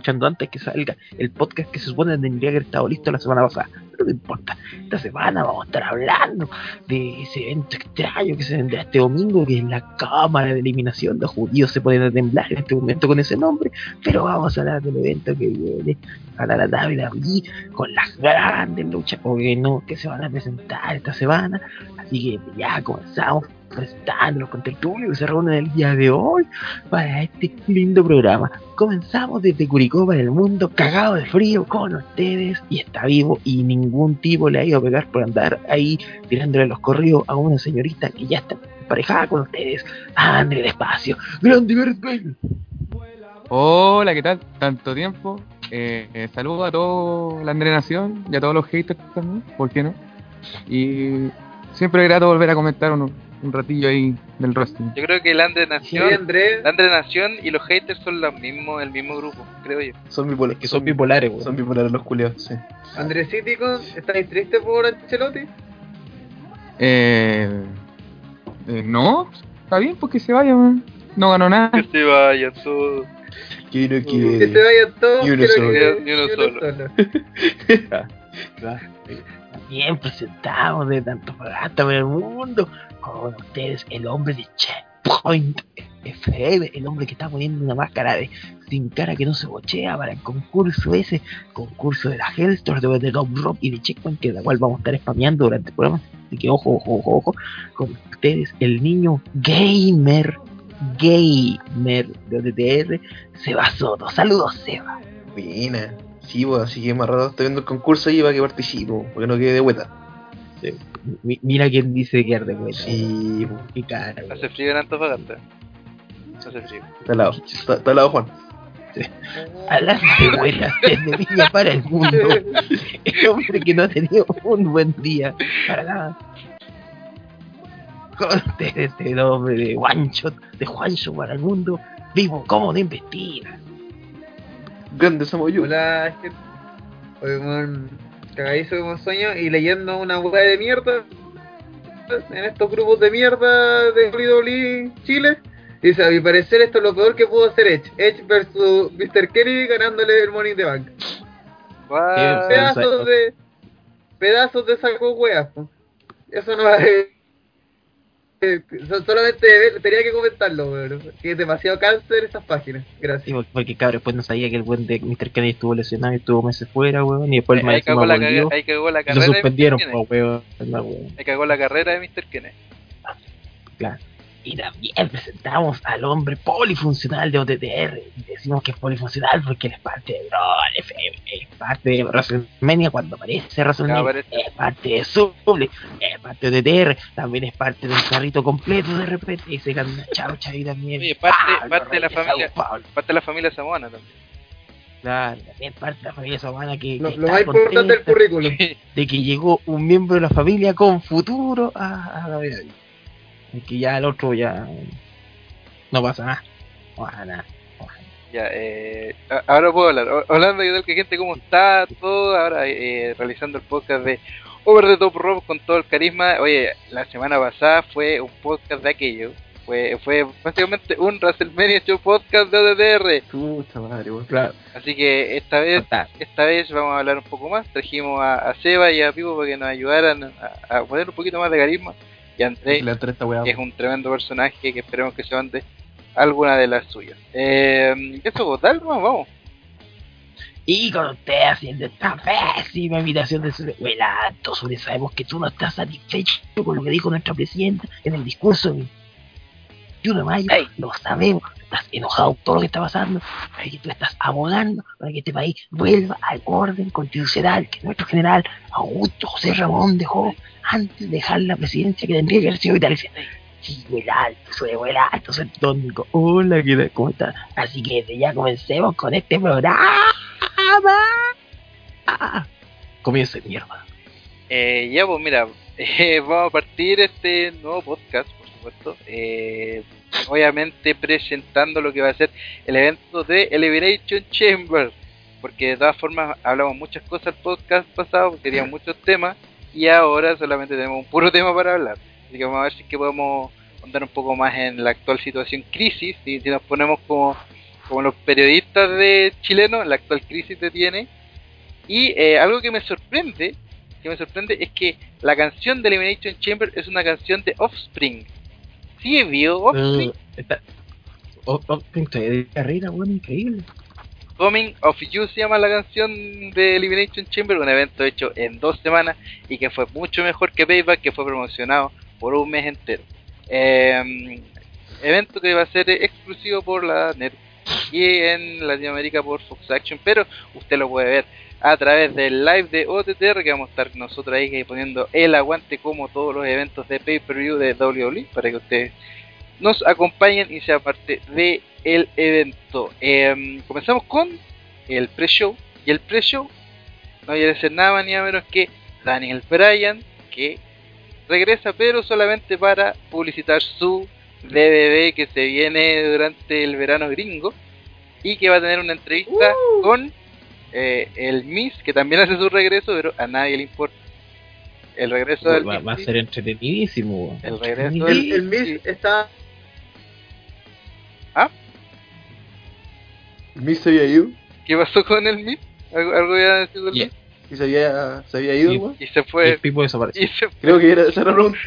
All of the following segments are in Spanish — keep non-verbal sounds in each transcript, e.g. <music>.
escuchando antes que salga el podcast que se supone tendría que haber estado listo la semana pasada, pero no importa, esta semana vamos a estar hablando de ese evento extraño que se vendrá este domingo, que es la cámara de eliminación. De judíos se pueden temblar en este momento con ese nombre, pero vamos a hablar del evento que viene para la WWE con las grandes luchas, o no, que se van a presentar esta semana, Así que ya comenzamos presentándonos con tertulio que se reúnen el día de hoy para este lindo programa. Comenzamos desde Curicó para el mundo, cagado de frío con ustedes y está vivo y ningún tipo le ha ido a pegar por andar ahí tirándole los corridos a una señorita que ya está emparejada con ustedes. André despacio, grande Bale. Hola, ¿qué tal? Tanto tiempo. Eh, eh, saludo a toda la Nación y a todos los haters también, ¿por qué no? Y siempre es grato volver a comentar un, un ratillo ahí del wrestling. Yo creo que el Andre Nación, Sí, Andrés. el Andre Nación y los haters son los mismos, el mismo grupo, creo yo. Son bipolares. Que son bipolares. Son bipolares los culiados, sí. Andresítico, ¿estáis triste por Ancelotti? Eh, eh, no, está bien, porque se vaya, man. No ganó nada. Que se vayan todos. Yo no Que se todos, Y uno solo. que- Y uno y solo. <laughs> También presentamos de tanto fragata por el mundo con ustedes el hombre de Checkpoint FM, el hombre que está poniendo una máscara de sin cara que no se bochea para el concurso ese, concurso de la Hellstore, de, de Top Rock y de Checkpoint, que la cual vamos a estar spameando durante el programa. Así que ojo, ojo, ojo, ojo, con ustedes el niño gamer, gamer de OTTR, Seba Soto. Saludos, Seba. Buena. Sí, pues, así que más estoy viendo el concurso ahí para que participo, porque no quede de vuelta. Mi- mira quién dice que arde vuelta. Sí, Qué cara, Hace frío en Antofagasta. Hace frío. está al lado. Está, está al lado Juan. Hablando de buenas <laughs> desde Viña para el mundo. El hombre que no ha tenido un buen día para nada. Con ustedes el hombre de One Shot, de Juancho para el mundo, vivo como de investiga. Grande somos yo. Hola, gente. Cagadizo como sueño y leyendo una hueá de mierda en estos grupos de mierda de WWE Chile. Dice, a mi parecer esto es lo peor que pudo hacer Edge. Edge versus Mr. Kennedy ganándole el Money in the Bank. Pedazos de... Pedazos de saco hueas. Eso no es... eh, so- solamente tenía que comentarlo, weón. Que es demasiado cáncer esas páginas. Sí, Gracias. porque- porque cabrón, después no sabía que el buen de Mr. Kennedy estuvo lesionado y estuvo meses fuera, weón, y después el Ahí maestro cagó, la volvió ahí cagó la lo carrera de Mr. suspendieron, Kennedy. po, weón, la weón. Ahí cagó la carrera de Mr. Kennedy. Claro. Y también presentamos al hombre polifuncional de OTTR. Y decimos que es polifuncional porque él es parte de Brawl FM, es parte de WrestleMania cuando aparece WrestleMania, es parte de Suble, es parte de OTTR, también es parte del carrito completo de repente. Y se cambia chao, ahí también. Oye, parte- Pablo parte de la familia. Parte de la familia Samoana también. Claro, también parte de la familia Sabana que, Lo, que lo más importante del currículum. de que llegó un miembro de la familia con futuro a, a la vida. Y que ya el otro ya no pasa nada. Nada. Ya, eh, ahora puedo hablar. Hablando de que gente cómo está, todo, ahora eh, realizando el podcast de Over the Top Rob con todo el carisma. Oye, la semana pasada fue un podcast de aquello. Fue, fue básicamente un WrestleMania Show podcast de ODTR. Puta madre. Claro, Así que esta vez esta vez vamos a hablar un poco más. Trajimos a, a Seba y a Pipo para que nos ayudaran a, a poner un poquito más de carisma. Y André, que es un tremendo personaje que esperemos que se mande alguna de las suyas. Eh, eso, pues, dale, nomás, vamos. Y con usted haciendo esta pésima invitación de su relato sobre sabemos que tú no estás satisfecho con lo que dijo nuestra presidenta en el discurso del 21 de mayo. Lo sabemos, estás enojado con todo lo que está pasando, pero que tú estás abogando para que este país vuelva al orden constitucional que nuestro general Augusto José Ramón dejó antes de dejar la presidencia que tendría que haber sido vitalicia. Sí, el alto, soy el alto, soy tónico. Hola, ¿qué tal? ¿Cómo estás? Así que ya comencemos con este programa. Ah, comienza mierda. Eh, ya, pues mira, <laughs> eh, vamos a partir este nuevo podcast, por supuesto. Eh, obviamente presentando lo que va a ser el evento de Elimination Chamber. Porque de todas formas hablamos muchas cosas el podcast pasado, porque teníamos <laughs> muchos temas. Y ahora solamente tenemos un puro tema para hablar. Así que vamos a ver si es que podemos andar un poco más en la actual situación crisis. Y si nos ponemos como, como los periodistas de chilenos, la actual crisis que tiene. Y eh, algo que me sorprende que me sorprende es que la canción de Elimination Chamber es una canción de Offspring. ¿Sí vio Offspring? Eh, está- estoy de carrera, bueno, increíble. Coming of You se llama la canción de Elimination Chamber, un evento hecho en dos semanas y que fue mucho mejor que Payback, que fue promocionado por un mes entero. Eh, evento que va a ser exclusivo por la net y en Latinoamérica por Fox Action, pero usted lo puede ver a través del live de OTTR que vamos a estar nosotros ahí poniendo el aguante como todos los eventos de pay-per-view de WWE para que ustedes nos acompañen y sea parte de el evento. Eh, comenzamos con el pre-show y el pre-show no quiere ser nada más ni nada menos que Daniel Bryan que regresa pero solamente para publicitar su DVD que se viene durante el verano gringo y que va a tener una entrevista con eh, el Miss que también hace su regreso pero a nadie le importa el regreso del Va, va a ser entretenidísimo. El regreso El, del- el Miz está. El Miz se había ido. ¿qué pasó con el Miss? ¿Algo, algo iba a decir del Yeah. Miz? Y se había, se había ido, y se Y fue el Pipo desapareció. y se Creo que era esa la pregunta.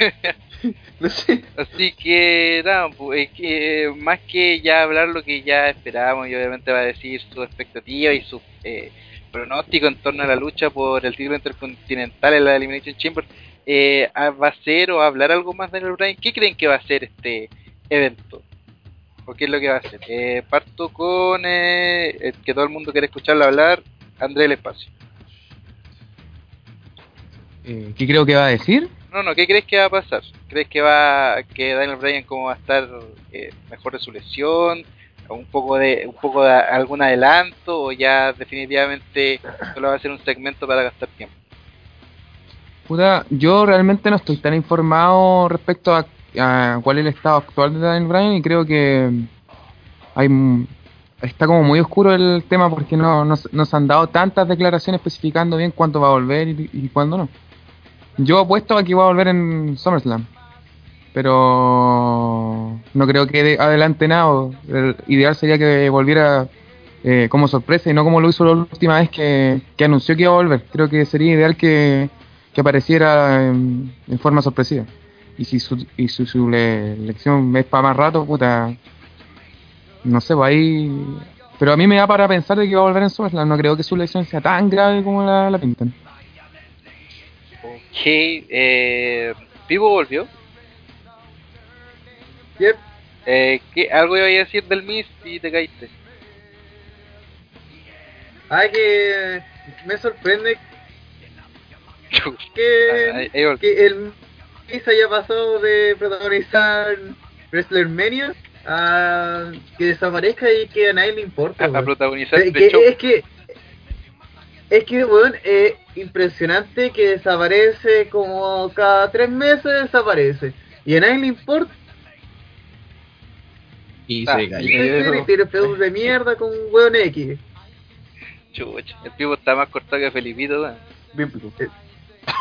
<laughs> <laughs> no sé. Así que nada, pues, eh, más que ya hablar lo que ya esperábamos y obviamente va a decir su expectativa y su eh, pronóstico en torno a la lucha por el título intercontinental en la Elimination Chamber, eh, ah, va a ser o a hablar algo más de Daniel Bryan. ¿Qué creen que va a ser este evento? ¿O qué es lo que va a hacer? Eh, parto con eh, el que todo el mundo quiere escucharlo hablar, André el Espacio. Eh, ¿Qué creo que va a decir? No, no, ¿qué crees que va a pasar? ¿Crees que va que Daniel Bryan cómo va a estar eh, mejor de su lesión? un poco de un poco de algún adelanto o ya definitivamente solo va a ser un segmento para gastar tiempo. Puta, yo realmente no estoy tan informado respecto a, cuál es el estado actual de Daniel Bryan y creo que hay está como muy oscuro el tema porque no, no, se- no se han dado tantas declaraciones especificando bien cuándo va a volver y, y cuándo no. Yo apuesto a que va a volver en SummerSlam, pero no creo que de- adelante nada. El ideal sería que volviera eh, como sorpresa y no como lo hizo la última vez que, anunció que iba a volver. Creo que sería ideal que, apareciera en, forma sorpresiva. Y si su, y su, su le- elección es para más rato, puta. No sé, pues ahí. Pero a mí me da para pensar de que va a volver en SummerSlam. No creo que su elección sea tan grave como la, la pintan. Ok, eh, Vivo volvió. Yep. Eh, ¿qué, algo iba a decir del Miss y te caíste. Ay, que me sorprende que, <laughs> el Miz haya pasado de protagonizar WrestleMania a que desaparezca y que a nadie le importa. a, a protagonizar Eh, que- es que es que weón es impresionante que desaparece como cada tres meses desaparece y a nadie le importa Y Ah, se y cayó. tiene- tiene pedos de mierda con weón X Chucha, el pivo está más cortado que Felipito. weón. Bien pico.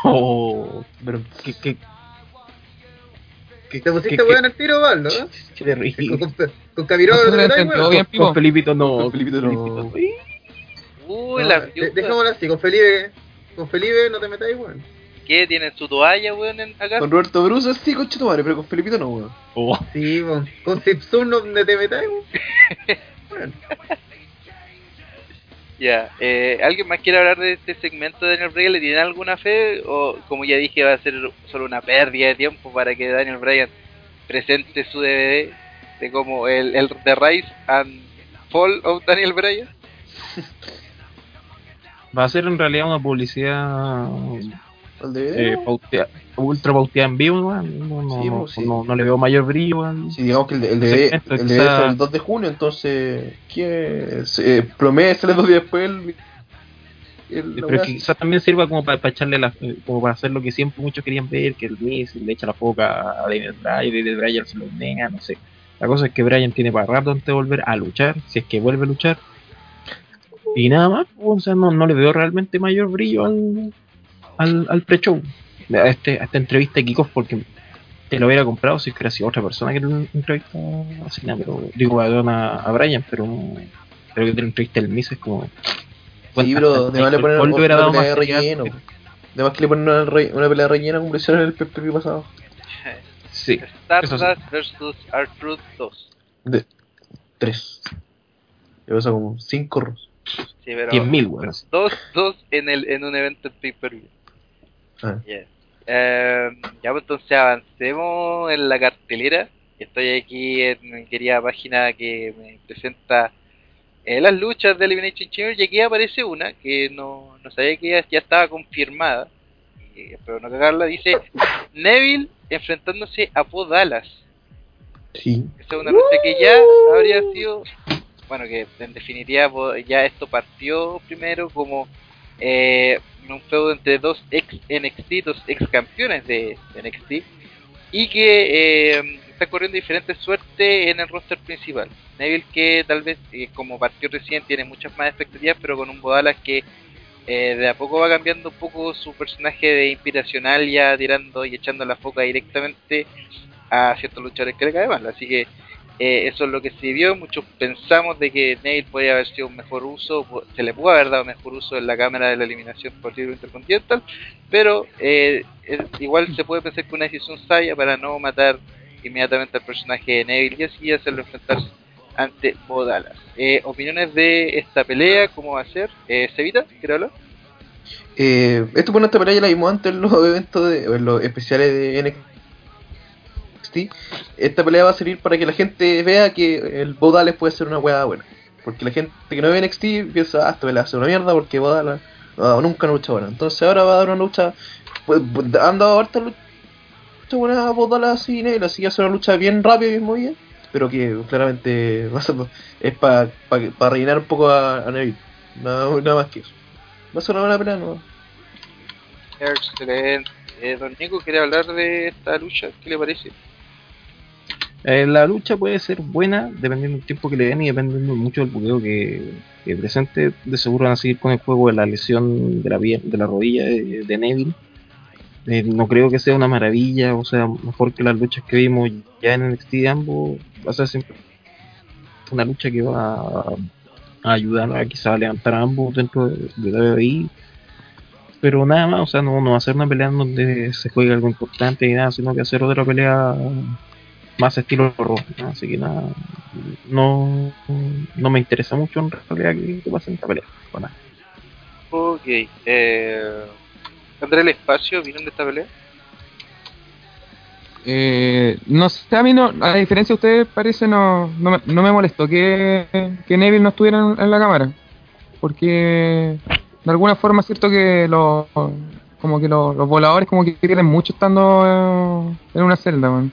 Oh, Pero, qué, qué, qué, ¿Te pusiste weón al tiro, Valdo? ¿no? qué terrible. Con, con, con Camiroa No no no. Con Felipito no. Felipito, Uy, No, la de- viuda. Dejémoslo así, con Felipe, con Felipe no te metáis, weón. ¿Qué? ¿Tienen su toalla, weón, en acá? con Roberto Bruce sí, con madre, pero con Felipito no, weón. Oh, <laughs> Sí, weón. Con Zipsun no te metáis, weón. <laughs> Weón. Ya, eh, ¿alguien más quiere hablar de este segmento de Daniel Bryan? ¿Le tienen alguna fe? O como ya dije, va a ser solo una pérdida de tiempo para que Daniel Bryan presente su DVD de como el, el The Rise and Fall of Daniel Bryan? <laughs> va a ser en realidad una publicidad eh, pautea- ultra pauteada en vivo, no, no, Sí, no, pues, sí. no, no le veo mayor brillo. Si digamos que el, el DVD, el DVD quizá- el 2 de junio, entonces, ¿qué? Eh, Promé sale dos días después el. el- Pero quizás también sirva como para, echarle la, como para hacer lo que siempre muchos querían ver, que el Miz le echa la foca a David Bryan, David Bryan se lo nega, no sé. La cosa es que Bryan tiene para rato antes de volver a luchar, si es que vuelve a luchar. Y nada más, o sea, no, no le veo realmente mayor brillo al, al, al pre-show. A, este, a esta entrevista de Kickoff porque te lo hubiera comprado si hubiera sido otra persona que lo entrevista así, nada, pero digo a, a, a Bryan, pero, pero que te lo entrevista el Miz es como... Sí, pero además le ponen una, pelea de más seriedad. relleno. Además que le ponen una, re- una pelea de relleno como le hicieron en el PPP pasado. Sí. Stardust versus R-Truth 2. De 3. Le pasa como 5 ros. Sí, pero 10.000, weón. dos, dos en, el, en un evento en pay-per-view. Ah. Yeah. Eh, ya pues entonces avancemos en la cartelera. Estoy aquí en mi querida página que me presenta eh, las luchas de Elimination Chamber y aquí aparece una que no, no sabía que ya, ya estaba confirmada. Y espero no cagarla. Dice Neville enfrentándose a Bo Dallas. Sí. Esa es una lucha que ya habría sido, bueno, que en definitiva ya esto partió primero como eh, un feudo entre dos ex NXT, dos ex campeones de, de NXT, y que eh, está corriendo diferente suerte en el roster principal. Neville que tal vez eh, como partió recién tiene muchas más expectativas, pero con un Bodalas que eh, de a poco va cambiando un poco su personaje de inspiracional, ya tirando y echando la foca directamente a ciertos luchadores que le cae mal. Así que eh, eso es lo que se vio. Muchos pensamos de que Neville podía haber sido un mejor uso, se le pudo haber dado mejor uso en la cámara de la eliminación por título intercontinental, pero eh, igual se puede pensar que una decisión sabia para no matar inmediatamente al personaje de Neville y así hacerlo enfrentarse ante Bodalas. Eh, opiniones de esta pelea, cómo va a ser. Eh, Cevita, ¿quiere hablar? Eh, esto bueno, esta pelea ya la vimos antes en los eventos de, en los especiales de NXT. Esta pelea va a servir para que la gente vea que el Bodales puede ser una hueá buena. Porque la gente que no ve NXT piensa, ah, esta pelea ser una mierda porque Bodales no nunca una lucha buena. Entonces ahora va a dar una lucha, pues, pues, han dado harta lucha buena a Bodales y Neville, así hace una lucha bien rápida y bien movida. Pero que claramente <laughs> es para rellenar un poco a, Neville. Nada, nada más que eso. Va a ser una buena pelea, ¿no? Excelente. Eh, don Nico, ¿quiere hablar de esta lucha? ¿Qué le parece? Eh, la lucha puede ser buena dependiendo del tiempo que le den y dependiendo mucho del buqueo que, presente. De seguro van a seguir con el juego de la lesión de la, de la rodilla de, Neville. Eh, no creo que sea una maravilla, o sea, mejor que las luchas que vimos ya en NXT de ambos. Va a ser siempre una lucha que va a, ayudar a quizá a levantar a ambos dentro de, de WWE. Pero nada más, o sea, no, va a ser una pelea donde se juegue algo importante ni nada, sino que hacer otra pelea más estilo Raw, ¿no? así que nada, no, no me interesa mucho en realidad que, que pase en esta pelea. nada. Ok. Eh, André, el espacio, ¿vieron de esta pelea? Eh, no sé, a mí no, a diferencia de ustedes parece no, no, me, no me molestó que, que Neville no estuviera en, en la cámara. Porque de alguna forma es cierto que los como que los, los voladores como que pierden mucho estando eh, en una celda, weón.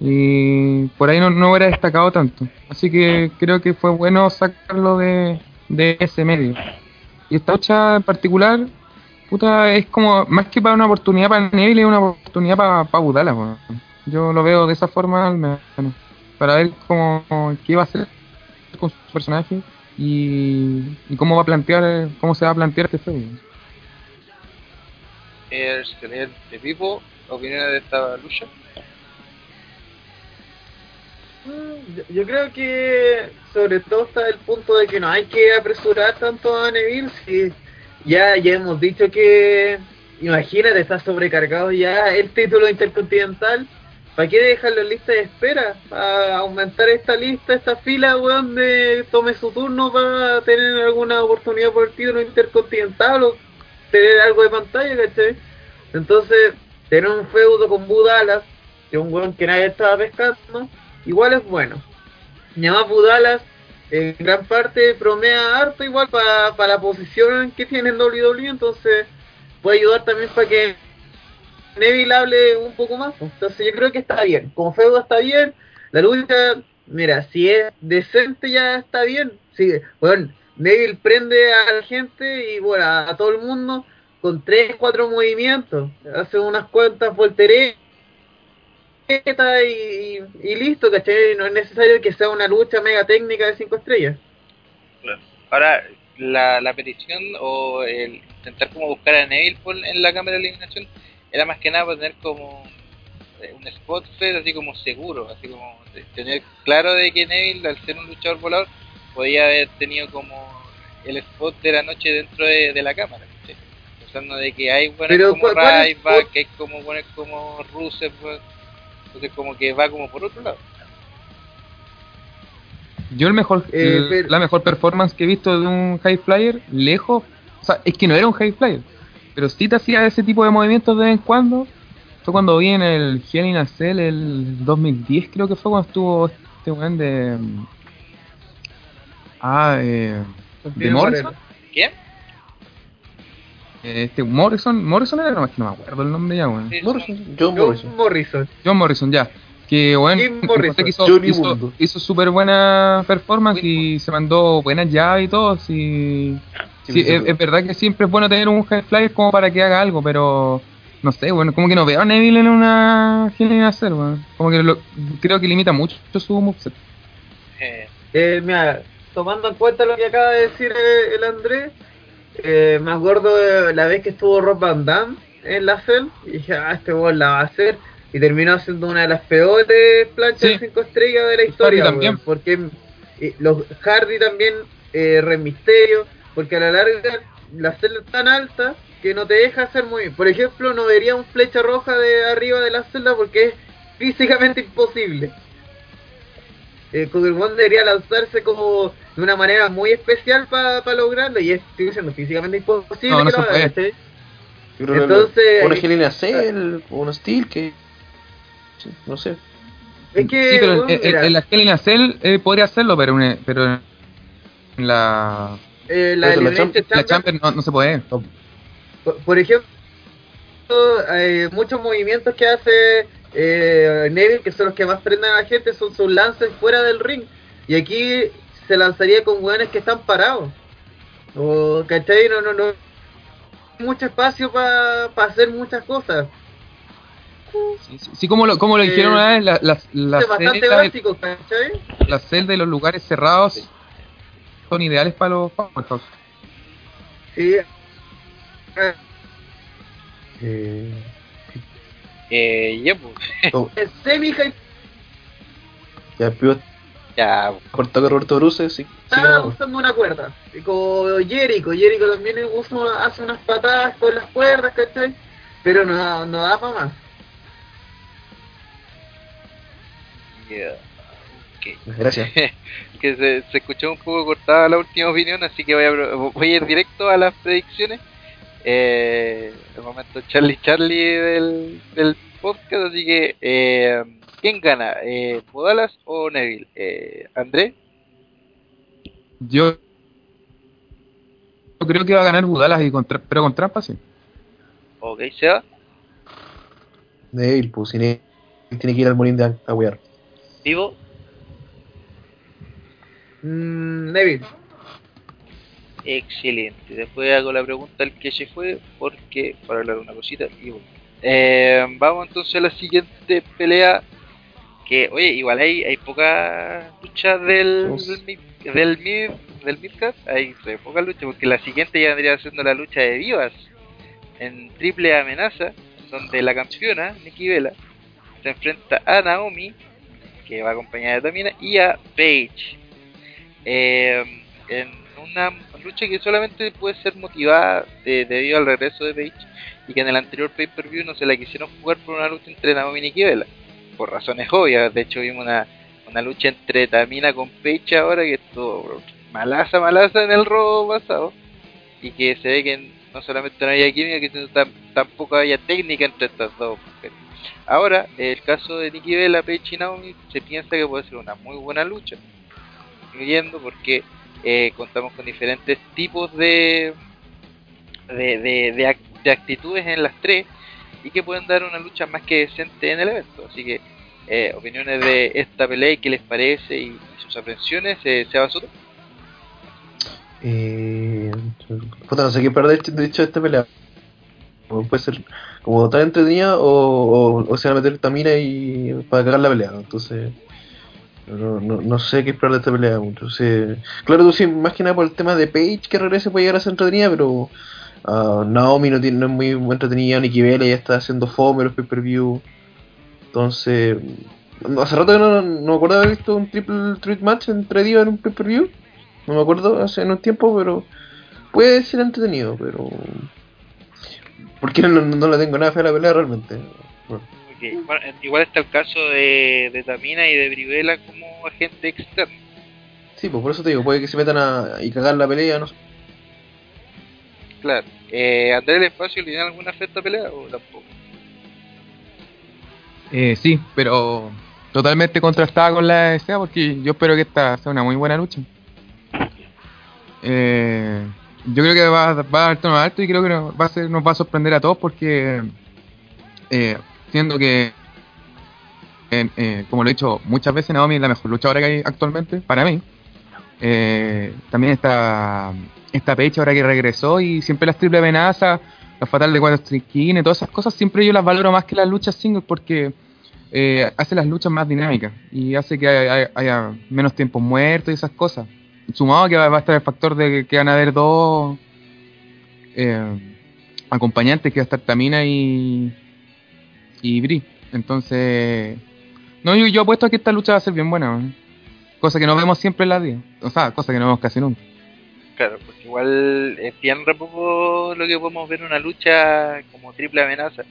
Y por ahí no, no hubiera destacado tanto. Así que creo que fue bueno sacarlo de, de ese medio. Y esta lucha en particular, puta, es como, más que para una oportunidad para Neville, es una oportunidad para pa Budala. Yo lo veo de esa forma al menos. Para ver cómo, qué va a hacer con su personaje y, cómo va a plantear, cómo se va a plantear este feudo. Excelente. Vivo, opiniones de esta lucha. Yo, yo creo que sobre todo está el punto de que no hay que apresurar tanto a Neville si ya, ya hemos dicho que imagínate, está sobrecargado ya el título intercontinental. ¿Para qué dejarlo en lista de espera? Para aumentar esta lista, esta fila, weón, de tome su turno para tener alguna oportunidad por el título intercontinental o tener algo de pantalla, ¿cachai? Entonces, tener un feudo con Budalas, que es un weón que nadie estaba pescando, igual es bueno. Además Budalas en gran parte promea harto igual para la posición que tiene en WWE, entonces puede ayudar también para que Neville hable un poco más. Entonces yo creo que está bien. Como feudo está bien. La lucha, mira, si es decente ya está bien. Sí, bueno, Neville prende a la gente y bueno, a, a todo el mundo con tres, cuatro movimientos. Hace unas cuantas volteretas y, y listo, ¿cachai? No es necesario que sea una lucha mega técnica de cinco estrellas. Ahora, la, la petición o el intentar como buscar a Neville en la cámara de eliminación era más que nada para tener como eh, un spot fest así como seguro, así como tener claro de que Neville al ser un luchador volador podía haber tenido como el spot de la noche dentro de, de la cámara, ¿cachai? pensando de que hay buenas Pero, como ¿cuál- cuál es Ryback, que hay como buenas como Rusev, pues, entonces como que va como por otro lado. Yo el mejor, Eh, el- pero- la mejor performance que he visto de un high flyer, lejos, o sea, es que no era un high flyer, pero sí te hacía ese tipo de movimientos de vez en cuando. Fue cuando vi en el Hell in a Cell el 2010, creo que fue cuando estuvo este weón de. Ah, eh, de Morrison. ¿Quién? Este Morrison, Morrison era, no, es que no me acuerdo el nombre ya, weón. Morrison, son- John John Morrison. John Morrison, ya. Que bueno, Jim Morrison. hizo, Johnny hizo, súper buena performance y se mandó buenas llaves y todo. Sí, Sí, sí, sí, es, verdad que siempre es bueno tener un high flyer como para que haga algo, pero no sé, bueno, como que no veo a Neville en una Hell in a Cell, weón. Como que lo- creo que limita mucho su moveset. eh, Eh, mira, tomando en cuenta lo que acaba de decir eh, el Andrés, eh, me acuerdo de la vez que estuvo Rob Van Damme en la cel y dije, ah, este gol la va a hacer. Y terminó siendo una de las peores planchas Sí. de 5 estrellas de la historia. también. porque eh, los Hardy también, eh, Rey Misterio, porque a la larga la celda es tan alta que no te deja hacer muy bien. Por ejemplo, no vería un flecha roja de arriba de la celda porque es físicamente imposible. Eh, Kugel debería lanzarse como de una manera muy especial para lograrlo y es sigue siendo físicamente imposible No, no que se lo haga, una Helena Cell, o una Steel, que. no sé. Es que sí, pero en la Hell in a Cell eh, podría hacerlo, pero, en- pero en la, eh, la pero la Elimination la no, no se puede. por, por ejemplo, eh, muchos movimientos que hace eh, Neville, que son los que más prenden a la gente, son sus lances fuera del ring. Y aquí se lanzaría con weones que están parados. O, ¿cachai? No, no, no. hay Mucho espacio para hacer muchas cosas. Sí, sí, sí, como lo, como lo Eh, dijeron una vez, la, la, la celda- básico, ¿cachai? las celdas de los lugares cerrados son ideales para los powerhouse. Sí. Eh, eh, ya, pues, oh, <laughs> semi high ya ya, cortado con Roberto Bruce, sí. Estaba no. usando una cuerda. Y como Jericho, Jericho también usa- hace unas patadas con las cuerdas, ¿cachai? Pero no, no da para más. ok. Gracias. <laughs> que se, se escuchó un poco cortada la última opinión, así que voy a, voy a ir directo a las predicciones. Eh, el momento Charlie Charlie del, del podcast, así que eh, ¿quién gana? Eh, ¿Podalas o Neville? Eh, ¿André? Yo, yo creo que va a ganar Budalas, y con pero con trampa sí. Ok, Seba. Neville, pues, si Neville tiene que ir al Morín de a wear. ¿Vivo? Mm, Neville. Excelente. Después hago la pregunta al que se fue, porque para hablar una cosita y bueno. Eh, vamos entonces a la siguiente pelea. Que, oye, igual hay, hay pocas luchas del, del, del, del. Hay, pocas luchas, porque la siguiente ya vendría siendo la lucha de divas. en triple amenaza, donde la campeona, Nikki Vela, se enfrenta a Naomi, que va acompañada de Tamina, y a Paige. Eh, en una lucha que solamente puede ser motivada de- debido al regreso de Paige y que en el anterior pay-per-view no se la quisieron jugar por una lucha entre Naomi y Nikki Bella por razones obvias. De hecho vimos una, una lucha entre Tamina con Paige ahora que estuvo malaza malaza en el robo pasado y que se ve que no solamente no había química tam- tampoco había técnica entre estas dos mujeres. Ahora el caso de Nikki Bella, Paige y Naomi se piensa que puede ser una muy buena lucha incluyendo porque eh, contamos con diferentes tipos de de, de, de, ac- de actitudes en las tres y que pueden dar una lucha más que decente en el evento. Así que, eh, opiniones de esta pelea y qué les parece y, sus aprensiones, eh, se basó Eh, no sé qué perder de hecho esta pelea. Puede ser como tan entretenida o, o, o se van a meter tamina y para cagar la pelea. Entonces, no, no, no sé qué esperar de esta pelea. Entonces, claro, tú sí, más que nada por el tema de Page que regrese puede llegar a ser entretenida, pero ah, Naomi no, tiene, no es muy, entretenida, Nikki Bella ya está haciendo fome los pay-per-view. Entonces, hace rato que no, no me acuerdo haber visto un triple threat match entre Diva en un pay-per-view. No me acuerdo hace en un tiempo, pero puede ser entretenido, pero. Porque no, no, le tengo nada fe a la pelea realmente. Igual está el caso de, de Tamina y de Brivela como agente externo. sí, pues por eso te digo, puede que se metan a y cagar la pelea, no sé. Claro. Eh, ¿Andrés el espacio le tiene alguna fe a esta pelea o tampoco? Eh, sí, pero totalmente contrastada con la SA porque yo espero que esta sea una muy buena lucha. Eh, yo creo que va, va a dar tono alto y creo que nos va a, ser, nos va a sorprender a todos porque eh, siendo que, eh, como lo he dicho muchas veces, Naomi es la mejor luchadora que hay actualmente, para mí. Eh, también está esta Pecha ahora que regresó y siempre las triple amenazas, la fatal de cuatro triquines, todas esas cosas, siempre yo las valoro más que las luchas singles porque eh, hace las luchas más dinámicas y hace que haya, menos tiempo muerto y esas cosas. Sumado que va a estar el factor de que, que van a haber dos eh, acompañantes, que va a estar Tamina y, y Bri. Entonces, no, yo, yo apuesto a que esta lucha va a ser bien buena. Cosa que no vemos siempre en la vida. O sea, cosa que no vemos casi nunca. Claro, porque igual es bien re poco lo que podemos ver una lucha como triple amenaza.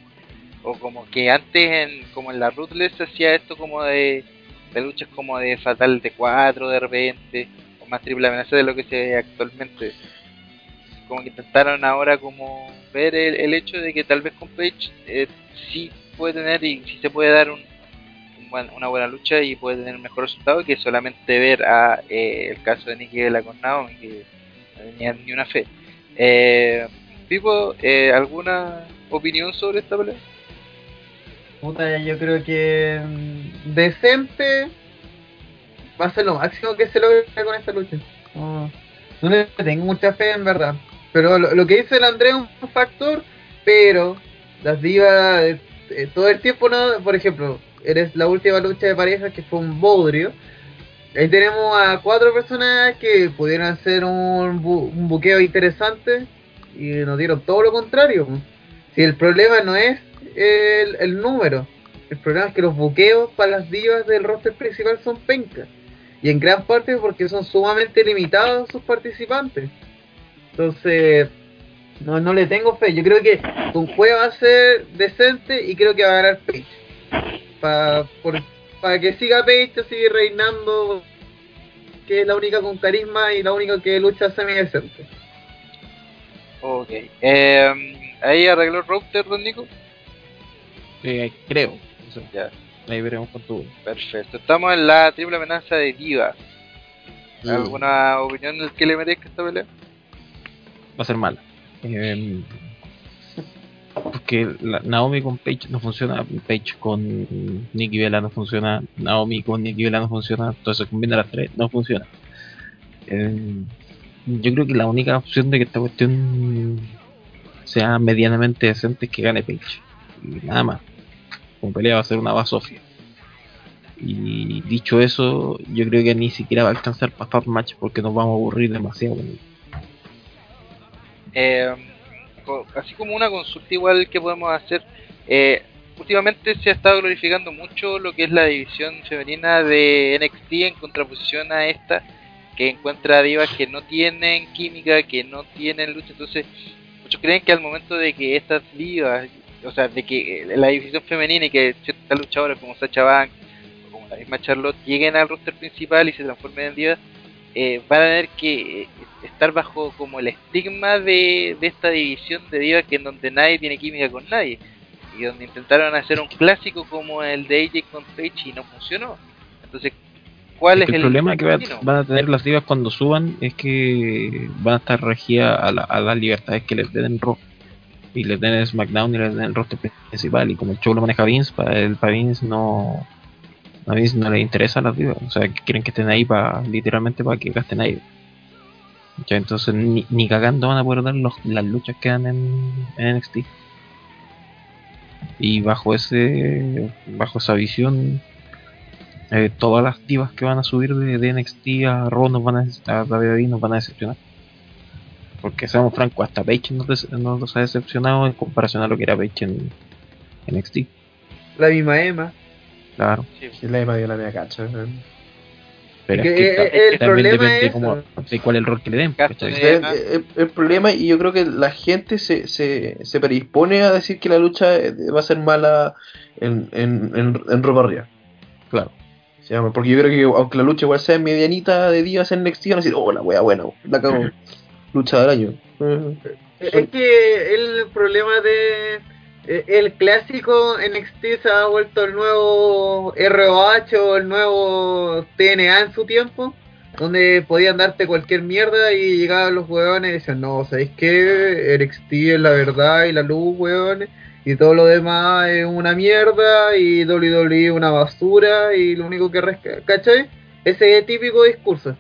O como que antes, en, como en la Ruthless, se hacía esto como de, de luchas como de fatal de 4 de repente, o más triple amenaza de lo que se ve actualmente. Como que intentaron ahora como ver el, el hecho de que tal vez con Page eh, sí puede tener y sí se puede dar un, buen- una buena lucha y puede tener un mejor resultado que solamente ver a eh, el caso de Nikki Bella con Naomi que no tenía ni una fe. Eh, Pipo, eh, ¿alguna opinión sobre esta pelea? Yo creo que mm, decente va a ser lo máximo que se logre con esta lucha. No, no le tengo mucha fe en verdad. Pero lo, lo que dice el Andrés es un factor, pero las divas eh, todo el tiempo, no por ejemplo, eres la última lucha de pareja que fue un bodrio. Ahí tenemos a cuatro personas que pudieron hacer un buqueo interesante y nos dieron todo lo contrario. Si el problema no es el, el número, el problema es que los buqueos para las divas del roster principal son pencas. Y en gran parte porque son sumamente limitados sus participantes. Entonces, no, no le tengo fe. Yo creo que con Cueva va a ser decente y creo que va a ganar Page. Para que siga Page así reinando, que es la única con carisma y la única que lucha semi decente. Ok. Eh, ¿Ahí arregló el router, don Nico? Eh, creo. O sea, Ya, ahí veremos con tu. perfecto. Estamos en la triple amenaza de Diva. Mm. ¿Alguna opinión del que le merezca esta pelea? Va a ser mala. Eh, porque la- Naomi con Paige no funciona, Paige con Nikki Bella no funciona, Naomi con Nikki Bella no funciona, entonces combina las tres, no funciona. Eh, yo creo que la única opción de que esta cuestión sea medianamente decente es que gane Paige. Y nada más. Como pelea va a ser una basofia. Y dicho eso, yo creo que ni siquiera va a alcanzar para Fab Match porque nos vamos a aburrir demasiado. con él. Eh, así como una consulta igual que podemos hacer, eh, últimamente se ha estado glorificando mucho lo que es la división femenina de NXT en contraposición a esta, que encuentra divas que no tienen química, que no tienen lucha, entonces muchos creen que al momento de que estas divas, o sea, de que eh, la división femenina y que ciertas luchadoras como Sacha Banks o como la misma Charlotte lleguen al roster principal y se transformen en divas, eh, van a tener que eh, estar bajo como el estigma de, de esta división de divas que en donde nadie tiene química con nadie. Y donde intentaron hacer un clásico como el de AJ con Page y no funcionó. Entonces, ¿cuál es, el, problema que va- van a tener las divas cuando suban es que van a estar regidas a, la- a las libertades que les den en Raw. Y les den en SmackDown y les den el roster principal. Y como el show lo maneja Vince para el para Vince no a Vince no le interesa a las divas. O sea que quieren que estén ahí para literalmente para que gasten ahí Ya, entonces ni, ni cagando van a poder dar los- las luchas que dan en, en NXT y bajo ese bajo esa visión eh, todas las divas que van a subir de, de NXT a Raw nos van a, a WWE nos van a decepcionar. Porque seamos francos, hasta Page nos, nos, nos ha decepcionado en comparación a lo que era Page en, en NXT. La misma Emma. Claro. Sí. La Emma dio la media cacha. Pero Que, es que, eh, ta- el es que también problema depende es cómo- de cuál es el rol que le den. De- El, el- el problema, y yo creo que la gente se, se, se predispone a decir que la lucha eh, va a ser mala en, en, en, en ropa arriba. Claro. Se llama, porque yo creo que aunque la lucha igual sea medianita de días en NXT, van a decir, oh, la wea buena, la cago. <laughs> lucha del año. Eh, Es que el problema de eh, el clásico NXT se ha vuelto el nuevo ROH o el nuevo TNA en su tiempo, donde podían darte cualquier mierda y llegaban los huevones y decían, no, ¿sabéis qué? NXT es la verdad y la luz, huevones, y todo lo demás es una mierda y WWE una basura y lo único que rescata, ¿cachai? Ese típico discurso.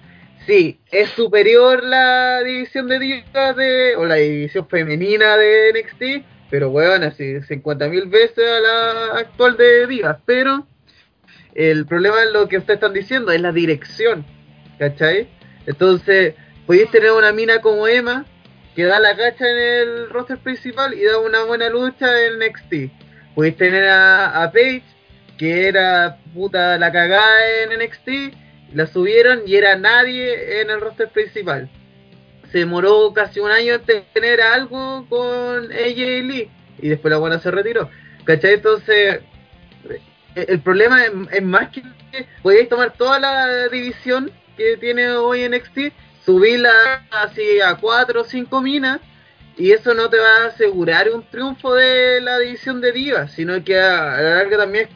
Sí, es superior la división de divas de, o la división femenina de NXT, pero weón, así 50.000 veces a la actual de divas. Pero el problema es lo que ustedes están diciendo, es la dirección, ¿cachai? Entonces, podéis tener una mina como Emma, que da la cacha en el roster principal y da una buena lucha en NXT. Podéis tener a, a Paige, que era puta la cagada en NXT, la subieron y era nadie en el roster principal. Se demoró casi un año en tener algo con AJ Lee y después la buena se retiró. ¿Cachai? Entonces, eh, el problema es, más que podéis tomar toda la división que tiene hoy NXT, subirla así a 4 o 5 minas y eso no te va a asegurar un triunfo de la división de divas, sino que a, a la larga también es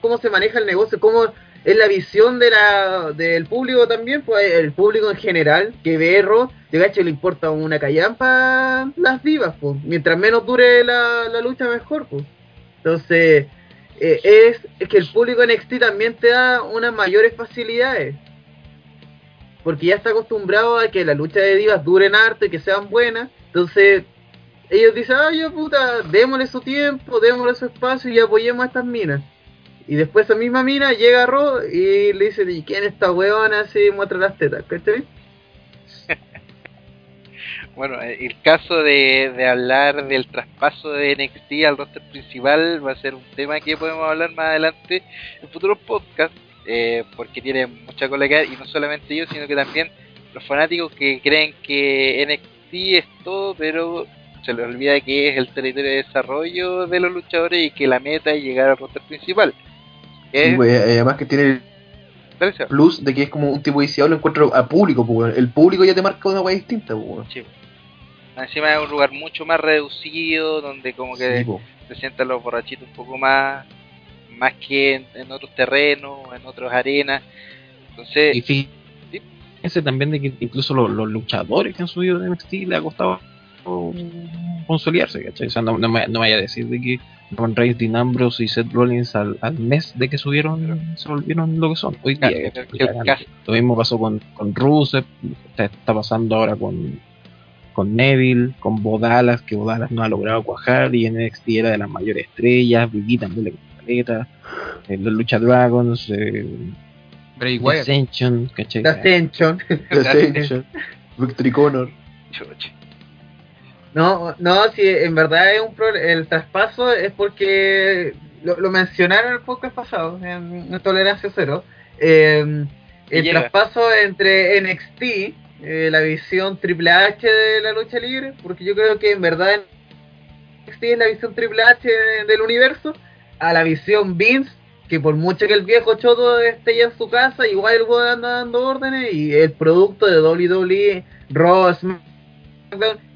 cómo se maneja el negocio, cómo es la visión de la, del público también, pues el público en general que ve de gacho le importa una callampa las divas, pues. Mientras menos dure la, la lucha mejor, pues. Entonces, eh, es, es que el público NXT también te da unas mayores facilidades. Porque ya está acostumbrado a que la lucha de divas duren harto y que sean buenas. Entonces, ellos dicen, ay, puta, démosle su tiempo, démosle su espacio y apoyemos a estas minas. Y después esa misma mina llega a Raw y le dice, ¿y quién es esta weona? Así muestra las tetas, ¿cachai? <laughs> Bueno, el caso de, de hablar del traspaso de NXT al roster principal va a ser un tema que podemos hablar más adelante en futuros podcasts, eh, porque tiene mucha cola y no solamente yo, sino que también los fanáticos que creen que NXT es todo, pero se les olvida que es el territorio de desarrollo de los luchadores y que la meta es llegar al roster principal. Sí, Es- wey, además que tiene el plus de que es como un tipo de lo encuentro a público, pues. El público ya te marca una wea distinta, pues. Sí. Encima es un lugar mucho más reducido, donde como que Sí, se sientan los borrachitos un poco más, más que en, en otros terrenos, en otras arenas. Entonces, Y también de que incluso los, los luchadores que han subido de NXT le ha costado consolidarse, ¿cachai? O sea, no, no me, no me vaya a decir de que Roman Reigns, Dean Ambrose y Seth Rollins al, al mes de que subieron se volvieron lo que son hoy día. caso- Lo mismo pasó con, con Rusev, está, está pasando ahora con, con Neville, con Bodalas, que Bodalas no ha logrado cuajar y en NXT era de las mayores estrellas, Vivi también le caleta, eh, los Lucha Dragons, eh, Bray Wyatt. Ascension, ¿cachai? The Ascension. The <laughs> Ascension, Victory Connor. chucha. No, no, si en verdad es un pro- el traspaso es porque lo, lo mencionaron en el podcast pasado, en No Tolerancia Cero. eh, el llega. traspaso entre NXT, eh, la visión Triple H de la lucha libre, porque yo creo que en verdad NXT es la visión Triple H del universo, a la visión Vince, que por mucho que el viejo choto esté ya en su casa, igual el anda dando órdenes y el producto de WWE, Raw, SmackDown,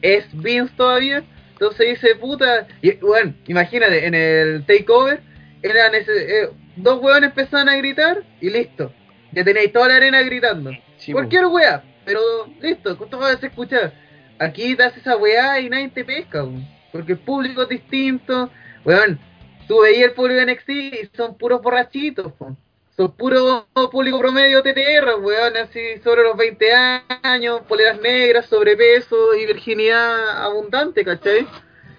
es Vince todavía. Entonces dice, puta, y bueno, imagínate, en el takeover, eran ese, eh, dos hueones empezaban a gritar y listo. Ya tenéis toda la arena gritando. Sí, Cualquier weá, pero listo, con todo se escuchar. Aquí te haces esa weá y nadie te pesca, weón, porque el público es distinto. Weón, tú veías el público de NXT y son puros borrachitos. Son puro público promedio TTR, weón, así sobre los 20 años, poleras negras, sobrepeso y virginidad abundante, ¿cachai?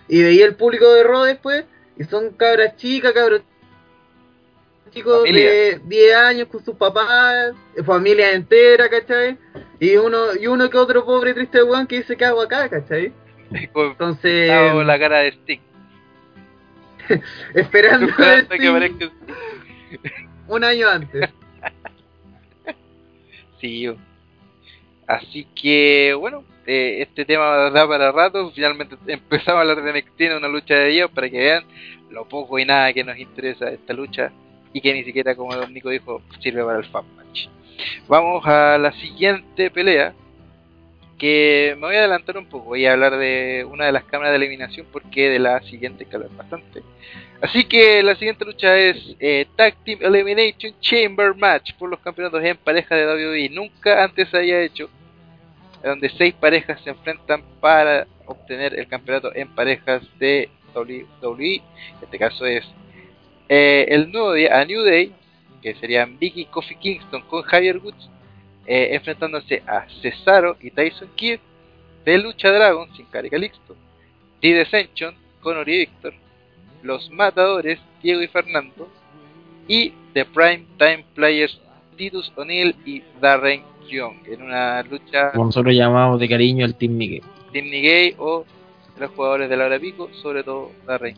Y veía el público de Raw después y son cabras chicas, cabros chicos Familia. de 10 años con sus papás, familia entera, ¿cachai? Y uno, y uno que otro pobre triste weón que dice que hago acá, ¿cachai? <laughs> Entonces, con la cara de Stick. <laughs> esperando Esperando que aparezca un año antes. <laughs> Sí. Así que, bueno, eh, este tema da para rato. Finalmente <laughs> empezamos a hablar de NXT una lucha de Dios para que vean lo poco y nada que nos interesa esta lucha y que ni siquiera, como Don dijo, sirve para el fan match. Vamos a la siguiente pelea. Que me voy a adelantar un poco. Voy a hablar de una de las cámaras de eliminación porque de la siguiente hay que bastante. Así que la siguiente lucha es eh, Tag Team Elimination Chamber Match por los campeonatos en pareja de WWE. Nunca antes se había hecho, donde seis parejas se enfrentan para obtener el campeonato en parejas de WWE. En este caso es eh, el nuevo día, a New Day, que serían Vicky Kofi Kingston con Javier Woods, eh, enfrentándose a Cesaro y Tyson Kidd de Lucha Dragon sin Cari Calixto, The Descension con Ori Victor, Los Matadores, Diego y Fernando, y The Prime Time Players, Titus O'Neill y Darren Young, en una lucha Como nosotros llamamos de cariño al Team Miguel. Team o los jugadores de la hora pico, sobre todo Darren.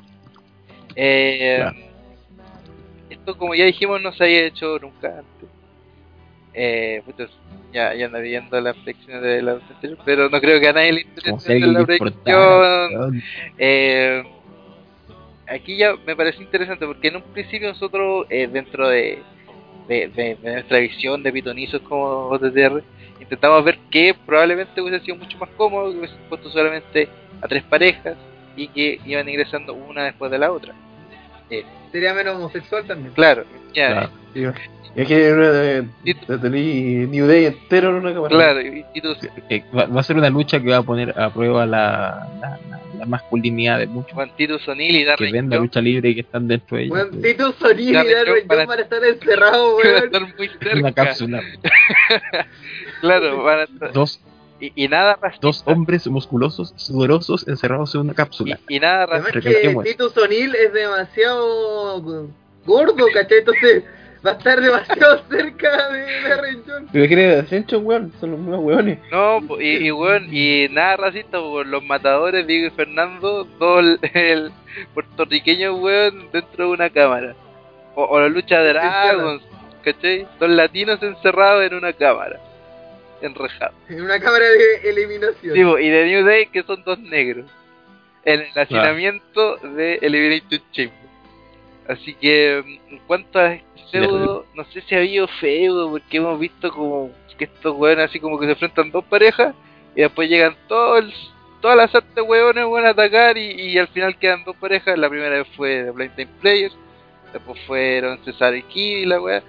Eh, Claro. Esto, como ya dijimos, no se había hecho nunca antes. Eh, ya, ya anda viendo las predicciones de la anterior, pero no creo que a nadie le interese la predicción. Eh, aquí ya me parece interesante porque en un principio nosotros, eh, dentro de, de, de- de nuestra visión de pitonizos como OTTR, intentamos ver que probablemente hubiese sido mucho más cómodo, que hubiese puesto solamente a tres parejas y que iban ingresando una después de la otra. Sería menos homosexual también. Claro, ya, Claro. Y aquí tener New Day entero en una cámara. claro, y, y tú- Eh, va, va a ser una lucha que va a poner a prueba la, la, la- la masculinidad de muchos Juan Titus O'Neill y que Darren ven la lucha libre y que están dentro de ella. Weón, Tito Solini y Darren para- van a estar encerrados, <laughs> van a weón. estar muy En una cerca. cápsula. <laughs> Claro, van a estar- Dos, y, y nada racista. dos hombres musculosos, sudorosos, encerrados en una cápsula. y, y nada Además racista. que Recalquemos. Tito Sonil es demasiado gordo, ¿cachai? Entonces va a estar demasiado <laughs> cerca de Darren Young. ¿Pero de Ascension, weón? Son los mismos weones. No, y, y, weón, y nada racista, po, los matadores, Diego y Fernando, dos el, el puertorriqueño, weón, dentro de una cámara. O, o la lucha de Dragons, ¿cachai? Dos latinos encerrados en una cámara, enrejados. En una cámara de eliminación. Sí, y de New Day, que son dos negros. En el hacinamiento de Elimination Chamber. Así que, mm, en cuanto a feudo, no sé si ha habido feudo, porque hemos visto como que estos weones así como que se enfrentan dos parejas y después llegan todos todas las artes weones a atacar y, al final quedan dos parejas. La primera vez fue Blind Time Players, después fueron Cesar y Kid y la wea,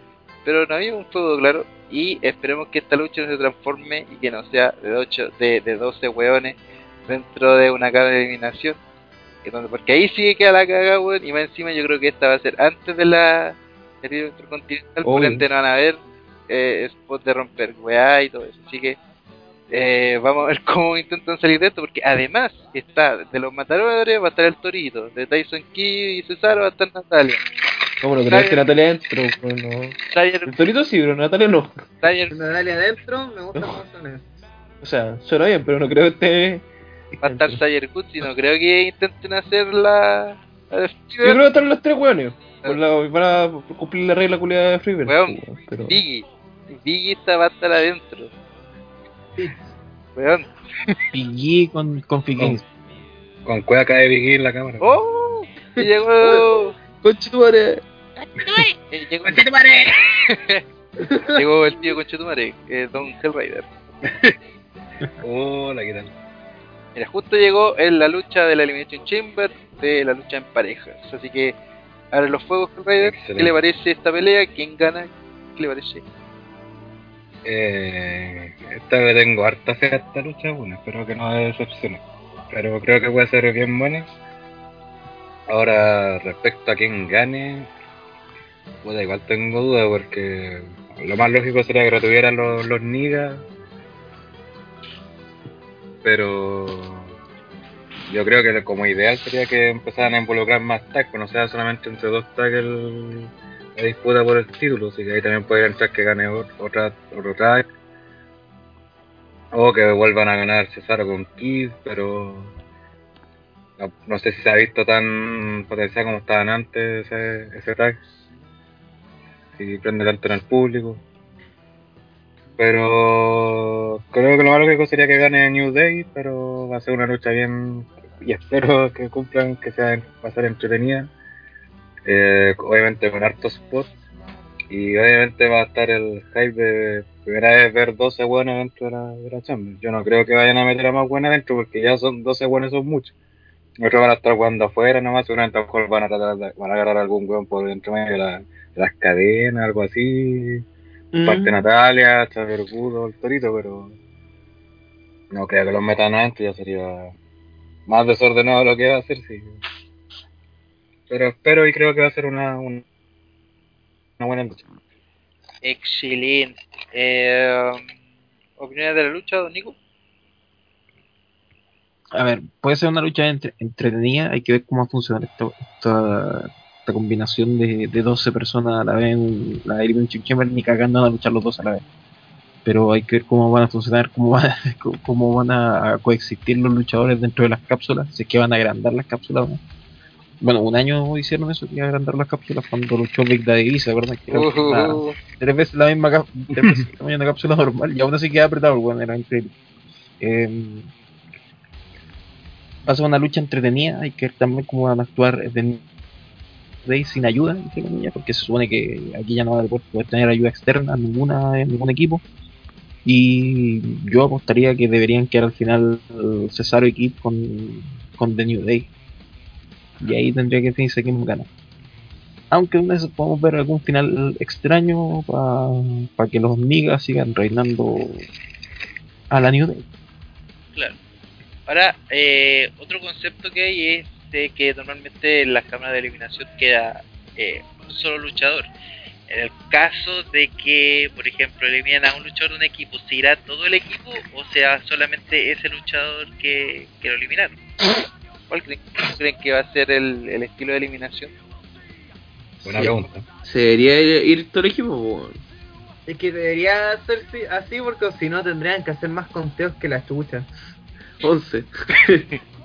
pero no había un feudo claro. Y esperemos que esta lucha no se transforme y que no sea de, ocho, de, de 12 weones dentro de una cara de eliminación. Porque ahí sí que queda la cagada, weón. Y más encima yo creo que esta va a ser antes de la video intercontinental. Por Obvio. ende no van a ver eh, spots de romper weá y todo eso. Así que eh, vamos a ver <laughs> cómo intentan salir de esto. Porque además está de los matadores va a estar el Torito. De Tyson Kidd y Cesaro va a estar Natalia. ¿Cómo lo Está crees que. Natalia dentro? Pues no. Tyler, El Torito sí, pero Natalia no. Tyler, Natalia adentro, me gusta cómo suena. O sea, suena bien, pero no creo que esté Va a estar Sayer Goods y no creo que intenten hacer la. La de Yo creo que están los tres weones. Por la- Van a cumplir la regla culiada de Freebird. Weón, pues, pero... Biggie. Biggie está, va a estar adentro. Weón. Pillé con, con Figgins. Con cueva cae Biggie en la cámara. ¡Oh! Y llegó. Conche tu madre. <laughs> eh, llegó, <laughs> llegó el tío Conchetumare, eh, Don Hellrider. <laughs> Hola, ¿qué tal? Mira, justo llegó en la lucha de la Elimination Chamber de la lucha en parejas. Así que ahora los fuegos Hellrider. ¿Qué Excelente. le parece esta pelea? ¿Quién gana? ¿Qué le parece? Eh, esta vez tengo harta fe a esta lucha, bueno, espero que no decepcione. Pero creo que puede ser bien buena. Ahora, respecto a quién gane, puta, igual tengo dudas porque lo más lógico sería que retuvieran los, los Nigas. Pero yo creo que como ideal sería que empezaran a involucrar más tag, que no sea solamente entre dos tag el, la disputa por el título, así que ahí también podría entrar que gane ot- otra, otro tag. O que vuelvan a ganar Cesaro con Kid, pero no, no sé si se ha visto tan potencial como estaban antes ese, ese tag. Si prende tanto en el público. Pero creo que lo más lógico sería que gane New Day, pero va a ser una lucha bien y espero que cumplan, que sea va a ser entretenida. Eh, obviamente con hartos spots y obviamente va a estar el hype de primera vez ver 12 buenas dentro de la, de Champions. Yo no creo que vayan a meter a más buenas dentro porque ya son 12 buenas son muchos. Otros van a estar jugando afuera nomás, seguramente a lo mejor van a tratar van a agarrar algún weón por dentro de, de las cadenas, algo así. Parte Natalia, Xavier Gudo, el Torito, pero no creo que los metan adentro, ya sería más desordenado lo que va a hacer, sí. Pero espero y creo que va a ser una, un- una buena lucha. Excelente. Eh, ¿Opiniones de la lucha, don Nico? A ver, puede ser una lucha entre- entretenida, hay que ver cómo va a funcionar esta, esta, esta combinación de, de 12 personas a la vez en la Elimination Chamber, ni cagando van a luchar los dos a la vez. Pero hay que ver cómo van a funcionar, cómo van, <laughs> cómo van a, a coexistir los luchadores dentro de las cápsulas, si es que van a agrandar las cápsulas no. Bueno, un año hicieron eso, que agrandar las cápsulas cuando luchó Big Daddy, ¿se acuerdan? Que era una- Uh, tres veces la misma tres veces el tamaño de una cápsula normal y aún así queda apretado, bueno, era increíble. Eh, va a ser una lucha entretenida, hay que ver también cómo van a actuar de Day sin ayuda, entre comillas, porque se supone que aquí ya no va a poder tener ayuda externa ninguna en ningún equipo. Y yo apostaría que deberían quedar al final eh, Cesaro y Kid con, con The New Day. Y ahí tendría que definirse quién gana. Aunque una vez podemos ver algún final extraño para que los migas sigan reinando a la New Day. Claro. Ahora, eh, otro concepto que hay es de que normalmente en las cámaras de eliminación queda eh, un solo luchador. En el caso de que, por ejemplo, eliminan a un luchador de un equipo, ¿se irá todo el equipo o sea solamente ese luchador que, que lo eliminaron? ¿Cuál creen, que va a ser el, el estilo de eliminación? Buena Sí. pregunta. ¿Se debería ir, ir todo el equipo? Es que debería ser si- así porque si no tendrían que hacer más conteos que la chucha. 11. <laughs>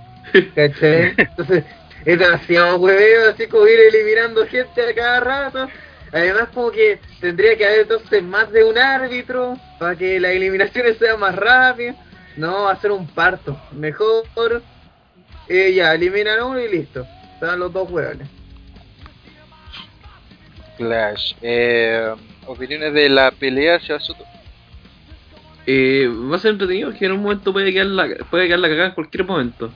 ¿Cachai? Entonces es demasiado hueveo así como ir eliminando gente a cada rato. Además como que tendría que haber entonces más de un árbitro para que las eliminaciones sean más rápidas. No, hacer un parto. Mejor eh, ya, eliminan a uno y listo. Están los dos hueones. Clash. Eh, opiniones de la pelea hacia Soto. Eh, va a ser entretenido que en un momento puede quedar la, puede quedar la cagada en cualquier momento.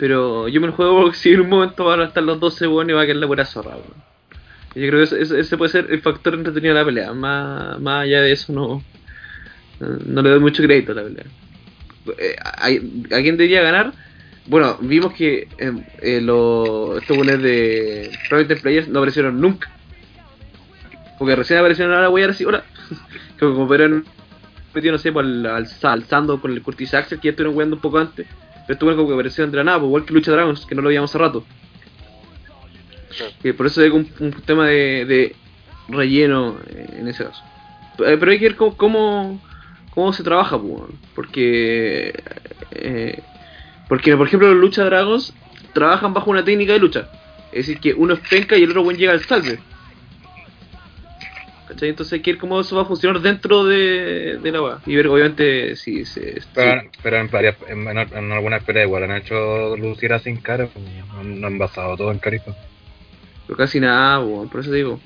Pero yo me lo juego porque si en un momento van a estar los 12 buenos y va a quedar la pura zorra. weón. Yo creo que ese, puede ser el factor entretenido de la pelea. Más, más allá de eso no, no le doy mucho crédito a la pelea. Eh, ¿a, quién debería ganar? Bueno, vimos que eh, eh, lo- estos buenos de Private Players no aparecieron nunca. Porque recién aparecieron ahora voy a así, hola. <laughs> Como, como metido, no sé, al, alzando con el Curtis Axel, que ya estuvieron jugando un poco antes. Pero esto bueno como que de la nada, pues, igual que Lucha Dragons, que no lo veíamos hace rato. Que por eso es un, un tema de, de relleno eh, en ese caso. Eh, Pero hay que ver cómo, cómo, cómo se trabaja, pues, porque eh, Porque, por ejemplo, los Lucha Dragons trabajan bajo una técnica de lucha. Es decir, que uno es penca y el otro buen llega al salve. ¿Cachai? Entonces hay que ver cómo eso va a funcionar dentro de, de la weá. Y ver, obviamente, si se. Pero, si- pero en, varias, en, en, en algunas peleas igual han hecho lucir sin cara, pues, no, no han basado todo en carisma. pero casi nada, por eso digo.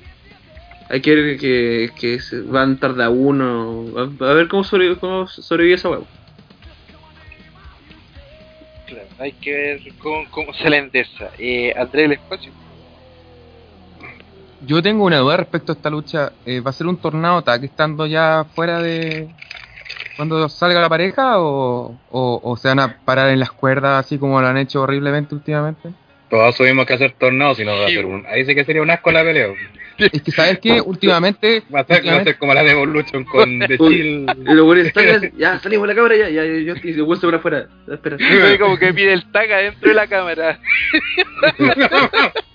Hay que ver que, que se van tarde a uno. A, a ver cómo, sobre, cómo sobrevive esa weá. Claro, hay que ver cómo, cómo se la endesa. Eh, Andrés, el espacio. Yo tengo una duda respecto a esta lucha. Eh, ¿Va a ser un tornado tag estando ya fuera de. cuando salga la pareja? O, o, o se van a parar en las cuerdas así como lo han hecho horriblemente últimamente? Todos tuvimos que hacer torneos, si no va a Sí, ser un... Ahí sí que sería un asco la pelea. Es que, ¿sabes qué? Últimamente. <laughs> Va a ser, va a últimamente- ser como la de Evolution con <laughs> The. Chill. Ya salimos de la cámara, ya, ya, yo, y se vuelve para afuera. Espera. Como que pide el tag adentro de la cámara. <laughs>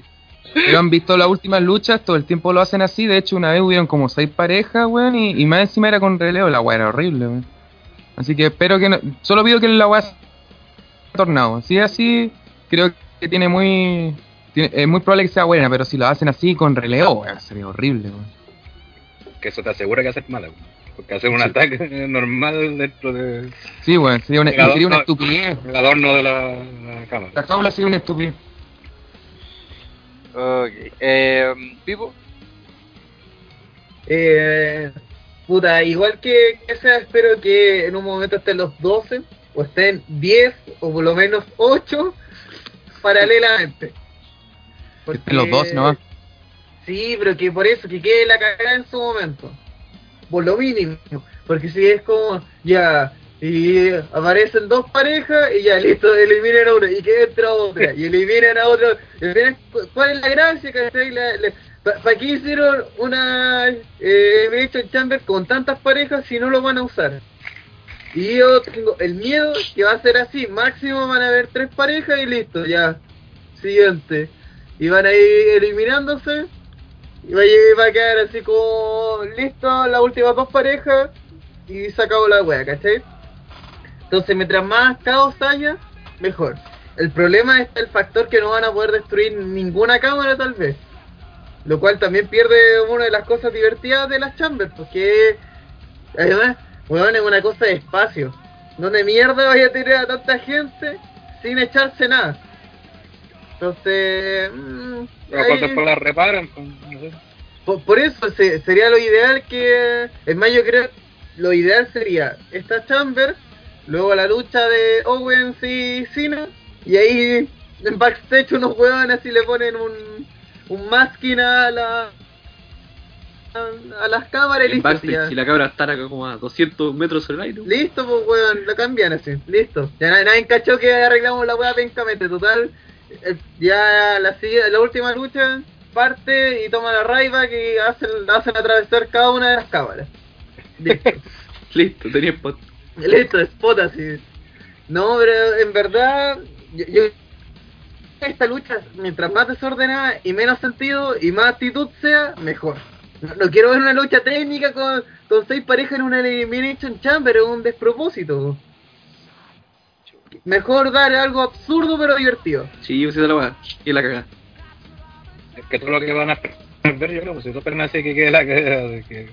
Pero han visto las últimas luchas, todo el tiempo lo hacen así. De hecho, una vez hubieron como seis parejas, weón, y, y más encima era con relevo. La weá era horrible, weón. Así que espero que no. Solo pido que la weá sea tornado. Si es así, creo que tiene muy. tiene- es muy probable que sea buena, pero si lo hacen así con relevo, weón, sería horrible, weón. Que eso te asegura que hacer mala. Porque hacer un ataque <laughs> normal dentro de Sí, weón, sería una, El adorno- sería una estupidez. el adorno de la, la cámara. La jaula sería una estupidez. Ok. Eh, Pipo. Eh, puta, igual que que sea, espero que en un momento estén los 12, o estén 10, o por lo menos 8, paralelamente. Estén los dos, ¿no? Sí, pero que por eso, que quede la cagada en su momento. Por lo mínimo. Porque si es como, ya, y aparecen dos parejas y ya, listo, eliminen a una y que entra otra y eliminan a otra. ¿Cuál es la gracia? ¿cachai? ¿Para qué hicieron una eh, Chamber con tantas parejas si no lo van a usar? Y yo tengo el miedo que va a ser así, máximo van a haber tres parejas y listo, ya. Siguiente. Y van a ir eliminándose y va a, llegar- va a quedar así como listo las últimas dos parejas y se acabó la wea, ¿cachai? Entonces mientras más caos haya, mejor. El problema es el factor que no van a poder destruir ninguna cámara tal vez. Lo cual también pierde una de las cosas divertidas de las chambers, porque además, weón, es una cosa de espacio. Donde mierda vaya a tener a tanta gente sin echarse nada. Entonces, mm, Pero ahí- cuando después la reparan, pues, no sé. por, por eso se- sería lo ideal que. Es más, yo creo lo ideal sería esta Chamber, luego la lucha de Owens y Cena, y ahí en backstage unos huevones así le ponen un, un masking a la. A, a las cámaras y listo. si la cámara está acá como a 200 metros sobre el aire. Listo, pues weón, lo cambian así, listo. Ya na- nadie cachó que arreglamos la weá pencamente, total. eh, Ya la, la última lucha parte y toma la raiva que hacen, hacen atravesar cada una de las cámaras. Listo, <laughs> Listo, tenía spot. Listo, spot así. No, pero en verdad, yo, yo esta lucha, mientras más desordenada y menos sentido y más actitud sea, mejor. No, no quiero ver una lucha técnica con, con seis parejas en una Elimination Chamber, es un despropósito. Mejor dar algo absurdo pero divertido. Sí, yo de la weá. Y la cagada. Es que todo lo que van a ver, yo creo, pues si esperan así que quede la cagada, de que,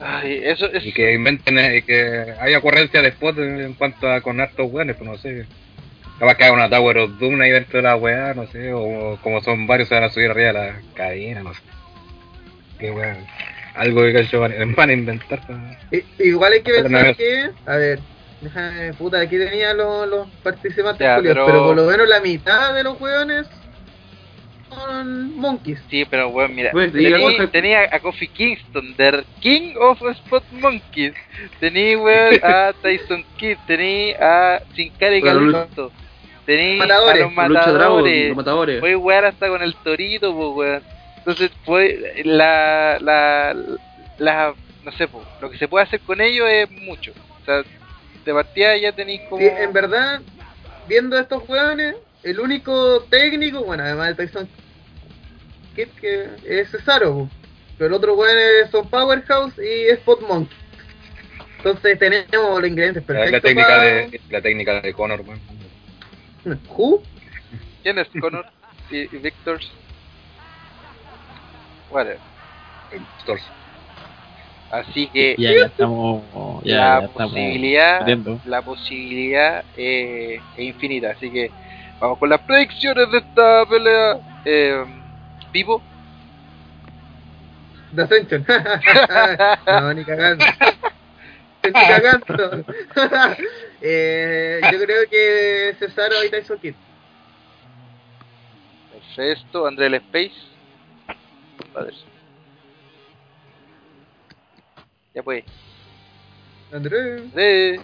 Ay, eso es. y que inventen, eh, y que haya ocurrencia después de- en cuanto a con hartos weones, pues no sé. Capaz que haga una Tower of Doom ahí dentro de la weá, no sé, o como son varios se van a subir arriba de la cadena, no sé. Qué weá. Algo que ellos van, <laughs> van a inventar. pues. I- igual hay que pensar que, a ver, déjame, puta, aquí tenía los, los participantes, Ya, culiados, pero- pero... por lo menos la mitad de los hueones monkeys. Sí, pero weón, mira. Bueno, diga Tenía, a Kofi Kingston, the King of Spot Monkeys. Tenía, weón, a <laughs> Tyson Kidd. Tenía a Sin Cara y Bueno, lu- Calixto. Tenía Matadores, a los matadores. los matadores. Puede jugar hasta con el torito, pues, weón. Entonces, puede, la, la, la, no sé, pues, lo que se puede hacer con ellos es mucho. O sea, de partida ya tenéis como... Sí, en verdad, viendo estos hueones, el único técnico, bueno, además de Tyson Kidd, que es Cesaro, pero el otro hueón es- son Powerhouse y Spot Monkey. Entonces tenemos los ingredientes La, la perfectos. técnica para- de la técnica de Connor, weón. ¿Who? ¿Quién es Connor y, y Victor? Whatever. Stores. Así que Ya, ya estamos. Ya, la ya estamos. posibilidad, la posibilidad eh, es infinita. Así que vamos con las predicciones de esta pelea. Eh, Vivo. The Ascension. <laughs> no, ni cagando. Ni cagando. <laughs> eh, yo creo que Cesaro y Tyson Kidd. Perfecto. André el Space. Padre. Ya pues. Andrés. Eh.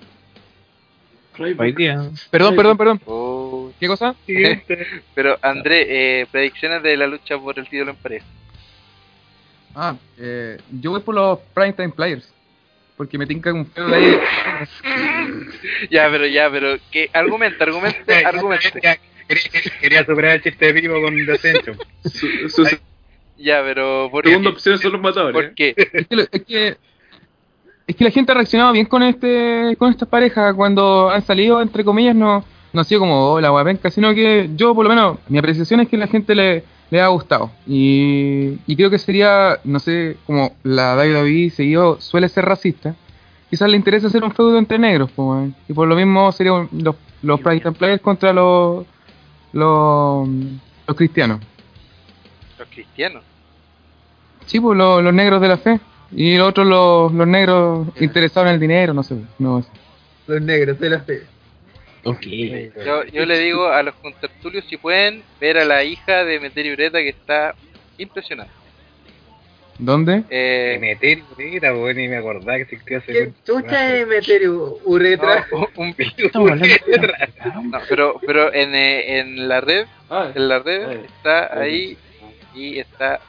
Hoy día. Perdón, perdón, perdón. Oh. ¿Qué cosa? <laughs> Pero André, eh, predicciones de la lucha por el título en pareja. Ah, eh, yo voy por los Primetime Players. Porque me tinca un feo de ahí. <laughs> Ya, pero ya, pero que argumenta, argumente, <laughs> argumente. Ya, Quería, quería superar el chiste de vivo con The Ascension. Su, su Ya, pero ¿por segunda qué? opción son los matadores. ¿Por qué? Es que, es que es que la gente ha reaccionado bien con este con estas parejas. Cuando han salido entre comillas no no ha sido como oh, la guapenca sino que yo por lo menos mi apreciación es que la gente le, le ha gustado. Y, y creo que sería no sé como la WWE seguido suele ser racista. Quizás le interesa hacer un feudo entre negros pues, y por lo mismo serían los los Pride Players contra los los, los cristianos. Los cristianos. Sí, pues lo- los negros de la fe. Y los otros los, los negros interesados en el dinero, no sé. No sé. Los negros de la fe. Ok. Yo, yo le digo a los contertulios si pueden ver a la hija de Meterio Ureta que está impresionante. ¿Dónde? Eh, meter ahorita, weón, ni me acordaba que existía ese. ¿Qué chucha es meter uretra? no, un- de- no, pero pero en, eh, en la red, Ah, en la red Ay. está ahí y está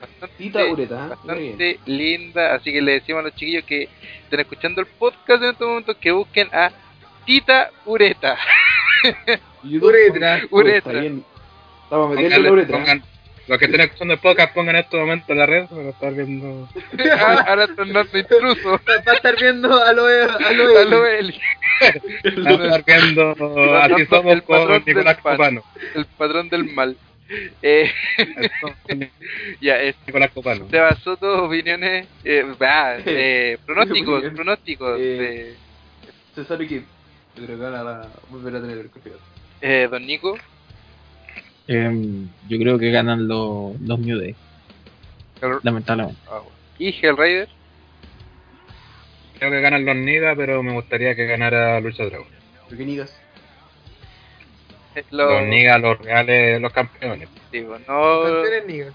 bastante, Tita Ureta, ¿eh? Bastante linda, así que le decimos a los chiquillos que estén escuchando el podcast en estos momentos que busquen a Tita Ureta. <laughs> Uretra. Uretra. está bien. Pónganle- la uretra. pongan- los que estén escuchando el podcast pongan en este momento en la red para estar viendo. Ah, Ahora tornando intruso. Va a estar viendo <laughs> a lo a lo A lo Eli. Para estar viendo así El somos con del pan. Copano. el patrón del mal. Eh, <laughs> ya, es, Nicolás Copano. Seba Soto, opiniones, eh, va, eh, <laughs> pronósticos, pronósticos Eh, Cesaro y Kid. Yo creo que van a la- volver a tener el campeonato. de eh, Don Nico. Em, yo creo que ganan los, los New Day, Hell- lamentablemente. ah, y Hellraider. Creo que ganan los Niga, pero me gustaría que ganara Lucha Dragon. ¿Por qué nigas? Los, Los Niga, los reales, los campeones. digo, no, Campeones negros.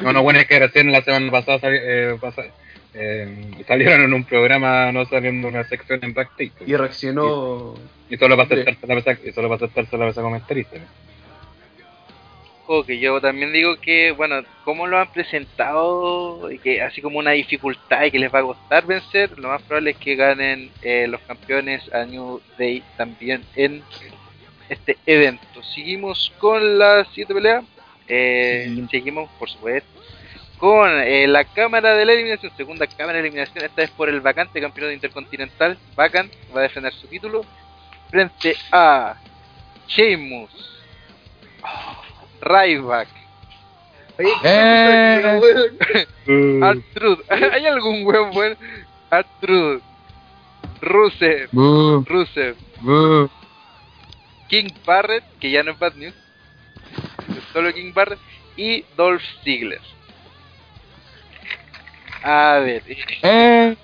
No, no, bueno, es que recién la semana pasada sali- eh, pasa- eh, salieron en un programa, no saliendo una sección en backstage. Y reaccionó. Y solo para Sí. aceptarse la mesa, y solo para aceptarse la mesa comentarista. ¿no? ojo, que yo también digo que, bueno, como lo han presentado, y que así como una dificultad y que les va a costar vencer, lo más probable es que ganen eh, los campeones a New Day también en este evento. Seguimos con la siguiente pelea. Eh, Sí. Seguimos, por supuesto, con eh, la cámara de la eliminación, segunda cámara de eliminación, esta vez por el vacante campeonato intercontinental. Vacant va a defender su título frente a Sheamus, Ryback, Oye, <laughs> Eh. Artrud. <laughs> ¿Hay algún huevo bueno? Artrud, Rusev, Boo, Rusev, boo. King Barrett, que ya no es Bad News, es solo King Barrett, y Dolph Ziggler. A ver, Eh,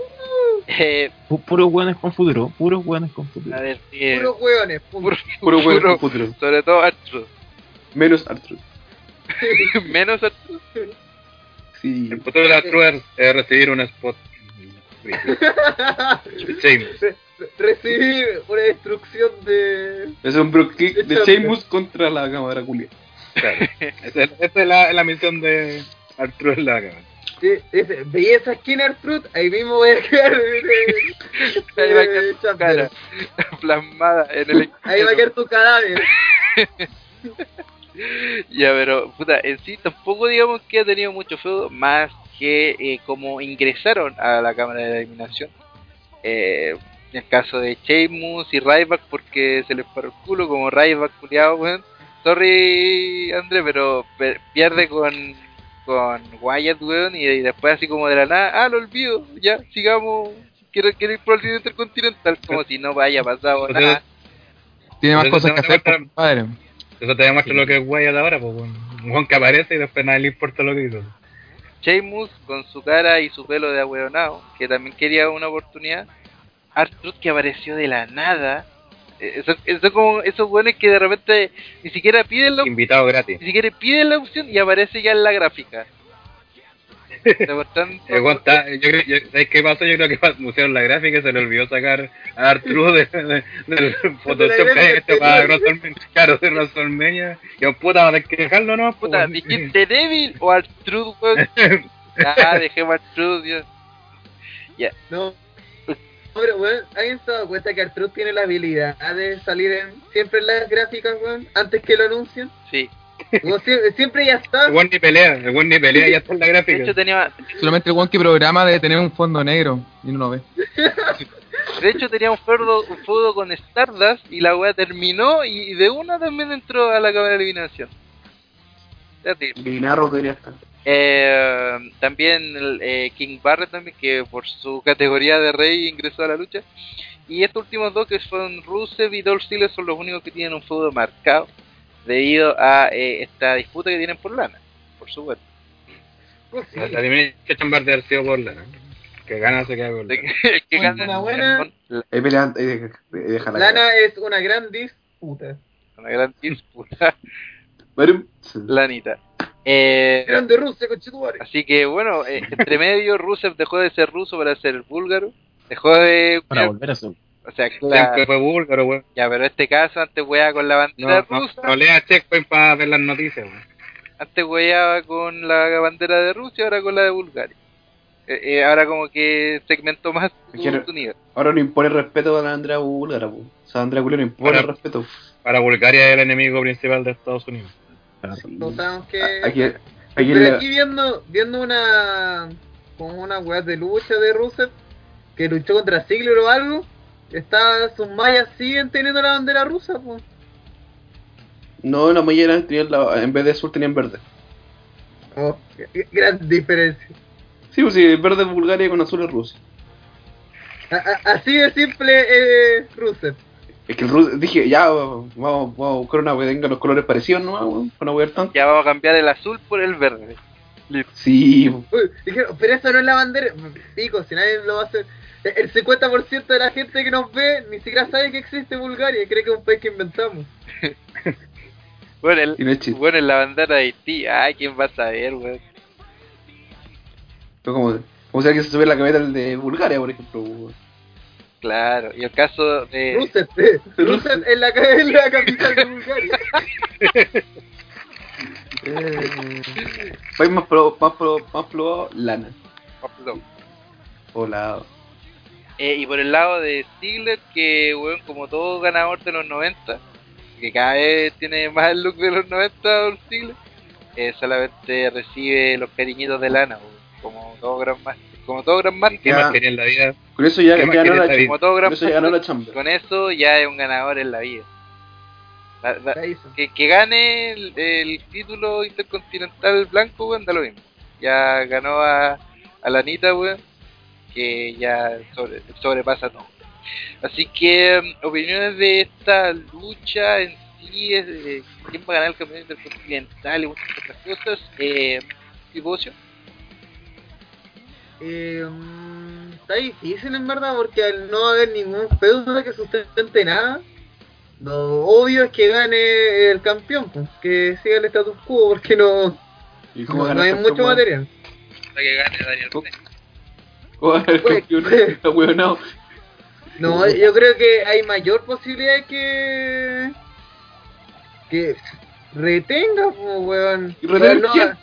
eh, Pu- Puros buenos con futuro, puros buenos con futuro. a ver, eh, Puros hueones. punto. puro- Puro con futuro. sobre todo Artrud, Menos Arthur. <laughs> <laughs> menos Artrud. Sí. El futuro de la Truer es recibir un spot. <laughs> Sheamus. Re- Recibir una destrucción de. Es un bro kick de. Sheamus contra la cámara culia. Claro. <laughs> Esa es, esa es la, la misión de Arturo en la cámara. de- ese- Veía esa Skinner Fruit, ahí mismo voy a quedar. <laughs> Ahí va a quedar tu cara plasmada en el <laughs> Ahí va a quedar tu cadáver. Ya, pero, puta, en sí tampoco digamos que ha tenido mucho feudo, más que eh, como ingresaron a la cámara de eliminación. Eh, en el caso de Sheamus y Ryback porque se les paró el culo como Ryback culiado, weón. Sorry, André, pero per- pierde con, con Wyatt, weón, y, y después así como de la nada, ah, lo olvido, ya, sigamos, quiero, quiero ir por el siguiente intercontinental, como si no vaya pasado nada. Tiene más Pero cosas que hacer, compadre. Eso te demuestra lo que es Wyatt ahora, pues, weón. un weón que aparece y después nadie le importa lo que hizo. Sheamus con su cara y su pelo de ahueonado, que también quería una oportunidad. Artruth que apareció de la nada. Eh, Eso, eso como esos buenos que de repente ni siquiera piden la, Invitado gratis. ni siquiera piden la opción y aparece ya en la gráfica. Está- <laughs> yo creo, yo- ¿Sabes qué pasó? Yo creo que pusieron la gráfica y se le olvidó sacar a Arturo de, de- del <laughs> Photoshop hecho para. Claro, de. Y yo, puta, va a tener que dejarlo, ¿no? Puta, Pues, ¿dijiste débil o Artruth, weón? <laughs> Ah, dejemos a Artruth, Dios. No. Pero, weón, ¿alguien se ha dado cuenta que Artruth tiene la habilidad de salir en, siempre en las gráficas, weón? Antes que lo anuncien. Sí. Weón, sie- siempre ya está. El weón ni pelea, el weón ni pelea, ya está en la De gráfica. hecho tenía, Solamente el one que programa debe tener un fondo negro y no lo ve. de hecho tenía un feudo, un feudo con Stardust y la weá terminó y de una también entró a la cámara de eliminación. Guinarro debería estar. Eh, también eh, King Barrett también que por su categoría de rey ingresó a la lucha y estos últimos dos que son Rusev y Dolph Ziggler son los únicos que tienen un feudo marcado debido a eh, esta disputa que tienen por lana por supuesto Pues sí. La, Chamber de sido por la. Que gana se queda que, que Buena, gana buena. con la- Ahí pelean, eh, eh, deja la Lana es una gran disputa. una gran disputa lanita eh, Grande Rusia, conchetumare. así que bueno eh, entre medio Rusev dejó de ser ruso para ser búlgaro dejó de Para volver a ser. o sea claro, fue búlgaro, weón. ya pero en este caso antes weá con la bandera No, no, rusa no lea Checkpoint para ver las noticias, weón. Antes weaba con la bandera de Rusia, ahora con la de Bulgaria. Eh, eh, ahora como que segmentó más su, Quiero- ahora no impone respeto a la Andrea Búlgara, po. O sea, Andrea Julio no impone respeto. Para Bulgaria es el enemigo principal de Estados Unidos. Sí. No sabemos que. A- Aquí, aquí Pero le- aquí viendo, viendo una. como una weá de lucha de Rusev que luchó contra Ziggler o algo. Está, sus mallas siguen teniendo la bandera rusa, pues. No, la mollera tenían la- en vez de azul tenían verde. Oh, gran diferencia. Sí, pues sí, verde es Bulgaria con azul es Rusia. A- a- así de simple eh, Rusev. Es que el Rus dije, ya, vamos, vamos a buscar una que tenga los colores parecidos, ¿no? ver tanto. Ya vamos a cambiar el azul por el verde. Sí, po. Uy, dijeron, pero eso no es la bandera. Pico, si nadie lo va a hacer. El 50% de la gente que nos ve ni siquiera sabe que existe Bulgaria. Cree que es un país que inventamos. <laughs> Bueno, el, no bueno, en la bandera de Haití. Ay, ¿quién va a saber, weón? Como, como si alguien se subiera la camioneta de Bulgaria, por ejemplo. weón. Claro. Y el caso de... Rusev, Rusev en la, en la capital de Bulgaria. <laughs> Eh, país más pro, más pro, más pro, lana. Perdón. Hola. Eh, y por el lado de Ziggler, que, weón, como todo ganador de los 90, que cada vez tiene más el look de los 90, Dolph Ziggler, eh, solamente recibe los cariñitos de lana, weón, como todo gran más, como todo gran más, ¿Qué Ya. más quería en la vida? Con eso ya ¿Qué más ganó la, saber? como todo con eso ya ganó la chamba. con eso ya es un ganador en la vida. La- la- La que, que gane el, el título intercontinental blanco, weón, da lo mismo. Ya ganó a, a la Anita, weón, que ya sobre- sobrepasa todo. Así que, mm, opiniones de esta lucha en sí, es de quién va a ganar el campeonato intercontinental y muchas otras cosas. Eh, Tibocio, Eh, mm, está difícil en verdad porque al no haber ningún feudo que sustente nada, lo obvio es que gane el campeón, pues, que siga el status quo porque no, ¿Y no, no hay mucho material. la que gane Daniel ¿Cómo? Bryan. ¿Cómo ganar el Pues, campeón? <laughs> pues. No, <laughs> yo creo que hay mayor posibilidad que que retenga, pues, weón. ¿Y retener Weón, no,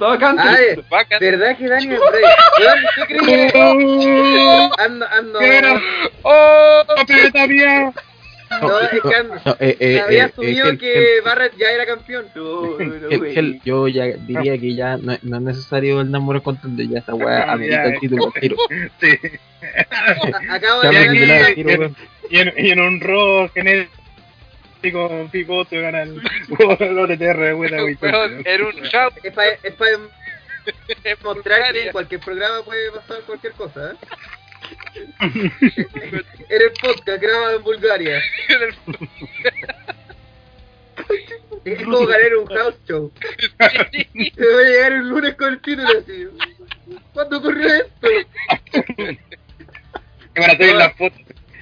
Ah, antes. eh, Bacán. ¿Verdad que Daniel <laughs> <laughs> yo creí que ando, ando. ¡Oh! ¡Papeleta mía! No, es que and- No, eh, eh, había eh, asumido Hel- que Hel- Barrett ya era campeón. <laughs> No. Hel- yo ya diría que ya no, no es necesario el Namor Contender, ya esa weá amerita el título tiro. Sí. Acabo de ganar al tiro. Y en, y en un robo genérico picote gana el <laughs> OTR de Weón, Era un shout. Es para es pa en <laughs> mostrar que en cualquier programa puede pasar cualquier cosa. ¿eh? <laughs> Era el podcast grabado en Bulgaria. Es como ganar un house show. Te voy a llegar el lunes con el título así. ¿Cuándo ocurrió esto? Para hacer la foto.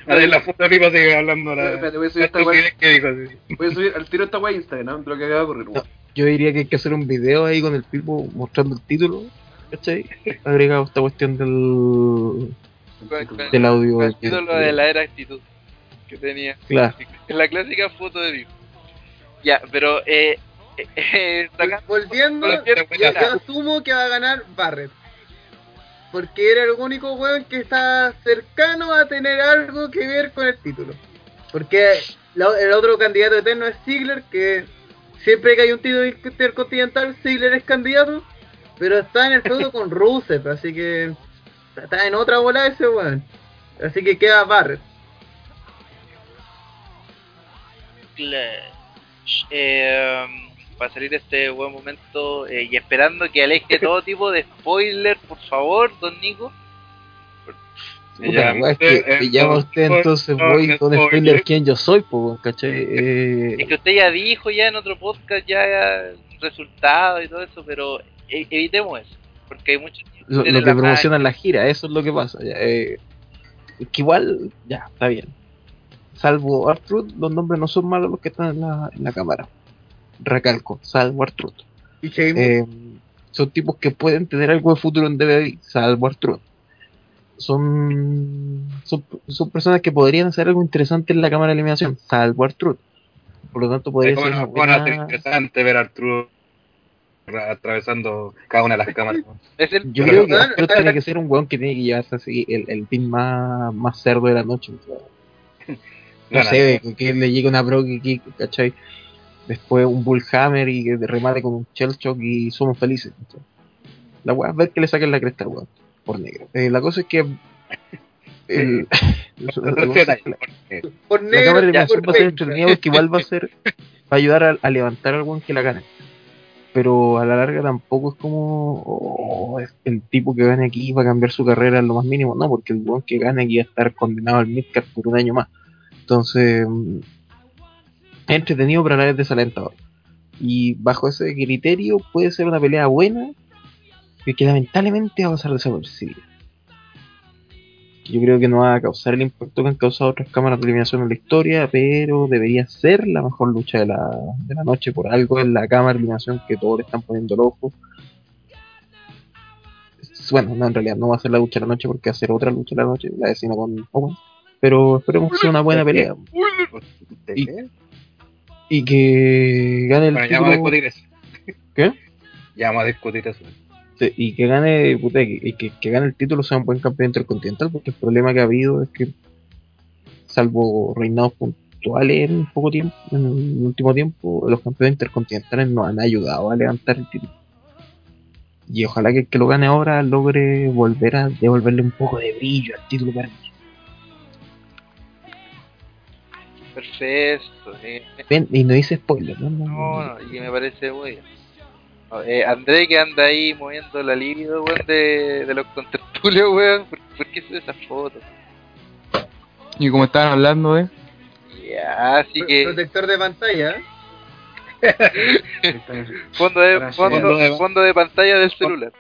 Hacer la foto Pipo sigue hablando la. Espérate, voy a subir la esta weá. estupidez que dijo así. Voy a subir al tiro esta a Instagram, de lo que acaba de ocurrir. Yo diría que hay que hacer un video ahí con el Pipo mostrando el título, ¿cachai? Agregado esta cuestión del, del audio. el título de la era actitud que tenía. Claro. Es la clásica foto de vivo. Ya, pero eh, eh, eh, Volviendo, yo asumo que va a ganar Barrett. Porque era el único weón que está cercano a tener algo que ver con el título. Porque la- el otro candidato eterno es Ziggler, que siempre que hay un título intercontinental, Ziggler es candidato. Pero está en el feudo <laughs> con Rusev, así que está en otra bola ese weón. Así que queda Barrett. Eh, para salir este buen momento eh, y esperando que aleje <laughs> todo tipo de spoiler, por favor, don Nico. Puta, Ya, weá, es usted, que eh, ya no, usted no, entonces no, voy con spoiler. spoiler quién yo soy, pues, ¿cachai? Eh, Es que usted ya dijo ya en otro podcast ya resultados y todo eso, pero e- evitemos eso, porque hay muchos lo, lo la que promocionan la gira, eso es lo que pasa. ya, eh, es que igual, ya, está bien. Salvo Artruth, los nombres no son malos los que están en la, en la cámara. Recalco, salvo. Y Sheamus, Eh, son tipos que pueden tener algo de futuro en DVD, salvo Artruth. Son, son, son personas que podrían hacer algo interesante en la cámara de eliminación, salvo Artruth. Por lo tanto, podría ser buena... interesante ver a Arturo atravesando cada una de las cámaras. Es el Yo creo que tiene que ser un weón que tiene que llevarse así el, el pin más, más cerdo de la noche. <laughs> no Gana. sé, que, que le llegue una Kick, ¿cachai? Después un Bullhammer y que remate con un Shell Shock y somos felices. ¿cachai? La weá es ver que le saquen la cresta al weón, por negro. Eh, la cosa es que. el- <laughs> la, que la- porque por la negro, cámara eliminación por va a ser veinte. entretenida porque igual va a ser. Va a ayudar a, a levantar al weón que la gane. Pero a la larga tampoco es como. oh, es el tipo que gane aquí va a cambiar su carrera en lo más mínimo. No, porque el weón que gane aquí va a estar condenado al midcard por un año más. Entonces, mm, entretenido, pero a la desalentador. Y bajo ese criterio puede ser una pelea buena, que lamentablemente va a pasar desapercibida. Yo creo que no va a causar el impacto que han causado otras cámaras de eliminación en la historia, pero debería ser la mejor lucha de la, de la noche. Por algo en la cámara de eliminación que todos le están poniendo el ojo. Bueno, no, en realidad no va a ser la lucha de la noche porque va a ser otra lucha de la noche, la vecina con Owen. Pero esperemos que sea una buena pelea. Y que gane el Bueno, ya vamos a título. discutir eso. ¿Qué? Ya vamos a discutir eso. Sí, y que gane puta, que, y que, que gane el título sea un buen campeón intercontinental porque el problema que ha habido es que salvo reinados puntuales en poco tiempo en el último tiempo los campeones intercontinentales nos han ayudado a levantar el título y ojalá que el que lo gane ahora logre volver a devolverle un poco de brillo al título para perfecto. eh. Ven, y no dice spoiler ¿no? No, no, y me parece muy bien. No, eh, André que anda ahí moviendo la libido, weón, de, de los contertulios, <laughs> weón. ¿Por, por qué sube esa foto? Y como estaban hablando de. Ya, así que Protector de pantalla. <laughs> fondo de, fondo, Fondo de- fondo de pantalla del celular.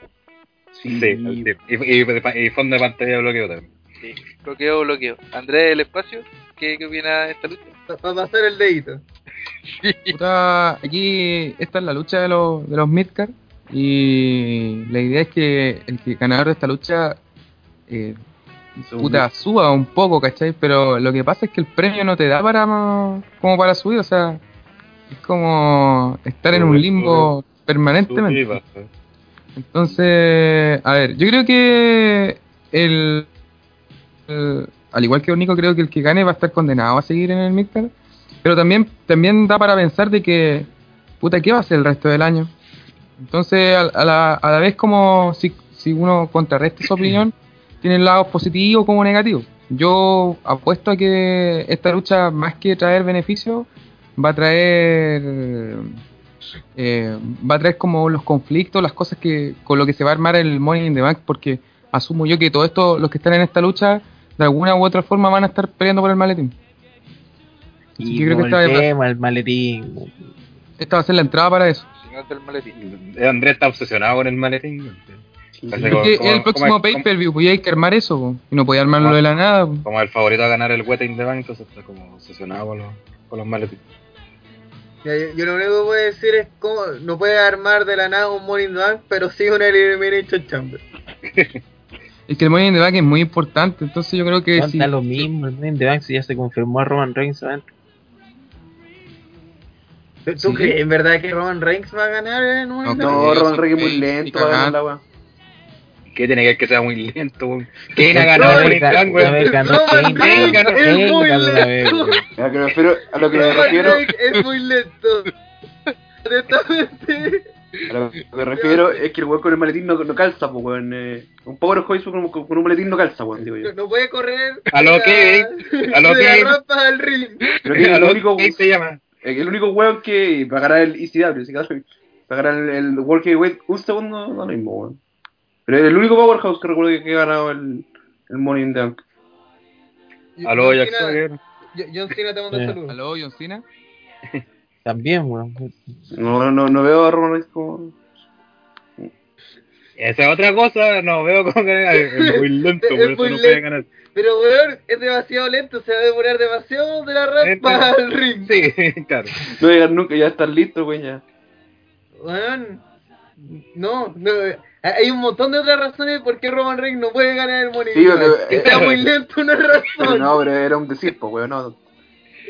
Sí, Sí, sí. Y, y, y fondo de pantalla de bloqueo también. Sí, bloqueo, bloqueo. Andrés, el espacio, ¿qué, qué opina de esta lucha? Para pasar el dedito. Puta, aquí esta es la lucha de los, de los midcard y la idea es que el que ganador de esta lucha eh, puta, suba un poco, ¿cachai? Pero lo que pasa es que el premio no te da para como para subir, o sea, es como estar en un limbo permanentemente. Entonces, a ver, yo creo que el- al igual que Nico, creo que el que gane va a estar condenado a seguir en el Mixer. Pero también, también da para pensar de que, puta, ¿qué va a hacer el resto del año? Entonces, a, a la, a la vez como si, si uno contrarresta esa opinión, <clears throat> tiene lados positivos como negativos. Yo apuesto a que esta lucha, más que traer beneficios, va a traer eh, va a traer como los conflictos, las cosas que con lo que se va a armar el Money in the Bank, porque asumo yo que todos estos, los que están en esta lucha, de alguna u otra forma van a estar peleando por el maletín. Y que creo que esta, el tema, el maletín. esta va a ser la entrada para eso. Señor del maletín. Andrés está obsesionado con el maletín. Como- es el próximo pay-per-view, pues hay que armar eso, po, y no podía armarlo Como- de la nada. po. Como el favorito a ganar el Weta in the Bank, entonces está como obsesionado con los, con los maletines. Ya, yo, yo lo único que puedo decir es cómo no puede armar de la nada un Morning Bank, pero sí un Elimination Chamber. <laughs> Es que el Money in the Bank es muy importante, entonces yo creo que sí. Da lo mismo, el Money in the Bank si ya se confirmó a Roman Reigns adentro. ¿Tú Sí. crees en verdad que Roman Reigns va a ganar en un No, No, Roman Reigns es muy lento estoy para ganar la weá. ¿Qué tiene que ver que sea muy lento, weón? ¿Quién ha ganado weón? Roman Reigns es muy lento. weón. A lo que me refiero, a lo que me Roman refiero, Reigns es muy lento. Honestamente. A lo que me refiero es que el weón con el maletín no, no calza, pues weón. Eh, un Power Hoist con, un maletín no calza, weón, digo yo. No, puede correr. A lo que, a lo que. al ring. Pero que <laughs> ¿A el único, que se llama? el único weón que ganar el ECW, si a ganar el, el World Heavyweight un segundo, no lo mismo, weón. Pero es el único Powerhouse que recuerdo que, que ha ganado el, el Money in the Bank. Aló, John Cena-. John Cena te manda Eh. saludos. Aló, John Cena. <laughs> También, weón. No, no, no, no veo a Roman Reigns como... Esa es otra cosa, no veo cómo ganar. <laughs> Es muy lento, Es por eso muy no puede lento. ganar. Pero weón, es demasiado lento, se va a demorar demasiado de la rampa al ring. Sí, <laughs> claro. No llegar nunca, ya estar listo, weón, ya. Weón, no, no, hay un montón de otras razones por qué Roman Reigns no puede ganar el Money Sí. Que eh, sea muy lento una razón. no, pero era un decir, pues, weón, no.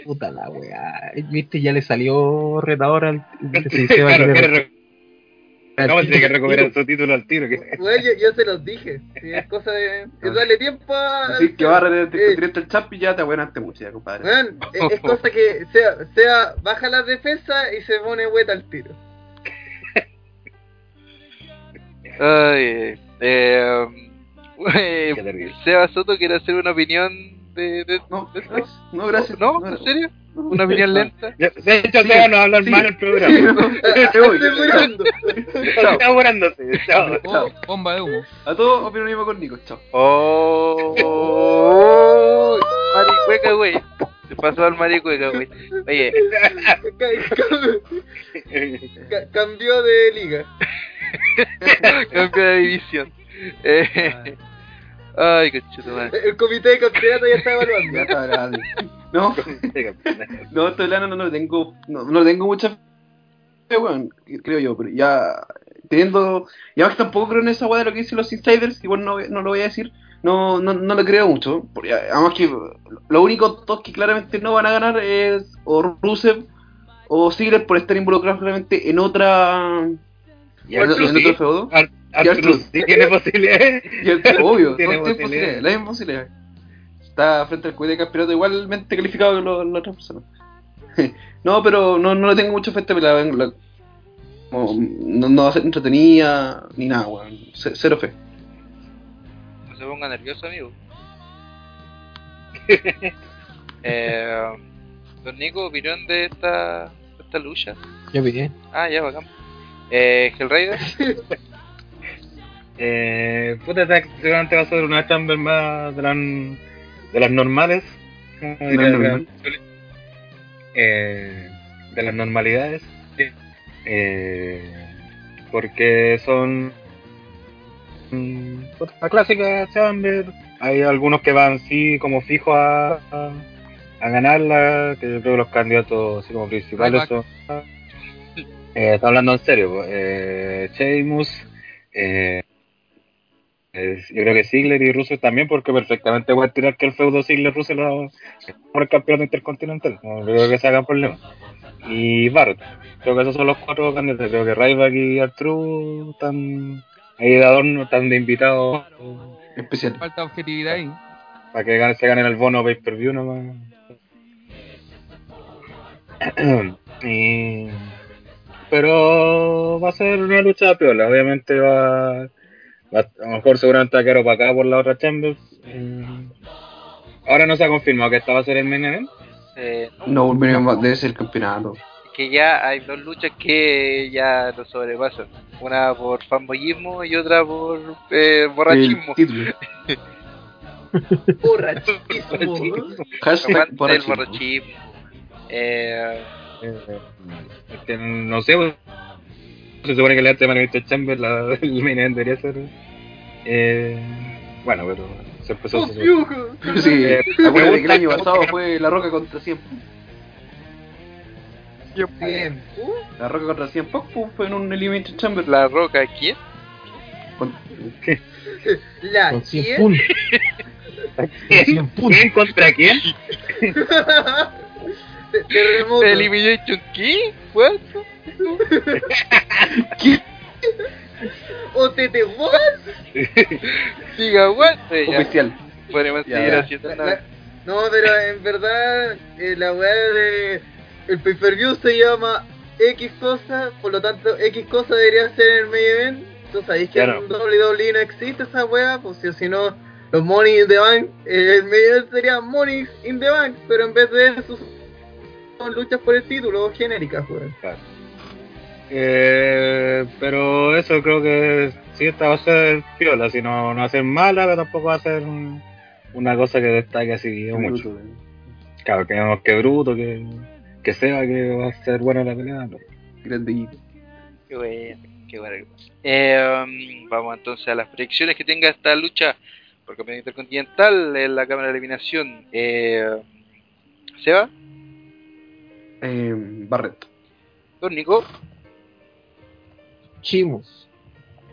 Puta la weá. Viste, ya le salió retador al. <laughs> Claro, re- No, tiene que recuperar su título al tiro. Que... <laughs> Weón, yo, yo se los dije. Es cosa de. Es darle tiempo a. Decir que va a Eh, el champ y ya te abuenaste mucho, ya, compadre. Weón, es, es cosa que sea, sea baja la defensa y se pone hueta al tiro. <laughs> Ay, eh, eh, terrible. Seba Soto quiere hacer una opinión de, de, No, de gracias. no, gracias. ¿No? ¿En serio? ¿Una opinión lenta? De hecho, Sí, Seba no hablan sí. mal el programa. Te <laughs> voy. Estoy muriendo. Está apurándose. Chao. Oh, bomba de humo. A todos mismo con Nico, chao. Oh, maricueca, güey. Se pasó al maricueca, güey. Oye, Ca- <laughs> ca- ca- cambió de liga. <laughs> cambio de división. Eh, ay, conchito, madre. El comité de campeonato ya está Ya evaluando. está grande. No, no, estoy hablando, no, tengo, no, no tengo mucha fe, weón, creo yo, pero ya teniendo, y además que tampoco creo en esa weá de lo que dicen los insiders, igual no, no lo voy a decir, no, no, no le creo mucho, porque además que lo único dos que claramente no van a ganar es o Rusev o Ziggler por estar involucrados claramente en otra, Y en, en otro feudo. Ar- Sí tiene posibilidades. <laughs> Y el- obvio, Tiene posibilidades. posibilidades, la misma posibilidad. Está frente al comité de campeonato igualmente calificado que los- las otras personas. <laughs> no, pero no, no le tengo mucha fe a pelea, la- la- como, no, no va a ser entretenida ni nada, weón. C- Cero fe. No se ponga nervioso, amigo. <laughs> Eh, don Nico, opinión de esta, de esta lucha. Yo bien. Ah, ya, bacán. Eh, Hellraider. Eh, puta, seguramente va a ser una chamber más de las, de las normales. normal. acá. Eh, de las normalidades. Eh, porque son mm, la clásica chamber. Hay algunos que van sí como fijos a, a, a ganarla, que yo creo que los candidatos así como principales son... Eh, está hablando en serio, pues, eh, Sheamus, eh, eh, yo creo que Ziggler y Russell también, porque perfectamente puede tirar que el feudo Ziggler-Russell lo- por el campeonato intercontinental. No creo que se hagan problema. Y Barrett. Creo que esos son los cuatro candidatos. Creo que Ryback y Artru están ahí de adorno, están de invitados. Especial. Falta objetividad ahí. Para que se ganen el bono pay per view nomás. <clears throat> y... Pero va a ser una lucha piola. Obviamente va, va a lo mejor seguramente va a quedar opacada por la otra Chambers. Eh, ahora no se ha confirmado que esta va a ser el main event. Eh, No, mínimo, debe ser el campeonato. que ya hay dos luchas que ya lo sobrepasan. Una por fanboyismo y otra por eh, borrachismo. El título. <laughs> Borrachísimo. Hashtag borrachismo. borrachismo. Eh, Eh, no sé, se supone que el arte de Manifesto Chamber, la, el main event debería ser. Eh, bueno, pero se empezó a ¡Oh, piujo! Sí, Eh, <laughs> que el año pasado fue La Roca contra 100 Bien. Uh, La Roca contra 100 Punk pum, fue en un Elimination Chamber. la roca, ¿quién? Con- <laughs> La Con 100 quién? puntos. Con 100 puntos. ¿Quién contra quién? Terremoto. ¿Elimination qué? O te te? Siga, what? Ya, Oficial. podemos Ya, seguir haciendo La- nada. la- No, pero en verdad eh, la weá de el pay per view se llama X cosa, por lo tanto X cosa debería ser el main event. Tú sabéis que Claro. en WWE no existe esa weá, pues si o si no los Money in the Bank, eh, el main event sería Money in the Bank, pero en vez de eso son luchas por el título genéricas, weón. Claro. Eh, pero eso creo que sí, esta va a ser piola, si no, no va a ser mala, pero tampoco va a ser un- una cosa que destaque así mucho. Bruto, eh. Claro, que que bruto, que, que sepa que va a ser buena la pelea. pero- Grande Qué bueno, qué bueno. Eh, um, vamos entonces a las predicciones que tenga esta lucha por campeonato intercontinental en la cámara de eliminación. Eh, Seba, Eh. Don Nico, Chimos.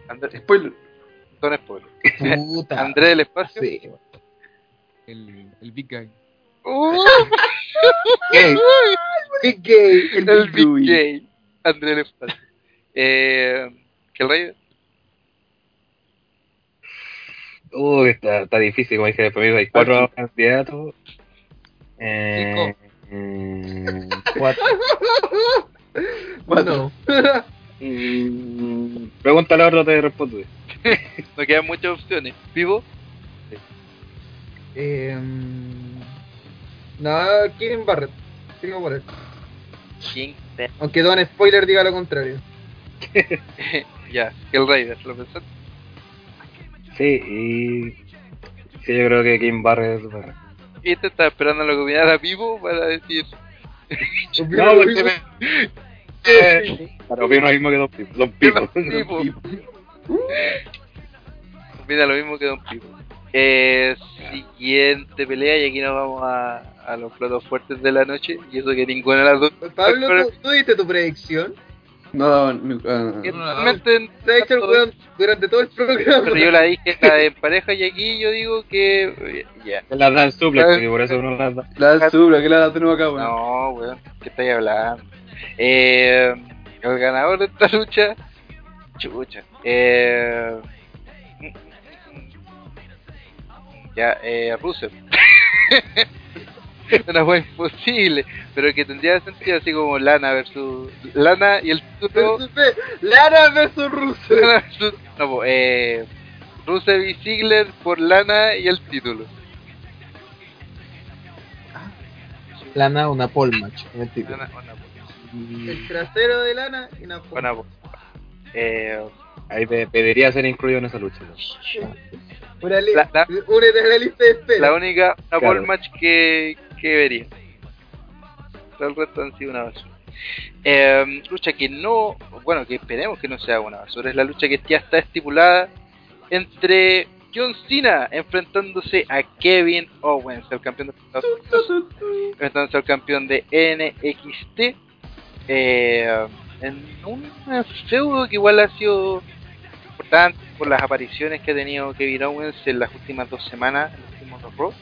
Andrés, Spoiler. Don Spoiler, Puta. <laughs> Andrés del Espacio. Sí. El, el Big Guy. ¡Uh! Gay. <laughs> Big Gay. El, el Big Big Gay. Andrés del Espacio. Eh, ¿Hellraider? Uy, está, está difícil, como dije, para mí hay cuatro candidatos. Eh, mm, Cuatro. <laughs> Cuatro. Mm, pregúntale a otro, te respondo. <laughs> No quedan muchas opciones. ¿Vivo? Eh, no, Kevin Barrett. Sigo por él. Aunque Don Spoiler diga lo contrario. <laughs> ya, Hellraider, ¿lo pensaste? Sí, y. Sí, yo creo que Kim Barrett. bueno. Y te estaba esperando la comunidad a Vivo para decir. No, porque me. Eh, opino lo mismo que Don Pipo. Don Pipo. Don Pipo. Opina lo mismo que Don Pipo. Eh, siguiente pelea, y aquí nos vamos a, a los platos fuertes de la noche. Y eso que ninguna de las dos. Pablo, Pero- ¿tú, tú diste tu predicción? No, no, ah, que realmente ha hecho el weón durante todo el programa. Pero yo la dije la de pareja y aquí yo digo que. Ya. Las dan suplex, y por eso no las da. la subra que la tenemos acá, weón. No, weón, ¿qué estáis hablando? Eh, el ganador de esta lucha, chucha. Eh, ya, eh, Rusev. <laughs> Una wea imposible, pero que tendría sentido así como Lana versus Lana y el B. Lara versus Russo. Lana versus- no, eh, Rusev y Ziggler por Lana y el título. Lana, una pole match. Mentira. Lana, una, El trasero de Lana y una una, po. Eh, Ahí pe- pediría ser incluido en esa lucha. <laughs> Una li- La- la- Únete a la lista de espera. la única una Claro. ball match que, que vería. Todo el resto han sido una basura. Eh, lucha que no, bueno, que esperemos que no sea una basura, es la lucha que ya está estipulada entre John Cena enfrentándose a Kevin Owens, el campeón de Estados Unidos, <laughs> enfrentándose al campeón de NXT, eh, en un feudo que igual ha sido importante por las apariciones que ha tenido Kevin Owens en las últimas dos semanas, en los últimos dos Raw.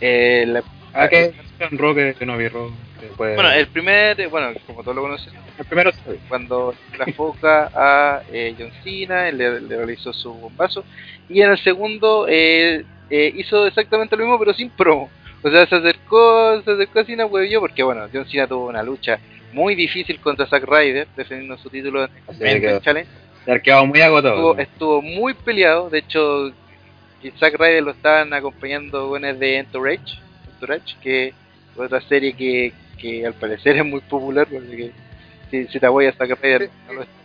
Eh, la- Ah, que en Raw que, no vi Raw. bueno, el primer, eh, bueno, como todos lo conocen, el primero cuando la foca a eh, John Cena, le, le realizó su bombazo. Y en el segundo, eh, eh, hizo exactamente lo mismo, pero sin promo. O sea, se acercó, se acercó a Cena, huevió, porque bueno, John Cena tuvo una lucha muy difícil contra Zack Ryder, defendiendo su título en Event Challenge. Se ha quedado muy agotado. Estuvo, estuvo muy peleado, de hecho, Zack Ryder lo estaban acompañando con el de Entourage, Entourage que es otra serie que, que al parecer es muy popular, porque que, si, si te voy a Zack Ryder.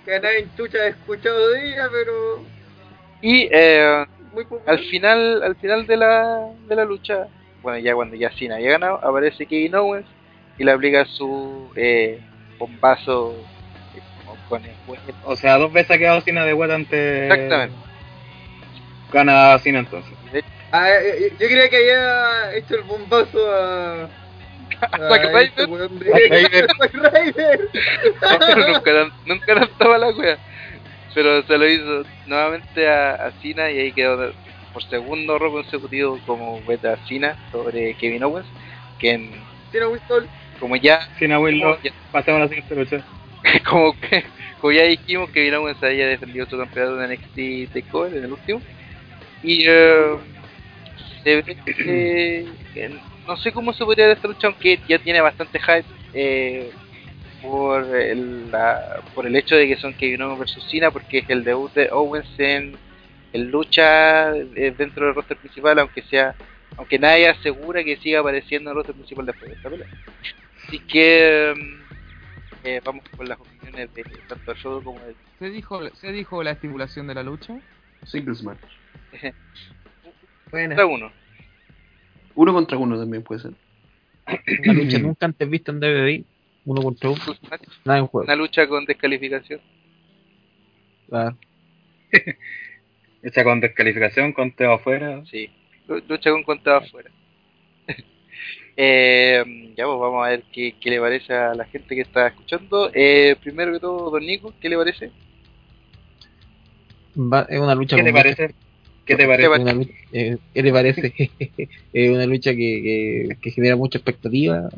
Que nadie en chucha ha escuchado de ella, pero Y eh, muy popular. al final al final de la, de la lucha, bueno, ya cuando ya Cena había ganado, aparece Kevin Owens y le aplica su eh, bombazo eh, con el huevo. O sea, dos veces ha quedado Cena de ante. Exactamente. Gana Cena entonces. Ah, eh, yo creía que había hecho el bombazo a. <laughs> a Zack este <laughs> nunca, la- nunca lanzaba la wea. Pero se lo hizo nuevamente a, a Cena y ahí quedó por segundo rol consecutivo como beta Cena sobre Kevin Owens, que en- Cena Winston. Como ya Cena Willow. ya- Pasamos a la siguiente lucha. <laughs> como, que- como ya dijimos que Kevin Owens había defendido su campeonato de NXT TakeOver en el último y se ve que- que no sé cómo se podría dar esta lucha aunque ya tiene bastante hype eh, por el, la- por el hecho de que son Kevin Owens versus Cena porque es el debut de Owens en, en lucha eh, dentro del roster principal aunque sea aunque nadie asegura que siga apareciendo en el roster principal después de esta pelea así que mm, eh, vamos con las opiniones de tanto el show como de ¿Se dijo, ¿Se dijo la estipulación de la lucha? Singles match. <laughs> Cada uno. Uno contra uno también puede ser. Una lucha nunca antes vista en DVD. Uno contra uno. Nada en juego. Una lucha con descalificación. Claro. <laughs> Lucha con descalificación, conteo afuera. Sí, lu- lucha con contado afuera. <laughs> eh, ya pues vamos a ver qué, qué le parece a la gente que está escuchando. Eh, primero que todo, don Nico, ¿qué le parece? Va- es una lucha ¿Qué te con parece? ¿Qué te ¿Qué parece? parece? una lucha- eh, ¿Qué te parece? <laughs> es una lucha que, que, que genera mucha expectativa.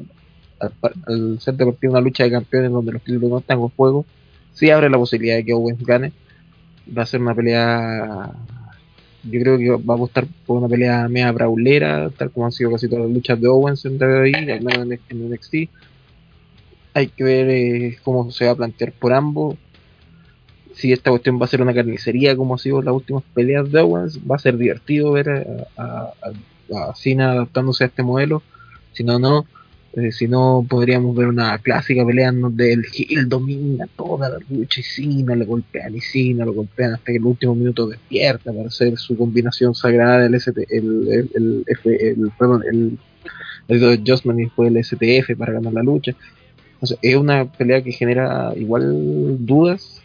Al, al ser de partida una lucha de campeones donde los títulos no están en juego, sí abre la posibilidad de que Owens gane. Va a ser una pelea. Yo creo que va a apostar por una pelea media braulera, tal como han sido casi todas las luchas de Owens en WWE, al menos en, NXT. Hay que ver eh, cómo se va a plantear por ambos si esta cuestión va a ser una carnicería como ha sido las últimas peleas de Owens, va a ser divertido ver a, a, a- a Cena adaptándose a este modelo. Si no, no. Eh, si no, podríamos ver una clásica pelea donde el Gil domina toda la lucha y Cena le golpean y Cena lo golpean hasta que el último minuto despierta para hacer su combinación sagrada del ST, el, el, el, F- el- perdón, el, el Adjustment y después el STF para ganar la lucha. Es una pelea que genera igual dudas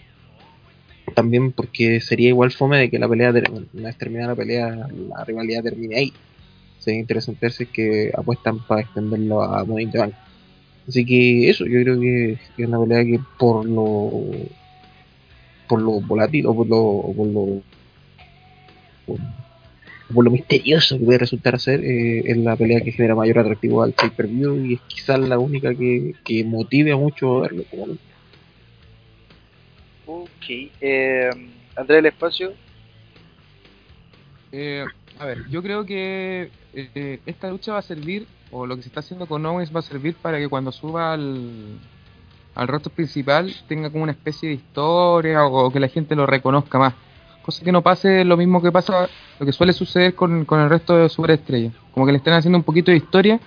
también porque sería igual fome de que la pelea, una vez terminada la pelea, la rivalidad termine ahí. Sería interesante ver si es que apuestan para extenderlo a Money in the Bank. Así que eso, yo creo que es una pelea que por lo por lo volátil o por lo, o por lo por, por lo misterioso que puede resultar ser eh, es la pelea que genera mayor atractivo al pay per view y es quizás la única que, que motive a mucho a verlo como Ok. Eh, Andrés del Espacio. Eh, a ver, yo creo que eh, esta lucha va a servir, o lo que se está haciendo con Owens va a servir para que cuando suba al, al rostro principal tenga como una especie de historia o, que la gente lo reconozca más. Cosa que no pase lo mismo que pasa, lo que suele suceder con, con el resto de superestrellas. Como que le estén haciendo un poquito de historia,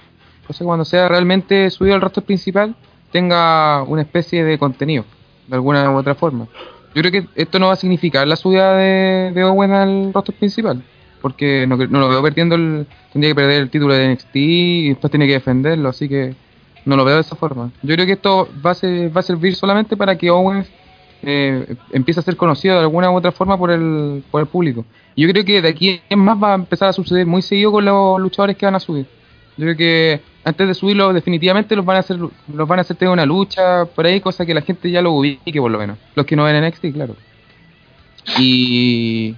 cosa que cuando sea realmente subido al rostro principal tenga una especie de contenido, de alguna u otra forma. Yo creo que esto no va a significar la subida de, de Owen al rostro principal, porque no, no lo veo perdiendo el. Tendría que perder el título de NXT y después tiene que defenderlo, así que no lo veo de esa forma. Yo creo que esto va a, servir solamente para que Owens eh, empiece a ser conocido de alguna u otra forma por el, por el público. Yo creo que de aquí en más va a empezar a suceder muy seguido con los luchadores que van a subir. Yo creo que antes de subirlo definitivamente los van a hacer los van a hacer tener una lucha por ahí, cosa que la gente ya lo ubique por lo menos. Los que no ven NXT, claro. Y,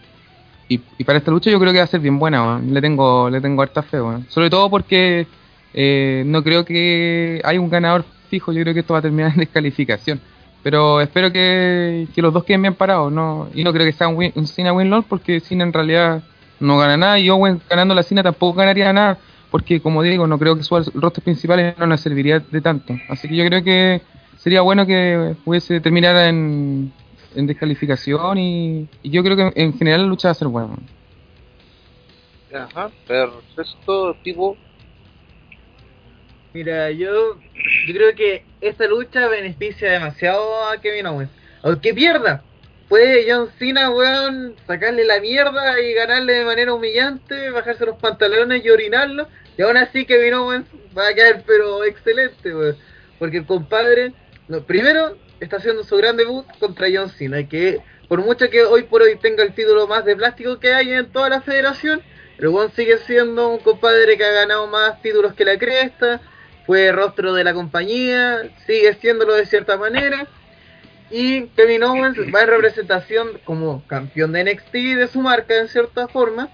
y, para esta lucha yo creo que va a ser bien buena, le tengo le tengo harta fe, sobre todo porque eh, no creo que hay un ganador fijo, yo creo que esto va a terminar <laughs> en descalificación. Pero espero que, que los dos queden bien parados, no y no creo que sea un, win, un Cena Winlord porque Cena en realidad no gana nada y Owen ganando la cena tampoco ganaría nada porque como digo no creo que su rostro principal no nos serviría de tanto. Así que yo creo que sería bueno que pudiese terminar en, en descalificación y, y yo creo que en general la lucha va a ser buena Ajá, perfecto, tipo. Mira, yo, yo creo que esta lucha beneficia demasiado a Kevin Owens. Aunque pierda, puede John Cena, weón, sacarle la mierda y ganarle de manera humillante, bajarse los pantalones y orinarlo. Y aún así Kevin Owens va a caer, pero excelente, weón. Porque el compadre, no, primero, está haciendo su gran debut contra John Cena, que por mucho que hoy por hoy tenga el título más de plástico que hay en toda la federación, el weón sigue siendo un compadre que ha ganado más títulos que la cresta, fue rostro de la compañía, sigue siéndolo de cierta manera. Y Kevin Owens va en representación como campeón de NXT de su marca en cierta forma.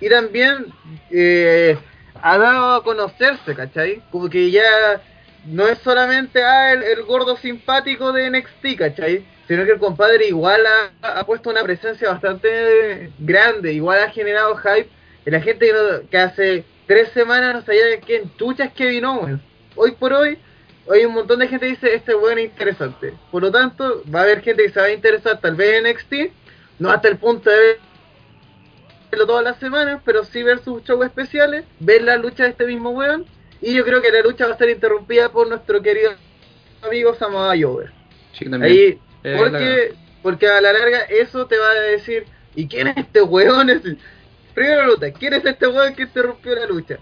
Y también eh, ha dado a conocerse, ¿cachai? Como que ya no es solamente ah, el, gordo simpático de NXT, ¿cachai? Sino que el compadre igual ha, puesto una presencia bastante grande, igual ha generado hype y la gente que, no- que hace tres semanas no sabía de quién chucha es Kevin Owens. Hoy por hoy, hoy un montón de gente dice, este weón es interesante. Por lo tanto, va a haber gente que se va a interesar tal vez en NXT, no hasta el punto de verlo todas las semanas, pero sí ver sus shows especiales, ver la lucha de este mismo weón. Y yo creo que la lucha va a ser interrumpida por nuestro querido amigo Samoa Joe. Sí, también. Ahí, Eh, porque, porque a la larga eso te va a decir, ¿y quién es este weón? Es- Primero lucha, ¿quién es este weón que interrumpió la lucha?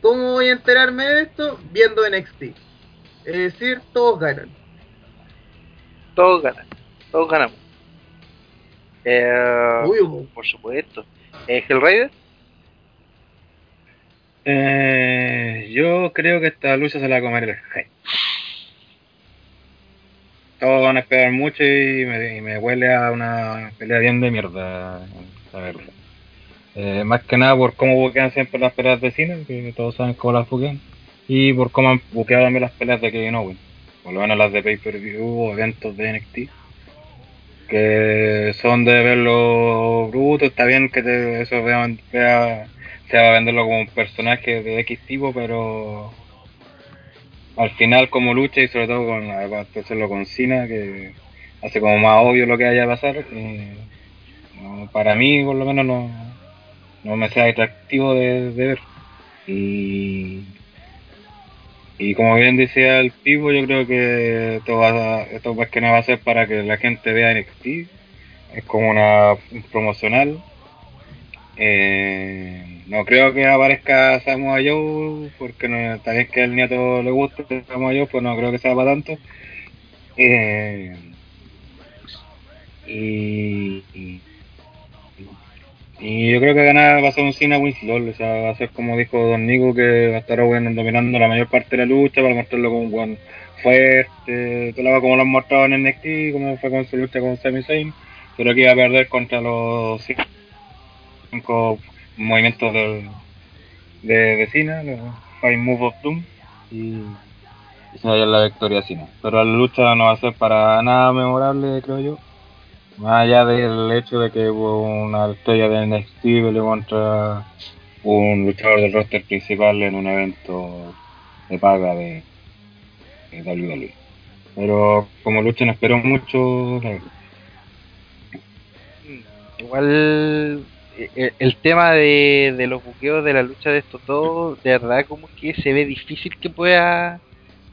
¿Cómo voy a enterarme de esto? Viendo NXT. Es decir, todos ganan. Todos ganan, todos ganamos. Eh, Uy, por supuesto. Eh, Hellraider, Eh, yo creo que esta lucha se la va a comer. Todos van a esperar mucho y me, huele a una pelea bien de mierda. Eh, más que nada por cómo buquean siempre las peleas de cine, que todos saben cómo las buquean, y por cómo han buqueado también las peleas de Kevin Owens, por lo menos las de pay-per-view o eventos de NXT, que son de verlo bruto, está bien que te, eso vean, vea, se va a venderlo como un personaje de X tipo, pero al final como lucha y sobre todo con hacerlo con que hace como más obvio lo que vaya a pasar, no, para mí por lo menos no, no me sea atractivo de, ver. Y, y como bien decía el Pivo, yo creo que esto, va a, esto más que nada va a ser para que la gente vea NXT. Es como una un promocional. Eh, no creo que aparezca Samoa Joe, porque no, está bien que al nieto le guste Samoa Joe, pues no creo que sea para tanto. Eh, y, y, yo creo que ganar va a ser un Cena Winslow, o sea, va a ser como dijo Don Nico, que va a estar bueno, dominando la mayor parte de la lucha, para mostrarlo como un buen fuerte, como lo han mostrado en NXT, como fue con su lucha con Sami Zayn, pero que iba a perder contra los cinco movimientos del, de, de Cena, los Five Move of Doom, y, se vaya la victoria Cena. Pero la lucha no va a ser para nada memorable, creo yo. Más allá del hecho de que hubo una estrella de NXT contra un luchador del roster principal en un evento de paga de, de WWE. Pero como lucha no espero mucho, mm, igual eh, el tema de, de los buqueos de la lucha de estos dos, de verdad como que se ve difícil que pueda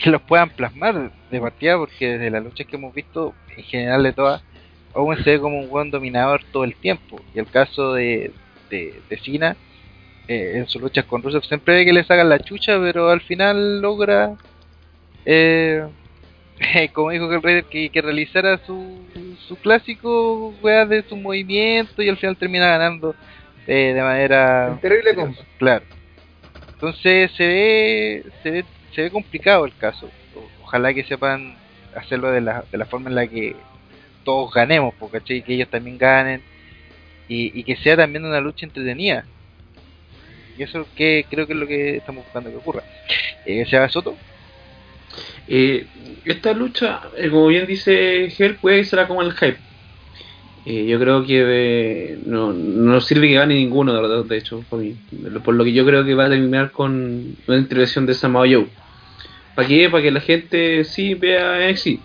que los puedan plasmar de partida, porque desde las luchas que hemos visto, en general de todas, Owen se ve como un buen dominador todo el tiempo. Y el caso de, de, de Cena, eh, en sus luchas con Rusev, siempre ve que le sacan la chucha, pero al final logra, eh, <laughs> como dijo el Raider, que, que realizara su, su clásico weá de su movimiento y al final termina ganando eh, de manera terrible combo. Claro. Entonces se ve, se ve, se ve complicado el caso. Ojalá que sepan hacerlo de la, de la forma en la que todos ganemos, porque que ellos también ganen y, y que sea también una lucha entretenida. Y eso que creo que es lo que estamos buscando que ocurra. Eh, Seba Soto, Eh, esta lucha, eh, como bien dice Hell, puede ser como el hype. Eh, yo creo que eh, no, no sirve que gane ninguno, de verdad, de hecho, por, mí. por lo que yo creo que va a terminar con una intervención de Samoa Joe. ¿Para qué? Para que la gente sí vea NXT.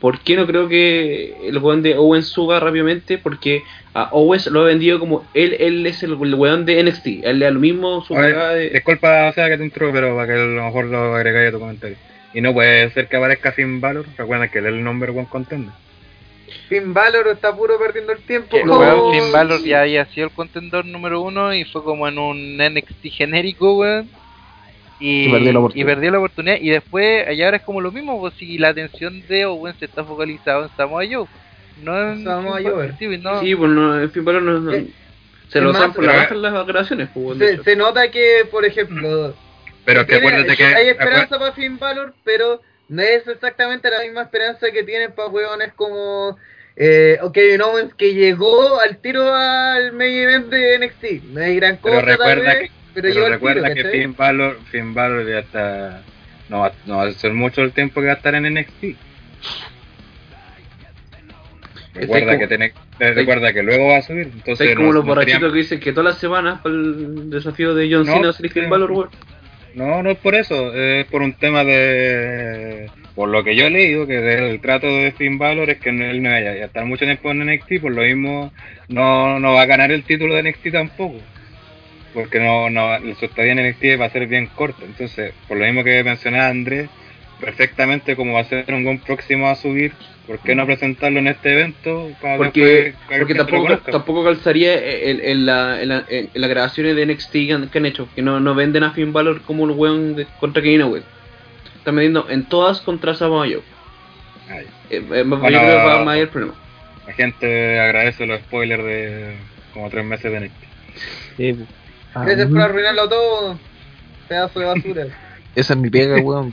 ¿Por qué no creo que el weón de Owens suba rápidamente? Porque a Owens lo ha vendido como él, él es el, weón de NXT. Él le da lo mismo su ver, de- Disculpa, o sea, que te intro, pero para que a lo mejor lo agregáis a tu comentario. Y no puede ser que aparezca Finn Balor. Recuerda que él es el number one contender. Finn Balor está puro perdiendo el tiempo. Que, weón, Finn Balor ya había sido el contendor número uno y fue como en un NXT genérico, weón. Y, Y perdió la y oportunidad. perdió la oportunidad. Y después, allá ahora es como lo mismo, pues si la atención de Owen se está focalizada en Samoa Joe. No en Samoa Finn Balor, Joe. sí, no. Sí, pues no, en fin, pero no, no- Eh, se lo usan por la baja en las grabaciones, pues, se nota que, por ejemplo, Pero que acuérdate que. hay esperanza para Finn Balor, pero no es exactamente la misma esperanza que tienen para hueones como eh, o Kevin Owens que llegó al tiro al main event de NXT. No hay gran cosa, Pero recuerda tal vez, que- pero, Pero recuerda tiro, que. Finn Balor, Finn Balor ya está. No va, no va a ser mucho el tiempo que va a estar en NXT. Recuerda como- que tiene, recuerda que luego va a subir. Entonces como no- los no borrachitos que dicen que todas las semanas para el desafío de John No, Cena sería Finn sí. Balor, weón. No, no es por eso, es por un tema de... Por lo que yo he leído, que del trato de Finn Balor es que él no vaya a estar mucho tiempo en NXT, por lo mismo no, no va a ganar el título de NXT tampoco. Porque no, no, su estadía en NXT va a ser bien corto. Entonces, por lo mismo que mencionaba Andrés, perfectamente como va a ser un buen próximo a subir, ¿por qué no presentarlo en este evento? Para Porque, que porque tampoco, tampoco calzaría en, en la, en, la- en las grabaciones de NXT que han, que han hecho, que no, no venden a Finn Balor como el weón de- contra Kevin Owens. Están vendiendo en todas contra Samoa Joe. Ay, Eh, eh, yo Bueno, creo que va más el problema. la gente agradece los spoilers de como tres meses de NXT. Sí, Gracias por arruinarlo todo, pedazo de basura. <laughs> Esa es mi pega, weón.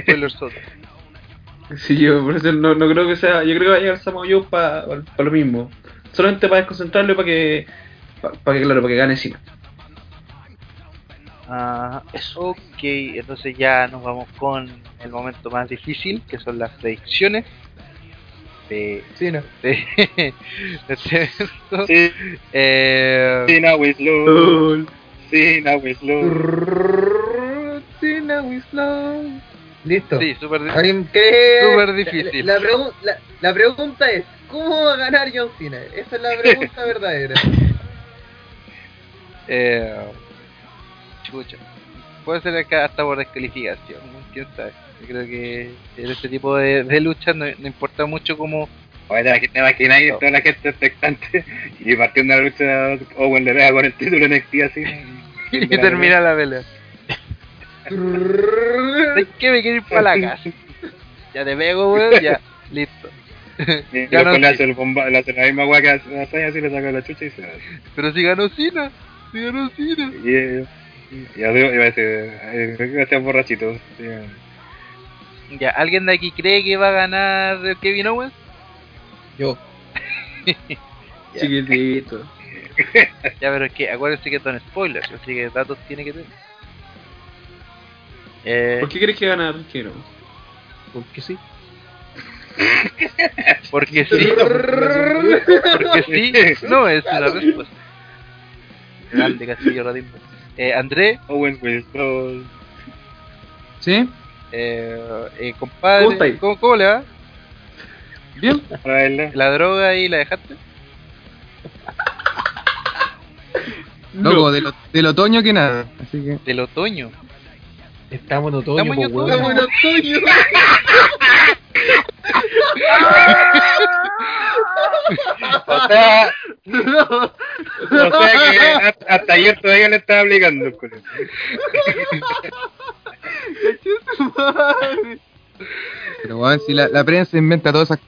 Spoilers todos. <laughs> Sí, yo por eso no, no creo que sea. Yo creo que va a llegar Samoa Joe para lo mismo. Solamente para desconcentrarlo y para que. Para que, claro, para que gane Cena. Ah, ok, entonces ya nos vamos con el momento más difícil, que son las predicciones de, Sí, no. de, <laughs> de este evento. Sí, Eh, slow. Sí, now we slow. Sí, now we slow. Listo. sí, súper difícil. Súper difícil. La, la pregu- la- la pregunta es, ¿cómo va a ganar John Cena? Esa es la pregunta <laughs> verdadera. Eh, chucha. Puede ser acá hasta por descalificación, quién sabe. Yo creo que en este tipo de, de luchas no, no importa mucho cómo. Oye, te imaginas ahí toda la gente expectante <laughs> y partiendo de la lucha Owen le pega con el título en NXT así. <laughs> y termina la pelea. ¿Sabes qué? Me quiero ir para la casa. Ya te pego, weón, ya, listo. Y Ya no después le sé. hace, el bomba, le hace la misma weá que hace así, le saca la chucha y se va. Pero si ganó Cena, si ganó Cena. Y, eh, y adiós, iba a decir, eh, gracias borrachito. Sí, eh. Ya, ¿alguien de aquí cree que va a ganar Kevin Owens? Yo. <laughs> Chiquitito. Ya, pero es que acuérdense que son spoilers, así que datos tiene que tener. Eh, ¿Por qué crees que gana Owens? <laughs> Porque sí. porque sí, porque sí, no es una respuesta. Grande Castillo Radimbo. Eh, André, Owen will slow. ¿Sí? eh, eh, compadre, ¿Cómo estáis? ¿cómo, cómo le va? ¿Bien? ¿La droga ahí la dejaste? Loco, del, del otoño que nada. Así que. Del otoño. Estamos en otoño, Estamos en weón. Estamos en otoño. O sea, o sea que hasta, hasta ayer todavía le estaba aplicando el culo. <laughs> Pero bueno, si la, la prensa inventa todas esas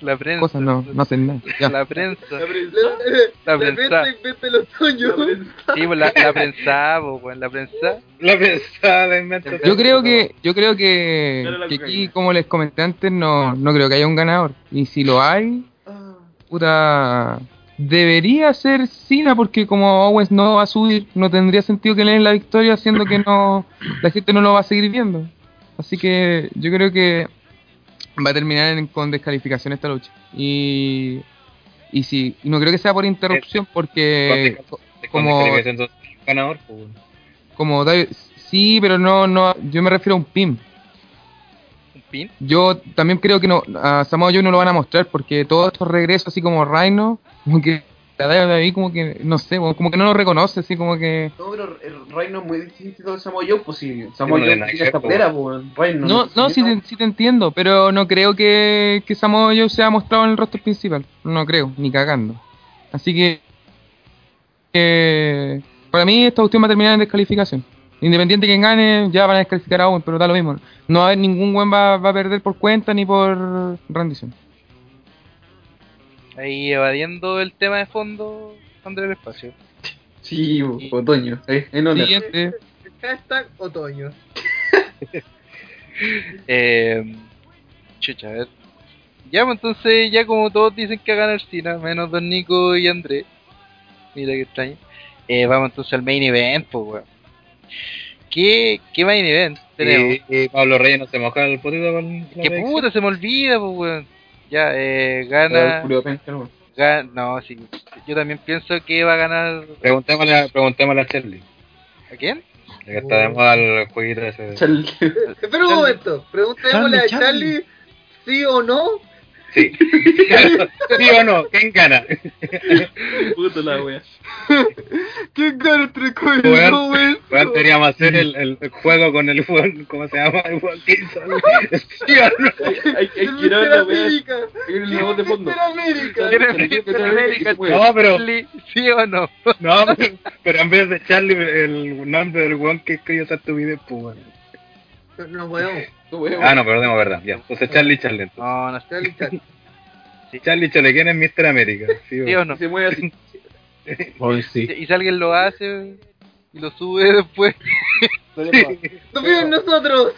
La prensa. cosas, no, no hacen nada. Ya. La prensa. La, La la prensa. prensa inventa el otoño. Sí, pues la, la prensa, pues, la prensa. La pensada la inventa. Yo creo que, yo creo que, que aquí, como les comenté antes, no, no creo que haya un ganador. Y si lo hay, puta, debería ser Cena porque como Owens no va a subir, no tendría sentido que le den la victoria, siendo que no, la gente no lo va a seguir viendo. Así que yo creo que va a terminar en- con descalificación esta lucha. Y Y si y no creo que sea por interrupción porque como- ganador, pues, como David- sí, pero no no yo me refiero a un pin. Un pin. Yo también creo que no a Samoa Joe no lo van a mostrar porque todos estos regresos así como Rhino, como que la David como que no sé, como que no lo reconoce así como que No, pero el Rhino es muy distinto del Samoa Joe, pues si Sí, Samoa no, Joe de tiene esta pues. polera, pues Rhino No, no, sí, te- sí te entiendo, pero no creo que, que Samoa Joe sea mostrado en el roster principal. No creo, ni cagando. Así que, eh, para mí esta cuestión va a terminar en descalificación. Independiente de quien gane, ya van a descalificar a Owen, pero da lo mismo. No va a haber ningún buen va, va a perder por cuenta ni por rendición. Ahí evadiendo el tema de fondo, André del Espacio. Sí, otoño. Eh, en honor. Siguiente. Hashtag otoño. <laughs> Eh, chucha, a ver. Ya, pues entonces, ya como todos dicen que va a ganar Cena, menos Don Nico y André. Mira que extraño. Eh, vamos entonces al main event, pues, weón. ¿Qué, ¿Qué main event tenemos? Y, y Pablo Reyes no se moja el potito con la ¿Qué puta? Se me olvida, pues, weón. Ya, eh, gana. No. sí. Yo también pienso que va a ganar. Preguntémosle, a- preguntémosle a Charlie. ¿A quién? Ya que está de moda el jueguito ese. Espera un momento. Preguntémosle a Charlie, Charlie sí o no. Sí. <laughs> ¿Sí o no? ¿Quién gana? Puta la wea. ¿Quién gana entre Weón, weón, deberíamos hacer el, el, el juego con el weón, ¿cómo se llama? El weón que hizo. ¿Sí o no? Hay, hay, hay que El ir a la wea. Una voz de fondo. América. No, pero, ¿Sí o no? no, pero, pero en vez de Charlie, el nombre del weón que escribió esa estupidez, pues weón. No podemos. No, wea, Ah, no, perdemos, verdad. Ya, entonces Charlie Charlie. entonces. No, no. Charlie, <laughs> Charlie. Charlie Charlie, ¿quién es Mr. América? Sí, ¿Sí o no? Se mueve así. Hoy sí. Y si alguien lo hace y lo sube después. <laughs> ¡No nosotros!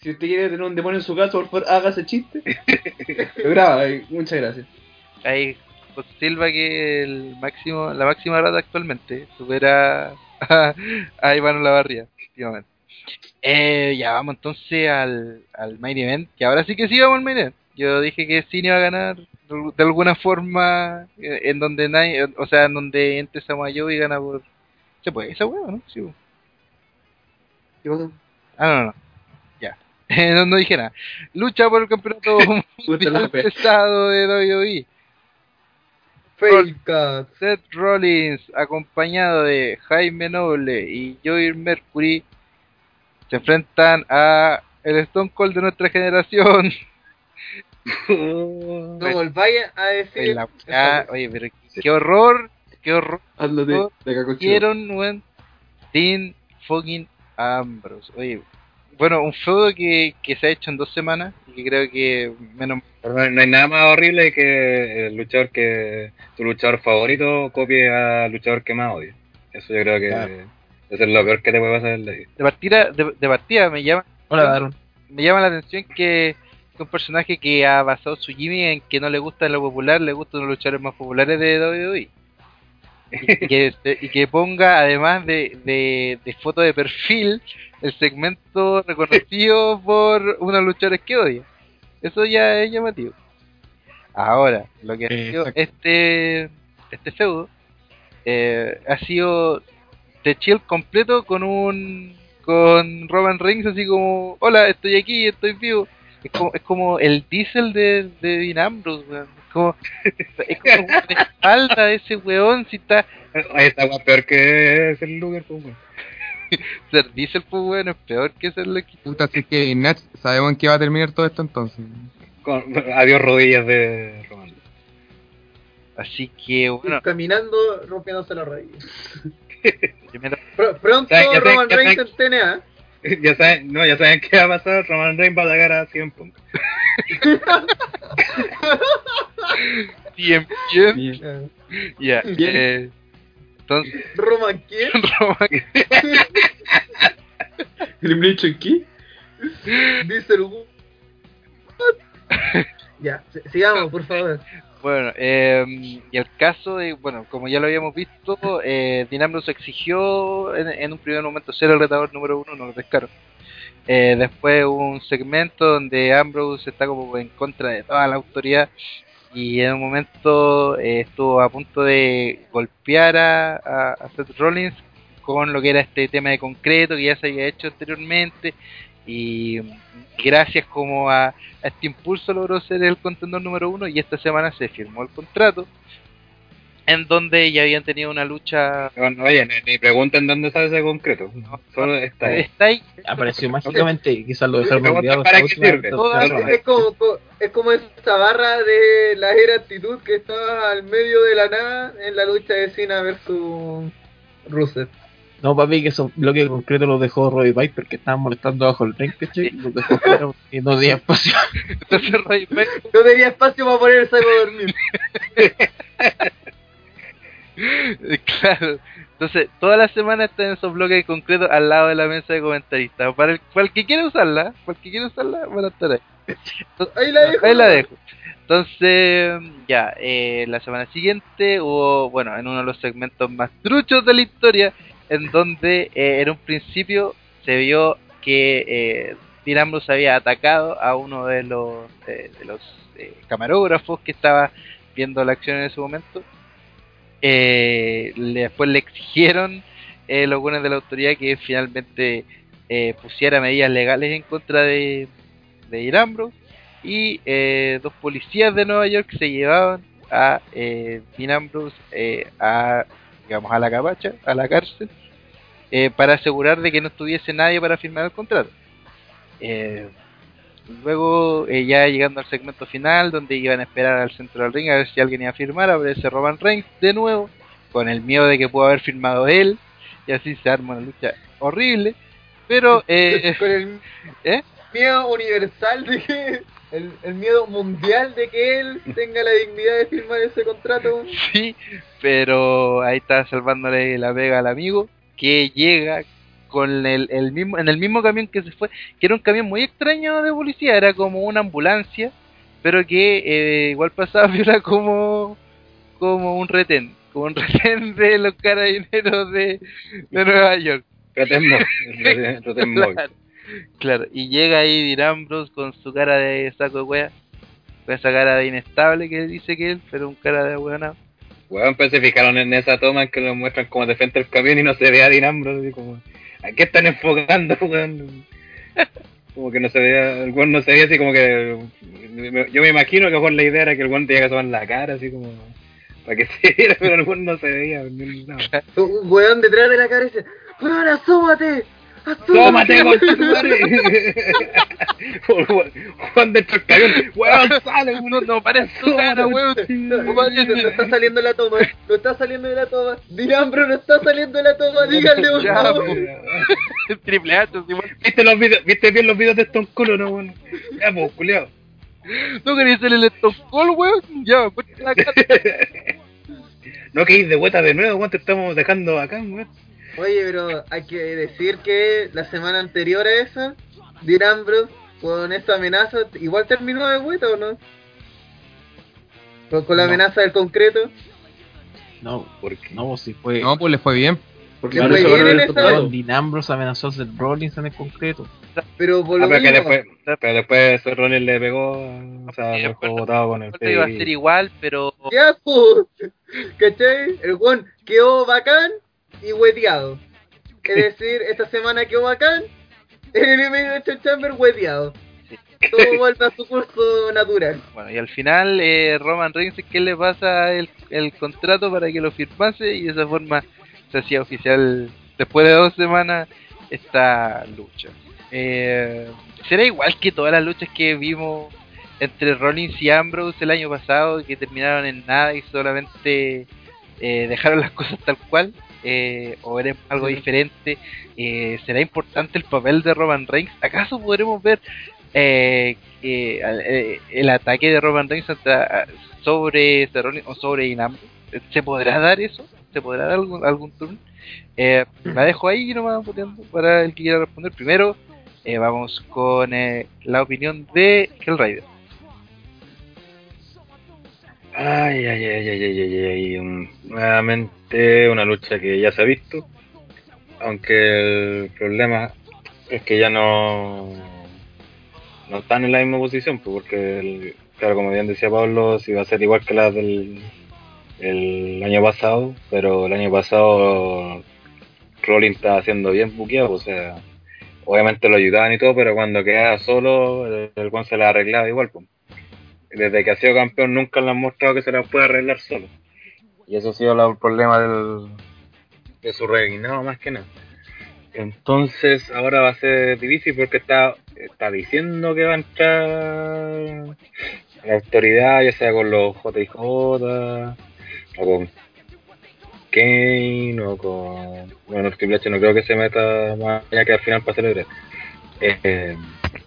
Si usted quiere tener un demonio en su casa, por favor, haga ese chiste. <laughs> Lo graba, eh, muchas gracias. Ahí José Silva que el máximo, la máxima rata actualmente supera a, a Iván Olavarría, efectivamente. Eh, ya vamos entonces al, al main event, que ahora sí que sí vamos al main event. Yo dije que Cine iba a ganar de alguna forma eh, en donde nadie, o sea, en donde entre Samoa Joe y gana por... ¿Se puede esa hueá, no? Sí. Ah, no, no. Ya. <laughs> no, no dije nada. Lucha por el campeonato <laughs> mundial pesado de WWE. Seth Rollins, acompañado de Jaime Noble y Joey Mercury, se enfrentan a el Stone Cold de nuestra generación. <laughs> No volváis a decir. Oye, la- ah, oye, pero qué horror, qué horror cacochudo. hicieron. Dean fucking Ambrose. Oye, bueno, un feudo que, que se ha hecho en dos semanas y que creo que menos Pero no, no hay nada más horrible que el luchador que tu luchador favorito copie al luchador que más odia. Eso yo creo que Claro. Eso es lo peor que te puede pasar en la vida. de partida, de, de partida me llama Hola, me llama la atención que un personaje que ha basado su Jimmy en que no le gusta lo popular, le gustan los luchadores más populares de WWE. Y que, <laughs> y que ponga, además de, de, de foto de perfil, el segmento reconocido por unos luchadores que odia. Eso ya es llamativo. Ahora, lo que ha sido este, este feudo eh, ha sido de chill completo con un con Roman Reigns así como hola estoy aquí estoy vivo es como, es como el diesel de, de Dean Ambrose weón. es como es como una <laughs> espalda de ese weón si está está weón, peor que es el Luger, pues, weón. <laughs> ser diesel pues weón es peor que ser Lucky Puta, así que Natch, sabemos en qué va a terminar todo esto entonces. Con, adiós rodillas de Roman. así que bueno Caminando, rompiéndose la raíz. <laughs> <laughs> Pr- pronto Ya- Roman Reigns en TNA. <laughs> Ya saben, no, ya saben qué va a pasar. Roman Reigns va a atacar a 100 Punk. <laughs> bien bien Bien. Eh, ya eh, entonces ¿Roman quién? Roman ¿Elimination qué? Dice el Ya, si- sigamos, por favor. Bueno, eh, y el caso de, bueno, como ya lo habíamos visto, eh, Dean Ambrose exigió en, un primer momento ser el retador número uno, no lo pescaron. Eh, después hubo un segmento donde Ambrose está como en contra de toda la autoridad y en un momento eh, estuvo a punto de golpear a- a Seth Rollins con lo que era este tema de concreto que ya se había hecho anteriormente y gracias como a, a este impulso logró ser el contendor número uno y esta semana se firmó el contrato en donde ya habían tenido una lucha Bueno, oye, ni, ni pregunten dónde sale ese concreto. Solo está ahí. está ahí Apareció <laughs> mágicamente y quizás lo dejaron olvidado. para qué sirve. Es, como, co- es como esa barra de la era actitud que estaba al medio de la nada en la lucha de Cena versus Rusev. No, papi, que esos bloques concretos los dejó Roy Viper, que estaban molestando bajo el ring, ¿cachai? Los dejó y no tenía espacio. <laughs> entonces Roy Viper No tenía espacio para poner el saco a dormir. <laughs> Claro. Entonces, toda la semana están esos bloques concretos al lado de la mesa de comentaristas. Para el, para el que quiera usarla, para el que quiera usarla, van a estar ahí. Entonces, Ahí la dejo. ahí la dejo. Entonces, ya, eh, la semana siguiente hubo, bueno, en uno de los segmentos más truchos de la historia, en donde eh, en un principio se vio que eh, Dean había atacado a uno de los, eh, de los eh, camarógrafos que estaba viendo la acción en ese momento. Eh, le- después le exigieron eh, los buenos de la autoridad que finalmente pusiera medidas legales en contra de, de Dean Ambrose y dos policías de Nueva York se llevaban a Dean Ambrose a digamos a la capacha, a la cárcel eh, para asegurar de que no estuviese nadie para firmar el contrato. Eh, luego eh, ya llegando al segmento final donde iban a esperar al centro del ring a ver si alguien iba a firmar, aparece Roman Reigns de nuevo con el miedo de que pudo haber firmado él y así se arma una lucha horrible, pero <laughs> eh, Con el ¿eh? Miedo universal de que. El, el miedo mundial de que él tenga la dignidad de firmar ese contrato. Sí, pero ahí está salvándole la pega al amigo que llega con el, el mismo en el mismo camión que se fue, que era un camión muy extraño de policía, era como una ambulancia, pero que eh, igual pasaba <laughs> viola como como un retén, como un <laughs> retén de los carabineros de, de Nueva York. Rotem <laughs> Boy. Claro, claro, y llega ahí Dean Ambrose con su cara de saco de wea, con esa cara de inestable que dice que él, pero un cara de weón Weón, pues se fijaron en esa toma en que lo muestran como de frente al camión y no se ve a Dean Ambrose, así como, ¿a qué están enfocando, weón? <laughs> Como que no se veía, el weón no se veía así como que, yo me imagino que mejor la idea era que el weón tenía que asomar la cara, así como, para que <laughs> se viera, pero el weón no se veía, nada. Un weón detrás de la cara y dice: ¡Weón, asómate! ¡Tómate, conchetumare! <laughs> Juan dentro del camión, weón, sale, weón, No, no parece su cara, weón. No, está saliendo la toma, no está saliendo de la toma. Dirambro no está saliendo de la toma, díganle por favor. <laughs> Triple H. ¿Viste, los videos, ¿Viste bien los videos de Stone Cold no, weón? Ya, pues, culiao. ¿No querías ser el Stone Cold, weón? Ya, ponte la cara. <laughs> No que ir de vuelta de nuevo, weón, te estamos dejando acá, weón. Oye, pero hay que decir que la semana anterior a esa, Dirambro con esa amenaza, igual terminó de vuelta o no? Con, con la No. amenaza del concreto. No, Porque no, si fue. No, pues le fue bien. Porque no fue bien en esa- Dean Ambrose amenazó a Seth Rollins en el concreto. Pero por Ah, lo pero que mismo, después, pero después Seth Rollins le pegó, o sea, Sí, lo dejó después- botado con el Esto iba a ser igual, pero ya, pues, ¿cachai? El weón quedó bacán y hueteado. Es decir, esta semana quedó bacán, el Elimination Chamber hueteado. Todo vuelve a su curso natural. bueno, y al final eh, Roman Reigns, ¿qué le pasa el, el contrato para que lo firmase? Y de esa forma se hacía oficial después de dos semanas esta lucha. Eh, será igual que todas las luchas que vimos entre Rollins y Ambrose el año pasado, que terminaron en nada y solamente eh, dejaron las cosas tal cual. Eh, o veremos algo diferente. Eh, ¿Será importante el papel de Roman Reigns? ¿Acaso podremos ver eh, eh, el ataque de Roman Reigns anta- sobre Seth Rollins o sobre Inam? ¿Se podrá dar eso? ¿Se podrá dar algún, algún turno? Eh, la dejo ahí nomás boteando, para el que quiera responder. Primero, eh, vamos con eh, la opinión de Hellrider. Ay, ay, ay, ay, ay, ay, ay. mm, Nuevamente una lucha que ya se ha visto. Aunque el problema es que ya no. No están en la misma posición, pues, porque el- claro, como bien decía Pablo, si va a ser igual que la del el año pasado, pero el año pasado Rolling está haciendo bien buqueado, o sea, obviamente lo ayudaban y todo, pero cuando quedaba solo, el, el Juan se la arreglaba igual. pues. Desde que ha sido campeón nunca le han mostrado que se la puede arreglar solo. Y eso ha sido el problema del, de su reinado más que nada. Entonces ahora va a ser difícil porque está, está diciendo que va a entrar la autoridad, ya sea con los JJ o con Kane o con... Bueno, el Triple H no creo que se meta más allá que al final para celebrar. Eh,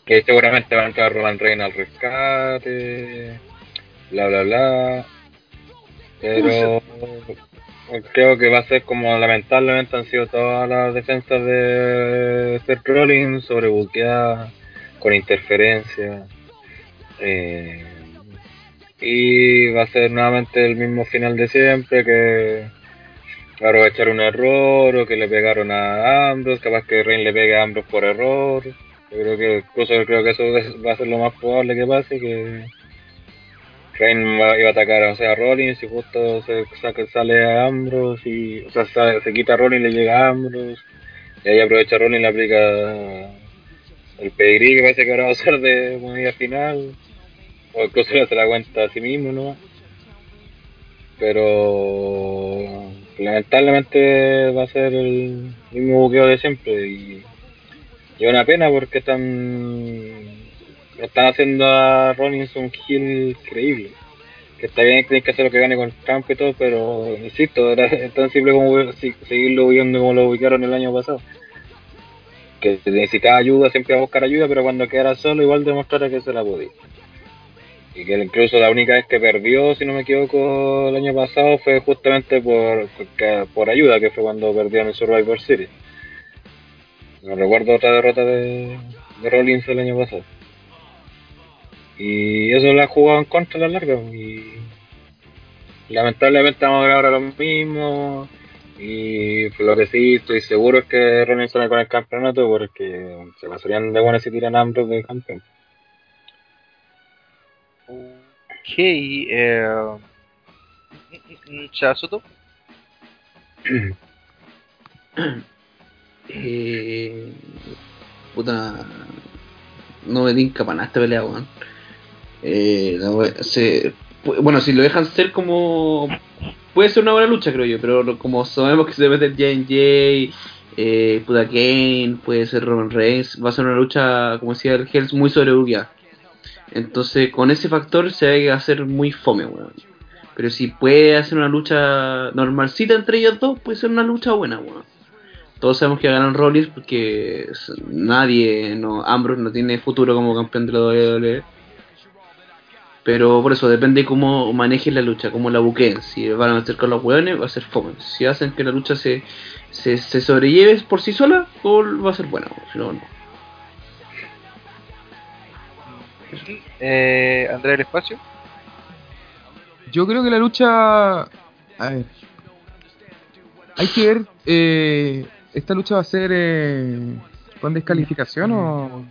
que seguramente va a entrar Roman Reigns al rescate, bla bla bla. Pero creo que va a ser como lamentablemente han sido todas las defensas de Seth Rollins sobrebuqueadas, con interferencia. Eh, y va a ser nuevamente el mismo final de siempre que aprovechar un error o que le pegaron a Ambrose, capaz que Reigns le pegue a Ambrose por error. Yo creo que incluso creo que eso es- va a ser lo más probable que pase, que Reigns va- iba a atacar o sea, a Rollins y justo se saca, sale a Ambrose y o sea, sale- se quita a Rollins y le llega a Ambrose y ahí aprovecha Rollins y le aplica el pedigrí que parece que ahora va a ser de moneda final o incluso le hace la cuenta a sí mismo ¿no? pero lamentablemente va a ser el mismo buqueo de siempre y, y una pena porque están están haciendo a Rollins un heel increíble que está bien que tiene que hacer lo que gane con campo y todo pero insisto era <laughs> tan simple como seguirlo viendo como lo ubicaron el año pasado. Que necesitaba ayuda siempre va a buscar ayuda pero cuando quedara solo igual demostrara que se la podía. Y que incluso la única vez que perdió, si no me equivoco, el año pasado fue justamente por, por ayuda, que fue cuando perdió en el Survivor Series. No recuerdo otra derrota de, de Rollins el año pasado. Y eso le ha jugado en contra a la larga. Y lamentablemente vamos a ver ahora lo mismo. Y lo que sí estoy seguro es que Rollins sale con el campeonato porque se pasarían de buenas si tiran ambos de campeón. Ok, eh, Chasuto. <clears throat> Eh, puta. No me tinca para nada esta pelea, weón. Eh, se- bueno, si lo dejan ser como. Puede ser una buena lucha, creo yo, pero como sabemos que se mete J&J, eh, puta Kane, puede ser Roman Reigns, va a ser una lucha, como decía el Hells, muy sobrebuqueada. Entonces, con ese factor se va a hacer muy fome, weón. Pero si puede hacer una lucha normalcita entre ellos dos, puede ser una lucha buena, weón. Todos sabemos que ganan Rollins porque nadie, no, Ambrose no tiene futuro como campeón de la WWE. Pero por eso depende cómo manejen la lucha, cómo la buqueen. Si van a meter con los hueones, va a ser fome. Si hacen que la lucha se, se, se sobrelleve por sí sola, va a ser buena. Si no, no. Eh, Andrea del Espacio. Yo creo que la lucha. A ver. Hay que ver. eh, ¿Esta lucha va a ser eh, con descalificación o.?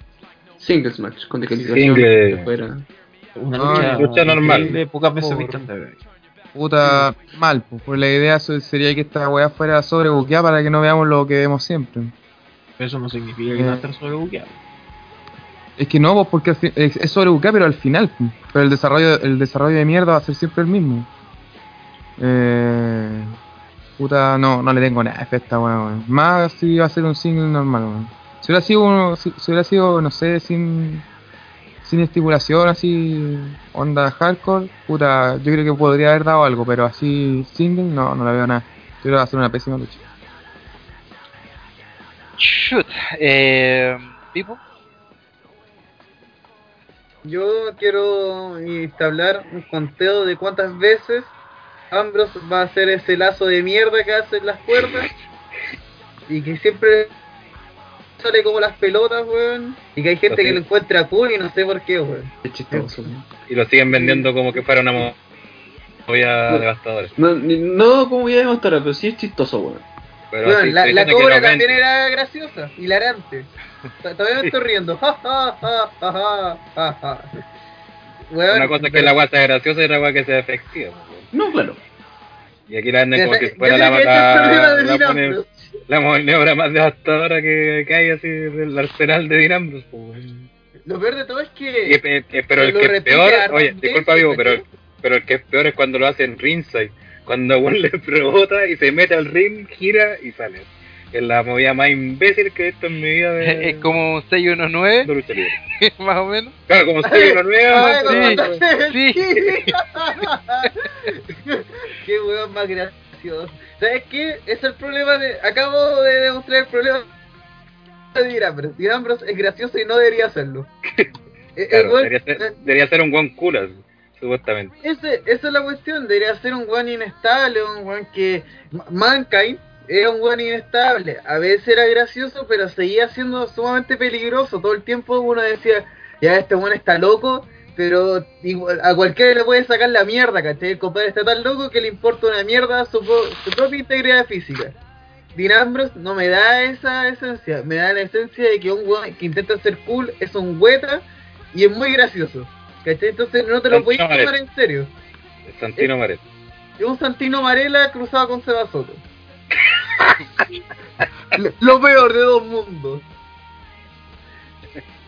Singles match, con descalificación. Single. fuera. Una Ah, lucha, lucha normal. De pocas veces vista. Puta, mal, pues, pues la idea sería que esta weá fuera sobrebuqueada para que no veamos lo que vemos siempre. Pero eso no significa que no va a estar sobrebuqueado. Es que no, pues porque es, sobrebuqueada, pero al final. pues. Pero el desarrollo, el desarrollo de mierda va a ser siempre el mismo. Eh, puta, no, no le tengo nada de fe a esta weá, weón. Más si va a ser un single normal, weón. Si hubiera sido, uno- si, si hubiera sido, no sé, sin sin estipulación, así, onda hardcore, puta, yo creo que podría haber dado algo, pero así single, no, no la veo nada. Yo creo que va a ser una pésima lucha. Shoot. Eh, Pipo. Yo quiero establecer un conteo de cuántas veces Ambrose va a hacer ese lazo de mierda que hace en las cuerdas y que siempre sale como las pelotas, weón. Y que hay gente que lo es. encuentra cool y no sé por qué, weón. Es chistoso. weón. Y lo siguen vendiendo como que fuera una mo- movida devastadora. No, no como ya demostrará, pero sí es chistoso, weón. Pero así, la, la cobra también era graciosa, hilarante. Todavía me estoy riendo. Ja, ja, ja, Una cosa es que la agua sea graciosa y otra cosa que sea efectiva. Pues. No, claro. Y aquí la venden como sé- fuera la, que la, de la, Ambrose. la maniobra más devastadora que, que hay así del arsenal de Dinambros. Lo peor de todo es Y, que. eh, eh, pero el que es peor, oye, disculpa vivo, pero, pero el que es peor es cuando lo hace en ringside. Cuando a <laughs> le rebota y se mete al ring, gira y sale. Es la movida más imbécil que he visto en mi vida de, <laughs> Es como un 619, de lucha libre. <laughs> más o menos. Claro, como nueva. Ay, sí, cuando hace- sí. <laughs> Qué weón más gracioso. ¿Sabes qué? Es el problema de. Acabo de demostrar el problema de. Dean Ambrose es gracioso y no debería hacerlo. Eh, Claro, weón- debería ser, debería ser un Juan Culas, supuestamente. Ese, esa es la cuestión, debería ser un weón inestable, un weón que... Ma- Mankind era un weón inestable, a veces era gracioso, pero seguía siendo sumamente peligroso, todo el tiempo uno decía, ya este weón está loco, pero igual- a cualquiera le puede sacar la mierda, ¿cachai? El compadre está tan loco que le importa una mierda su, su propia integridad física. Dean Ambrose no me da esa esencia, me da la esencia de que un weón que intenta ser cool es un hueta y es muy gracioso. ¿Cachai? Entonces no te lo puedes tomar Marella. en serio. El Santino Maret. Es un Santino Marella cruzado con Seba Soto. <laughs> lo, peor de dos mundos.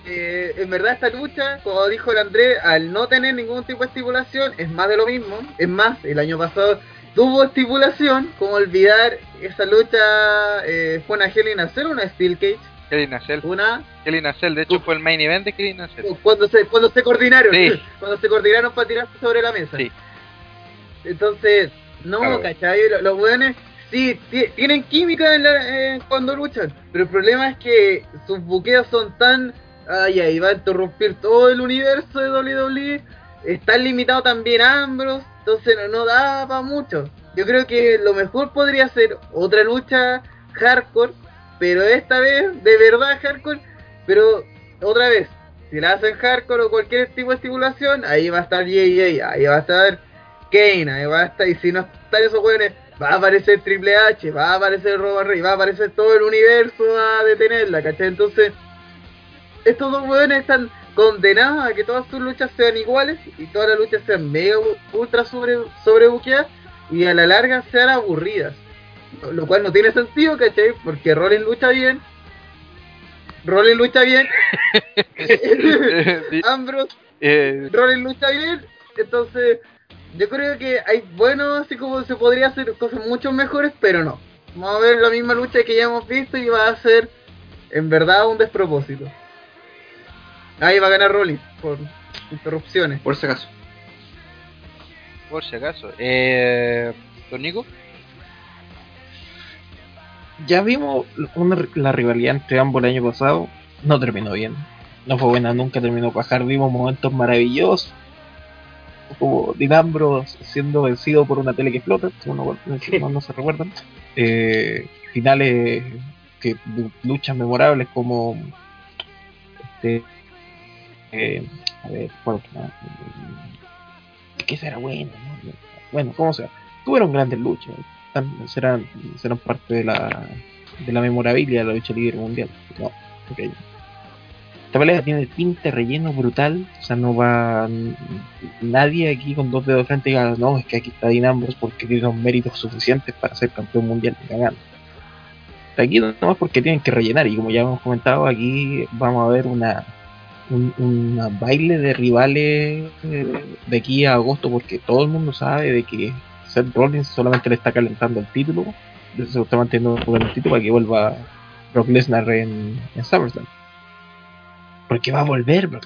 Eh, en verdad esta lucha, como dijo el André, al no tener ningún tipo de estipulación, es más de lo mismo. Es más, el año pasado tuvo estipulación, como olvidar esa lucha, eh, fue una Hell in a Cell, una Steel Cage, Kelly Nacel. una Kelly Nacel, de hecho fue el main event de Kelly Nacel. cuando se cuando se coordinaron Sí. <laughs> cuando se coordinaron para tirarse sobre la mesa Sí. entonces no. ¿cachai? Los, los weones sí ti- tienen química en la- eh, cuando luchan pero el problema es que sus buqueos son tan ay ay va a interrumpir todo el universo de WWE está limitado también a Ambrose entonces no, no da para mucho. Yo creo que lo mejor podría ser otra lucha hardcore pero esta vez de verdad hardcore pero otra vez si la hacen hardcore o cualquier tipo de estimulación, ahí va a estar JJ, ahí va a estar Kane, ahí va a estar, y si no están esos jóvenes, va a aparecer Triple H, va a aparecer Roman Reigns, va a aparecer todo el universo a detenerla, ¿cachai? Entonces, estos dos jóvenes están condenados a que todas sus luchas sean iguales y todas las luchas sean mega ultra sobre, sobrebuqueadas y a la larga sean aburridas. Lo- cual no tiene sentido, ¿cachai? Porque Rollins lucha bien. Rollins lucha bien. <laughs> <laughs> Ambrose eh, Rollins lucha bien, entonces yo creo que hay bueno, así como se podría hacer cosas mucho mejores, pero no. Vamos a ver la misma lucha que ya hemos visto y va a ser en verdad un despropósito. Ahí va a ganar Rollins por interrupciones. Por si acaso. por si acaso. Eh, ¿Don Nico? Ya vimos una- la rivalidad entre ambos el año pasado. No terminó bien. No fue buena, nunca terminó cuajar. Vimos momentos maravillosos. Como Dinambro siendo vencido por una tele que explota, uno- si no, no se recuerdan. Eh, finales que luchas memorables como este eh, a ver ¿cuál otra más? Eh, que será bueno ¿no? bueno como sea tuvieron grandes luchas serán serán parte de la de la memorabilia de la lucha libre mundial no ok. Esta pelea tiene tinte relleno brutal o sea no va nadie aquí con dos dedos de frente diga no es que aquí está Dean Ambrose porque tiene los méritos suficientes para ser campeón mundial de cagando aquí no es porque tienen que rellenar y como ya hemos comentado aquí vamos a ver una un baile de rivales eh, de aquí a agosto porque todo el mundo sabe de que Seth Rollins solamente le está calentando el título se está manteniendo el título para que vuelva Brock Lesnar en, en SummerSlam porque va a volver Lesnar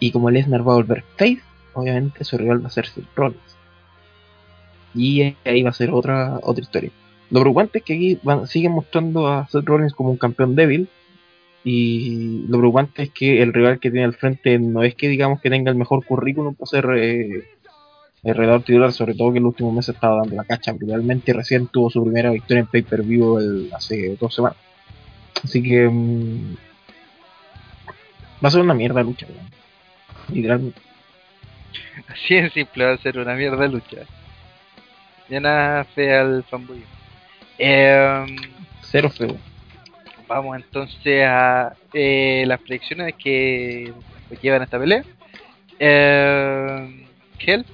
y como Lesnar va a volver face obviamente su rival va a ser Seth Rollins y ahí va a ser otra otra historia lo preocupante es que aquí siguen mostrando a Seth Rollins como un campeón débil. Y lo preocupante es que el rival que tiene al frente no es que digamos que tenga el mejor currículum para ser eh, el redador titular, sobre todo que en los últimos meses estaba dando la cacha brutalmente y recién tuvo su primera victoria en pay-per-view el- hace dos semanas. Así que mm, va a ser una mierda lucha, weón. literalmente. Así de simple va a ser una mierda de lucha. Ya nada fea al fanboy. Eh, Cero feo. vamos entonces a eh, las predicciones que llevan esta pelea. Eh, Gel,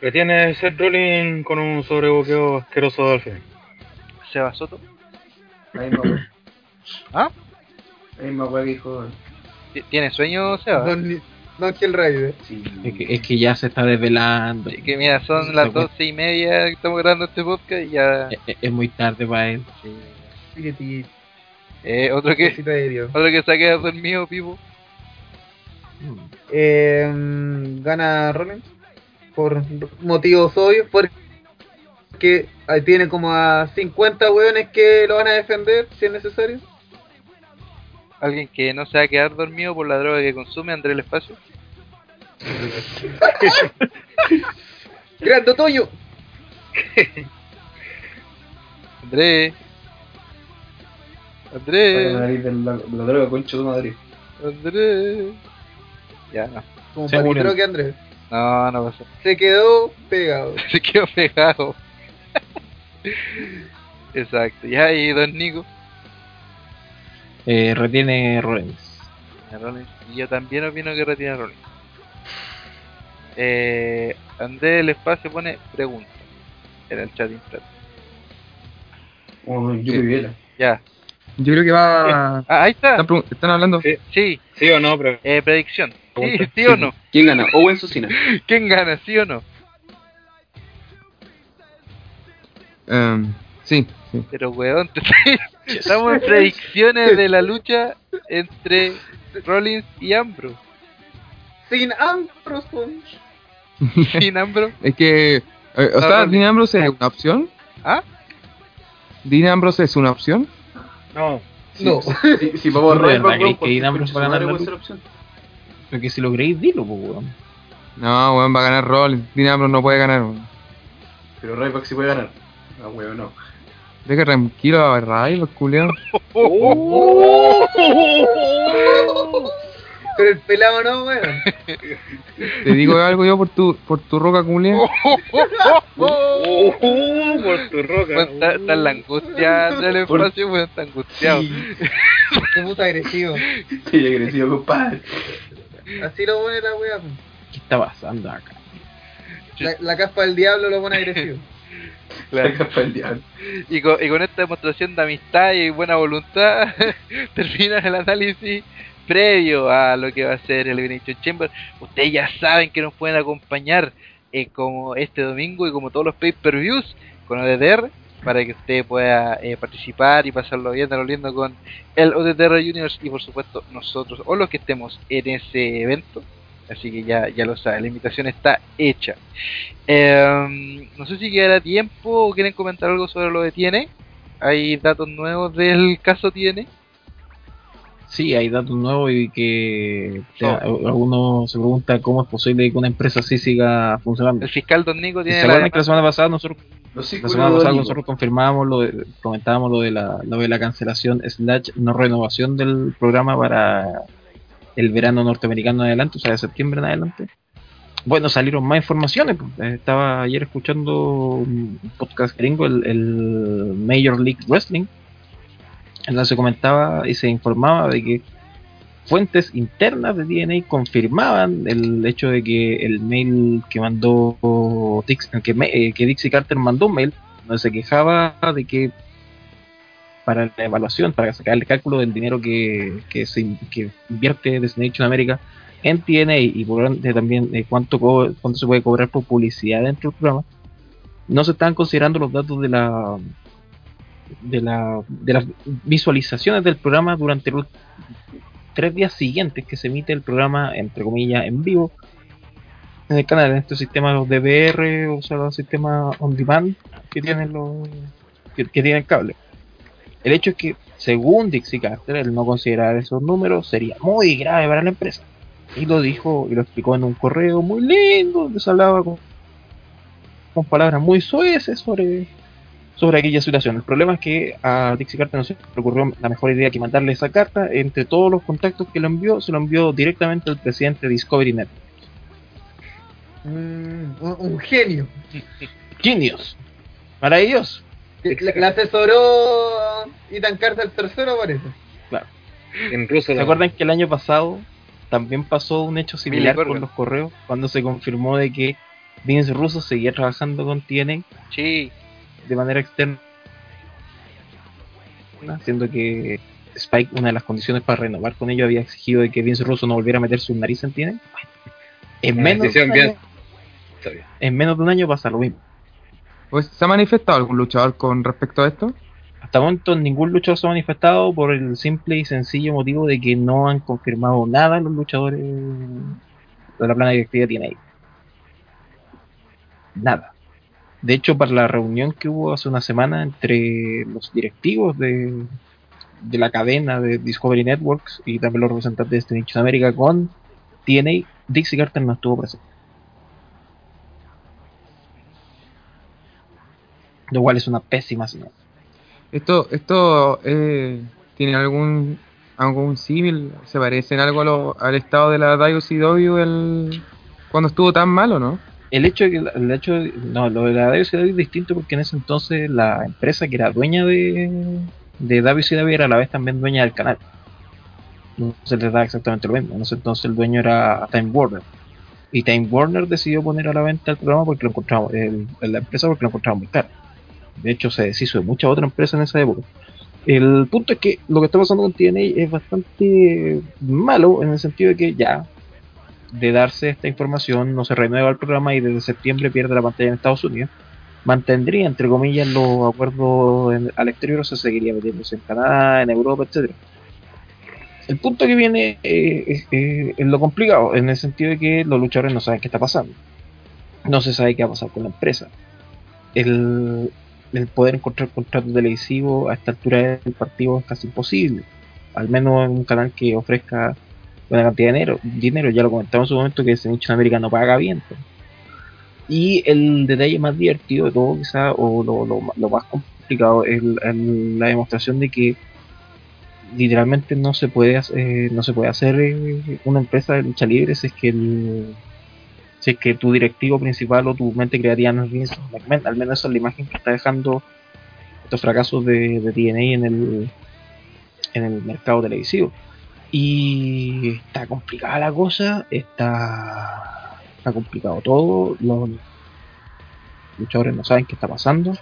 Retiene Seth Rollins con un sobrebuqueo asqueroso al final. Seba Soto. Misma wea. ¿Ah? Wea que dijo. ¿Ti- ¿Tiene sueño, Seba? Don, Don Kill Rider. Sí. Es que, es que ya se está desvelando. Sí, que mira, son las doce y media que estamos grabando este podcast y ya. Es, es- es muy tarde para él. sí. Eh, otro que otro que se ha quedado dormido, Pipo. Eh, gana Rollins por motivos obvios porque ahí tiene como a 50 hueones que lo van a defender si es necesario. Alguien que no se va a quedar dormido por la droga que consume, André el Espacio. <laughs> ¡Grande Toño! <laughs> André. La André. nariz de la, la droga concha de madre. André. Ya, no. Como Se murió. patitro que Andrés. No, no pasó. Se quedó pegado. <laughs> Se quedó pegado. Exacto. Ya, y Don Nico. Eh, retiene Rollins. Rollins. Y yo también opino que retiene Rollins. Eh, André el Espacio pone pregunta en el chat interno. Como yo. Ya. Yo creo que va. Ah, ahí está. Están, hablando. Sí, Sí, sí o no, pero eh, predicción. Sí, Pregunta. sí o no. ¿Quién gana? Owen Susina. <laughs> ¿Quién gana, sí o no? Em, sí, sí. Pero weón, te <laughs> estamos en predicciones de la lucha entre Rollins y Ambro. Sin Ambrose. <laughs> Sin Ambro. Es que. eh, o No, sea, Rollins. Dean Ambrose es una opción. ¿Ah? Dean Ambrose es una opción. no. No. Si, si vamos a ¿De Royal verdad Rumble, crees que Dean Ambrose va a ganar la lucha? opción. Porque si lo creéis, dilo, pues, weón. No, weón, va a ganar Rollins. Dean Ambrose no puede ganar, weón. Pero Ryback sí puede ganar. Ah, weón, no. Deja tranquilo a Ryback, culiao. Pero el pelado no, weón. Te digo algo yo por tu, por tu roca, culiao. Oh, <laughs> por tu roca. Weón, Está, está en la angustia el Por- espacio, weón, está angustiado. Se <laughs> puso agresivo. Estoy agresivo, compadre. Así lo pone la wea. ¿Qué está pasando acá? La, la caspa del diablo lo pone agresivo. <laughs> Claro. Y con, y con esta demostración de amistad y buena voluntad, <laughs> termina el análisis previo a lo que va a ser el Elimination Chamber. Ustedes ya saben que nos pueden acompañar eh, como este domingo y como todos los pay-per-views con ODTR para que usted pueda eh, participar y pasarlo bien, lo lindo con el ODTR Juniors y por supuesto nosotros o los que estemos en ese evento. Así que ya, ya lo saben, la invitación está hecha. Eh, no sé si quedará tiempo o quieren comentar algo sobre lo de TN. Hay datos nuevos del caso TN. Sí, hay datos nuevos y que te- alguno se pregunta cómo es posible que una empresa así siga funcionando. El fiscal Don Nico ¿Se tiene la que la semana pasada nosotros, Los la círculos semana pasada de nosotros confirmábamos lo de- comentábamos lo de la lo de la cancelación slash no renovación del programa para el verano norteamericano en adelante, o sea, de septiembre en adelante? Bueno, salieron más informaciones. pues. Eh, Estaba ayer escuchando un podcast gringo, el, Major League Wrestling, en donde se comentaba y se informaba de que fuentes internas de DNA confirmaban el hecho de que el mail que mandó Dix, que, me- eh, que Dixie Carter mandó un mail donde se quejaba de que para la evaluación, para sacar el cálculo del dinero que, que se que invierte Destination America en TNA y por ende también de cuánto, cuánto se puede cobrar por publicidad dentro del programa, no se estaban considerando los datos de la de la de las visualizaciones del programa durante los tres días siguientes que se emite el programa entre comillas en vivo en el canal en estos sistemas los DVR o sea los sistemas on demand que tienen los que, que tienen cable el hecho es que según Dixie Carter el no considerar esos números sería muy grave para la empresa y lo dijo y lo explicó en un correo muy lindo donde se hablaba con, con palabras muy soeces sobre sobre aquella situación. El problema es que a Dixie Carter no se le ocurrió la mejor idea que mandarle esa carta. Entre todos los contactos que lo envió, se lo envió directamente al presidente de Discovery Net. Mm, un, genio. Genius. Maravilloso. Le, le asesoró Ethan Carter tercero, parece. En ruso. ¿Se acuerdan que el año pasado también pasó un hecho similar con los correos cuando se confirmó de que Vince Russo seguía trabajando con TNA Sí, de manera externa, siendo que Spike, una de las condiciones para renovar con ellos, había exigido de que Vince Russo no volviera a meter su nariz en TNA. En Una menos, año, en menos de un año pasa lo mismo. Pues, ¿Se ha manifestado algún luchador con respecto a esto? Hasta el momento ningún luchador se ha manifestado por el simple y sencillo motivo de que no han confirmado nada los luchadores de la plana directiva de TNA. Nada. De hecho, para la reunión que hubo hace una semana entre los directivos de, de la cadena de Discovery Networks y también los representantes de nicho de América con TNA, Dixie Carter no estuvo presente. Lo cual es una pésima señal. ¿Esto, esto eh, tiene algún algún símil? ¿Se parece en algo a lo- al estado de la WCW el, cuando estuvo tan malo, no? el hecho de que el hecho de- no lo de la WCW es distinto porque en ese entonces la empresa que era dueña de de WCW era a la vez también dueña del canal no se les da exactamente lo mismo en ese entonces el dueño era Time Warner y Time Warner decidió poner a la venta el programa porque lo encontraba el- la empresa porque lo encontraba muy caro de hecho se deshizo de muchas otras empresas en esa época el punto es que lo que está pasando con TNA es bastante malo en el sentido de que ya de darse esta información no se renueva el programa y desde septiembre pierde la pantalla en Estados Unidos, mantendría entre comillas los acuerdos al exterior, o sea, seguiría metiéndose en Canadá, en Europa, etcétera. El punto que viene eh, es, eh, es lo complicado, en el sentido de que los luchadores no saben qué está pasando. No se sabe qué va a pasar con la empresa. El, el poder encontrar contrato televisivo a esta altura del partido es casi imposible. Al menos en un canal que ofrezca buena cantidad de dinero, dinero ya lo comentamos en su momento que ese nicho en América no paga bien. Y el detalle más divertido de todo, quizá, o lo, lo, más complicado, es la demostración de que literalmente no se puede eh, no se puede hacer eh, una empresa de lucha libre si es que el, si es que tu directivo principal o tu mente creativa no es Vince. Al menos esa es la imagen que está dejando estos fracasos de, de TNA en el, en el mercado televisivo. Y está complicada la cosa, está, está complicado todo, los luchadores no saben qué está pasando.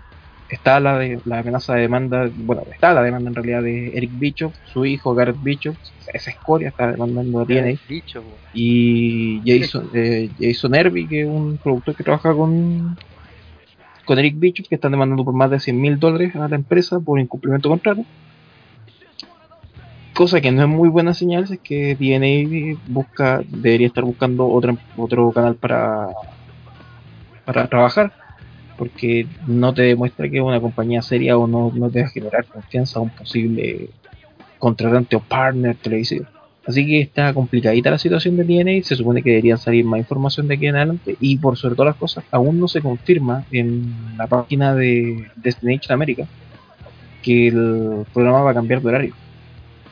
Está la, de, la amenaza de demanda, bueno, está la demanda en realidad de Eric Bischoff, su hijo Garrett Bischoff, esa escoria está demandando a TNA. po. Y Jason, eh, Jason Hervey, que es un productor que trabaja con, con Eric Bischoff, que están demandando por más de 100 mil dólares a la empresa por incumplimiento de contrato. Cosa que no es muy buena señal, es que DNA busca, debería estar buscando otra, otro canal para, para trabajar, porque no te demuestra que una compañía seria o no, no te va a generar confianza a un posible contratante o partner televisivo. Así que está complicadita la situación de DNA, se supone que deberían salir más información de aquí en adelante y por sobre todas las cosas aún no se confirma en la página de Destination America que el programa va a cambiar de horario.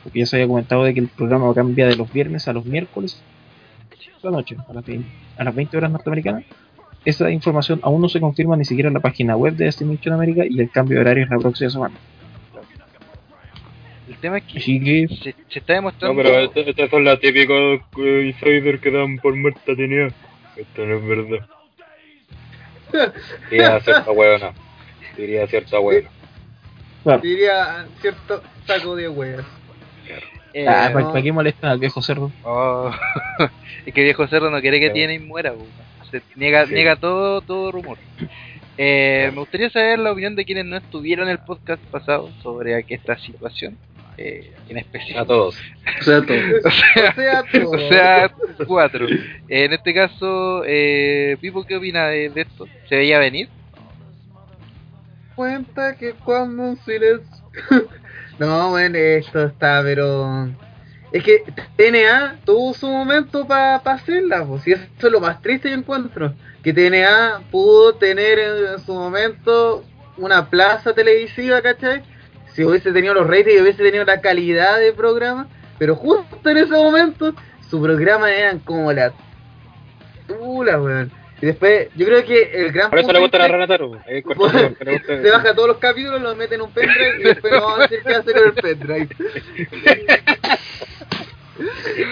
Porque ya se había comentado de que el programa va a cambiar de los viernes a los miércoles a la noche, a las 20, a las 20 horas norteamericanas. Esa información aún no se confirma ni siquiera en la página web de Destination America y el cambio de horario es la próxima semana. El tema es que que se, se está No, demostrando. pero estas estas son las típicas eh, insiders que dan por muerta tenía. Esto no es verdad. <laughs> Diría cierta huevona. Diría cierta huevona. claro, Diría cierto saco de weas. eh, ah, no. ¿para, para qué molestan al viejo cerdo? oh, <laughs> es que viejo cerdo no quiere que Sí. tiene y muera, po. Se niega, Sí. niega todo, todo rumor. <laughs> Eh, me gustaría saber la opinión de quienes no estuvieron en el podcast pasado sobre esta situación eh, en especial. A todos. <laughs> O sea, todo. <laughs> O sea, O sea, todo. o sea, cuatro. En este caso, eh, Pipo, ¿qué opina de, de esto? ¿Se veía venir? cuenta que cuando un silencio. no, bueno, esto está, pero. Es que TNA tuvo su momento para hacerla, pues, y eso es lo más triste que encuentro. Que TNA pudo tener en su momento una plaza televisiva, ¿cachai? Si hubiese tenido los ratings hubiese tenido la calidad de programa, pero justo en ese momento, su programa eran como la tula, weón. Y después, yo creo que el gran Por eso le punto gusta la <laughs> le gusta- se baja todos los capítulos, los mete en un pendrive y después nos vamos a decir qué hace con el pendrive. <laughs>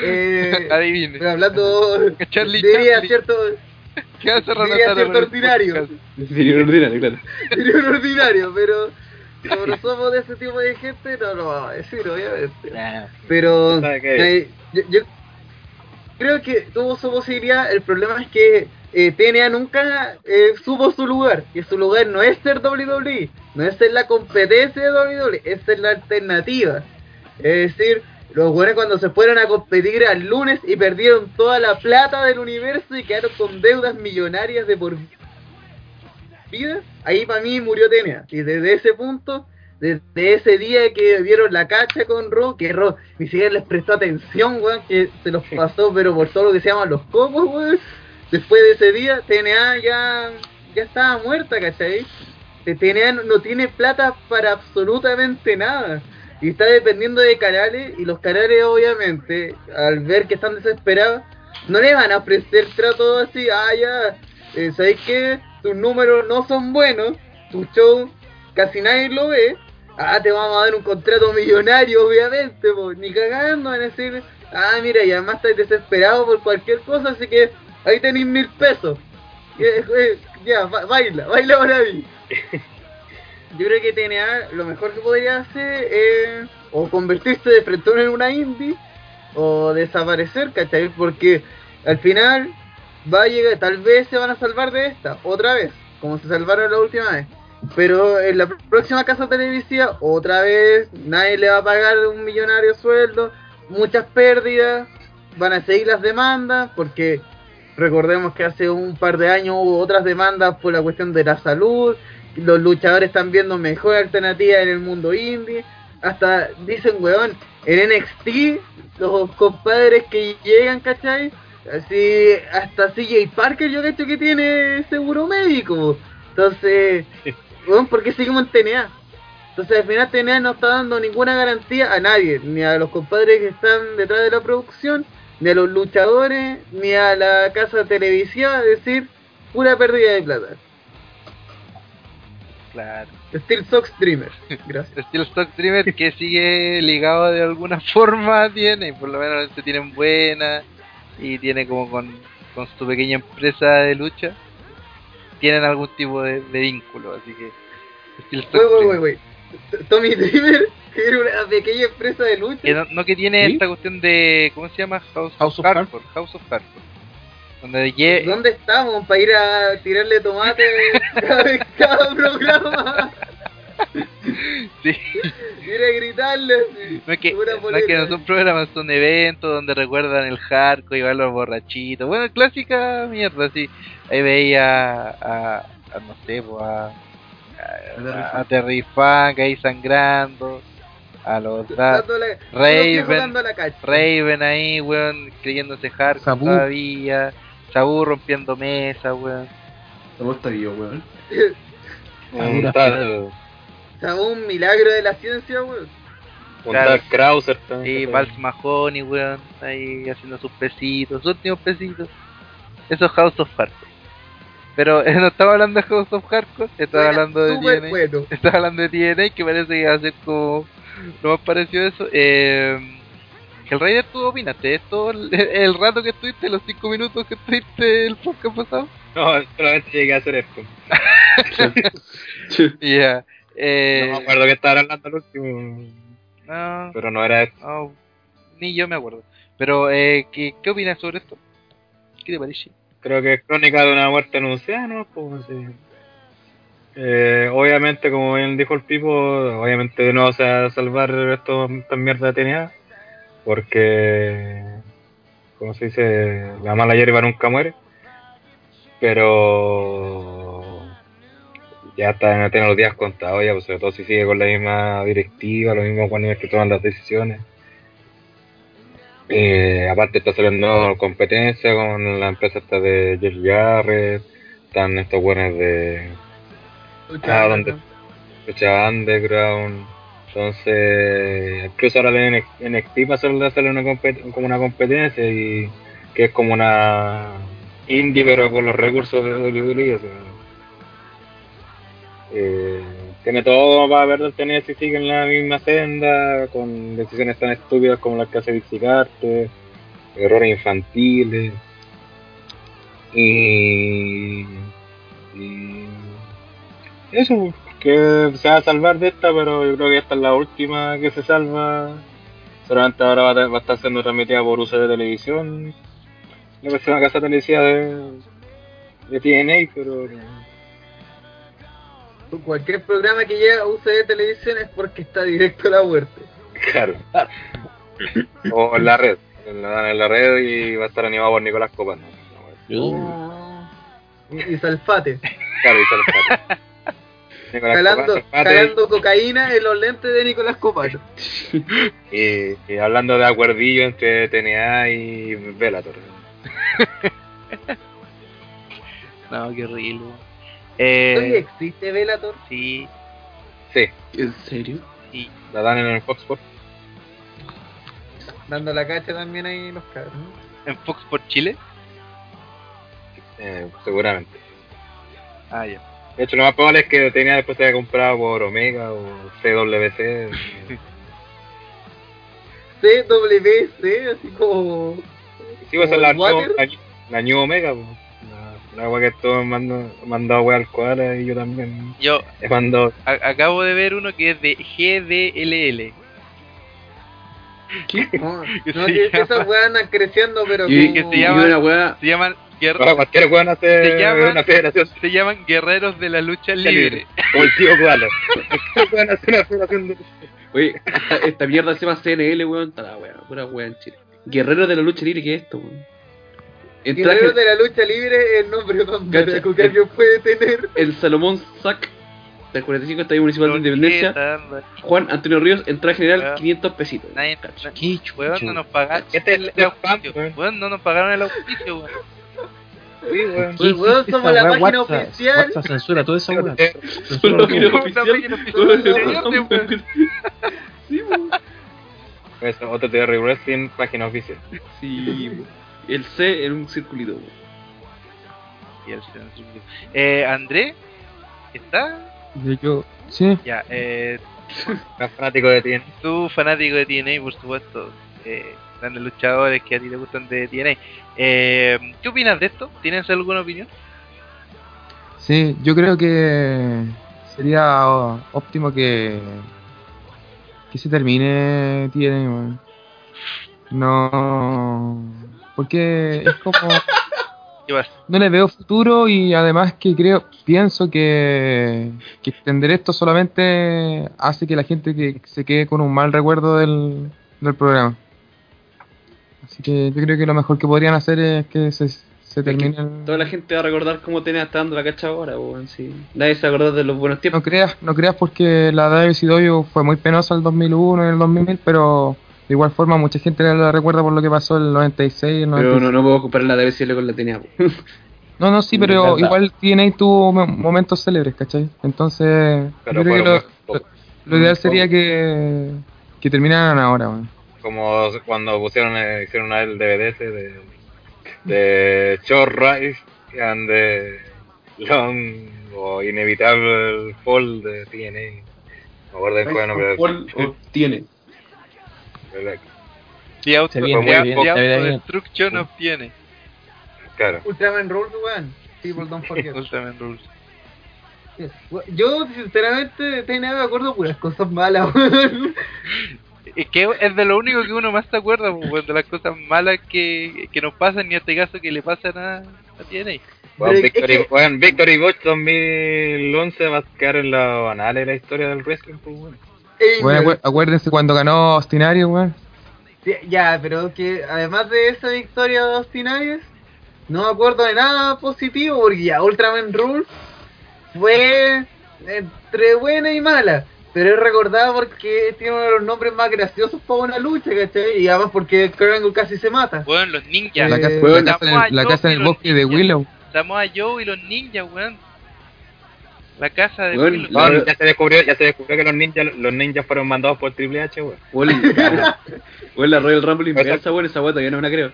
Eh, Adivine. pero hablando <laughs> Charlie diría Chaplin. cierto ¿Qué hace diría cierto ordinario? Sería ordinario, claro. sería un ordinario pero como no somos de ese tipo de gente no lo vamos a decir obviamente Nah. pero eh, yo, yo creo que tuvo su posibilidad el problema es que eh, TNA nunca eh, supo su lugar que su lugar no es ser WWE no es ser la competencia de WWE es ser la alternativa es decir los buenos cuando se fueron a competir al lunes y perdieron toda la plata del universo y quedaron con deudas millonarias de por vida, ahí para mí murió TNA. Y desde ese punto, desde ese día que vieron la cacha con Ro, que Ro ni siquiera les prestó atención, weón, que se los pasó, pero por todo lo que se llaman los copos, weón. Después de ese día, TNA ya, ya estaba muerta, ¿cachai? TNA no, tiene plata para absolutamente nada. Y está dependiendo de canales, y los canales obviamente, al ver que están desesperados, no le van a ofrecer trato así, ah, ya, eh, ¿sabéis qué? Tus números no son buenos, tu show casi nadie lo ve, ah, te vamos a dar un contrato millonario, obviamente, pues, ni cagando van a decir, ah, mira, y además estáis desesperado por cualquier cosa, así que ahí tenéis mil pesos. Ya, ba- baila, <laughs> baila para mí. Yo creo que TNA lo mejor que podría hacer es o convertirse de frente en una indie o desaparecer, ¿cachai? Porque al final va a llegar, tal vez se van a salvar de esta, otra vez, como se salvaron la última vez. Pero en la próxima casa televisiva, otra vez, nadie le va a pagar un millonario sueldo, muchas pérdidas, van a seguir las demandas, porque recordemos que hace un par de años hubo otras demandas por la cuestión de la salud, los luchadores están viendo mejor alternativa en el mundo indie, hasta dicen, weón, en NXT, los compadres que llegan, ¿cachai? Así, hasta CJ Parker yo cacho que tiene seguro médico. Entonces, weón, ¿por qué seguimos en TNA? Entonces al final TNA no está dando ninguna garantía a nadie, ni a los compadres que están detrás de la producción, ni a los luchadores, ni a la casa televisiva, es decir, pura pérdida de plata. Claro. Steel Sox Dreamer. <laughs> Gracias. Steel Stock Dreamer que sigue ligado de alguna <laughs> forma tiene, por lo menos se tienen buena y tiene como con, con su pequeña empresa de lucha, tienen algún tipo de, de vínculo, así que Steel Dreamer. Tommy Dreamer era una pequeña empresa de lucha. Que no, no que tiene ¿Sí? esta cuestión de, ¿cómo se llama? House, House of Hardcore, House of Hardcore. Donde lle- ¿Dónde estamos para ir a tirarle tomate cada, vez- cada programa? sí. Ir a gritarle. No es que, no es que no son programas, son eventos donde recuerdan el hardcore y van los borrachitos. Bueno, clásica mierda, sí. Ahí veía a, a no sé, pues, a, a, a Terry Funk ahí sangrando. A los la- Raven. Raven ahí, weón, creyéndose hardcore Sabu. todavía. Sabu rompiendo mesa, weón. No está vivo, weón. <laughs> Sea, un milagro de la ciencia, weón. Claro. Krauser también. Sí, que Vals Mahoney, weón, ahí haciendo sus pesitos, sus últimos pesitos. Eso es House of Hardcore. Pero eh, <laughs> no estaba hablando de House of Hardcore, estaba hablando de TNA. bueno. <laughs> Estaba hablando de TNA, que parece que va a ser como lo más parecido a eso. Eh, el Raider, tú opinaste esto el, el rato que estuviste, los 5 minutos que estuviste el podcast pasado. No, solamente llegué a hacer esto. <laughs> Ya. Eh, No me acuerdo que estaba hablando al último, no, pero no era esto. no, ni yo me acuerdo. Pero, eh, ¿qué, ¿qué opinas sobre esto? ¿Qué te parece? Creo que es crónica de una muerte anunciada, ¿no? Pues, sí. Eh, obviamente, como bien dijo el Pipo, obviamente no se va a salvar esto, esta mierda de TNA, porque, como se dice, la mala hierba nunca muere, pero ya está, tiene los días contados ya, pues sobre todo si sigue con la misma directiva, los mismos cuando que toman las decisiones. Eh, aparte está saliendo competencia con la empresa esta de Jeff Jarrett, están estos buenos de Ah, ¿dónde? lucha underground, entonces incluso ahora en NXT va a hacerle una como una competencia y que es como una indie pero con los recursos de WWE, o sea, eh, tiene todo para ver tener si en la misma senda, con decisiones tan estúpidas como las que hace Dixie Carter, errores infantiles. Y, y eso, que se va a salvar de esta, pero yo creo que esta es la última que se salva. Solamente ahora va a, va a estar siendo transmitida por UC de televisión. La próxima casa televisiva de, de TNA, pero Cualquier programa que llega a UCD Televisión es porque está directo a la muerte. claro. o en la red. En la, en la red y va a estar animado por Nicolás Copas. ¿no? Y, y Salfate. Claro, y Salfate. <laughs> Nicolás Calando, Copas, cocaína en los lentes de Nicolás Copano. y, y hablando de acuerdillo entre TNA y Bellator. <laughs> No, qué horrible. ¿Todavía Eh, existe Velator? sí, Sí, ¿En serio? sí. la dan en el Fox Sports. Dando la cacha también ahí los cabros. En Fox por Chile. Eh, seguramente. Ah, ya. De hecho, lo más probable es que tenía después se haya comprado por Omega o CWC. CWC, <laughs> así como. Sí, va a ser la, la, la New Omega. po. La, wea que me han mandado wea al cuadro y yo también Yo he mandado. a- acabo de ver uno que es de GDLL. <laughs> No, Que no llama- esas weas andan creciendo, pero Y, como... que se y llama- una weá. Se llaman, cualquier weón hace Se llama- una federación se llaman guerreros de la lucha libre. Como el tío Koala. Cualquier weón hace una federación de. Oye, esta, <laughs> esta mierda se llama CNL, weón. Está la weá, pura weá en Chile. Guerreros de la lucha libre, ¿qué es esto, weón? En traje, Guerreros de la lucha libre es el nombre más barato que alguien puede tener. el Salomón Sac del 45 Estadio Municipal de Independencia. Juan Antonio Ríos, en traje general, Ah. 500 pesitos. Nadie, na- weón, no nos pagaron Este es el, el auspicio. weón. Weón, no nos pagaron el auspicio, weón. Sí, weón. Pues, weón, somos la página WhatsApp, oficial. WhatsApp censura toda esa. Eh, quiero todo. Una oficial. página oficial de weón. Sí, weón. Eso, otro de Wrestling, página oficial. Sí, weón. El C en un circulito. Y el silencio. Eh, André, ¿está? De yo, sí, Ya, eh, <laughs> fanático de TN. tú fanático de TNA, por supuesto. Eh, grandes luchadores que a ti te gustan de TNA. Eh, ¿Qué opinas de esto? ¿Tienes alguna opinión? sí, yo creo que sería óptimo que que se termine TNA. No, porque es como <laughs> no le veo futuro y además que creo, pienso que, que extender esto solamente hace que la gente que se quede con un mal recuerdo del, del programa. Así que yo creo que lo mejor que podrían hacer es que se, se termine. el- Toda la gente va a recordar cómo tenía está dando la cacha ahora, weón. Sí. Nadie se acordó de los buenos tiempos. No creas, no creas porque la WCW fue muy penosa el 2001 y el 2000, pero de igual forma mucha gente la recuerda por lo que pasó en el 96 y el 97. Pero no, no puedo comparar la DBCL con la TNA. <laughs> No, no, sí, pero igual TNA tuvo mo- momentos célebres, ¿cachai? Entonces, Pero yo creo que lo, ideal sería que, que terminaran ahora, weón. como cuando pusieron eh, hicieron una el DVD ese de de Short Rise and the Long o Inevitable Fall de TNA no me acuerdo cuál nombre o tiene. Viene bien. Autodestruction obtiene. claro Ultraman Rules, weón. People don't forget. Ultraman Rules. Yo, sinceramente, tenía me acuerdo puras cosas malas, weón. <laughs> Es que es de lo único que uno más se acuerda, pues, weón, de las cosas malas que, que nos pasan, y en este caso que le pasan a, a TNA. Bueno, Victory, que- bueno, Victory Watch 2011 va a quedar en los anales de la historia del wrestling pues, bueno. Ey, Bueno, weón. acu- acuérdense cuando ganó Ostinario, weón. Sí, Ya, pero que además de esa victoria de Austin Aries, no me acuerdo de nada positivo, porque ya Ultraman Rules fue entre buena y mala. Pero es recordada porque tiene uno de los nombres más graciosos para una lucha, ¿cachai? Y además porque Kurt Angle casi se mata. Weón, los ninjas. La Eh, casa, weón, la casa en el, la Joe casa en y el los bosque de. Willow. Samoa Joe y los ninjas, weón. La casa de Bueno, ya se descubrió ya se descubrió que los ninjas los ninjas fueron mandados por Triple H weón. Weón, la <laughs> Royal Rumble inversa, weón, esa weá todavía no me la creo.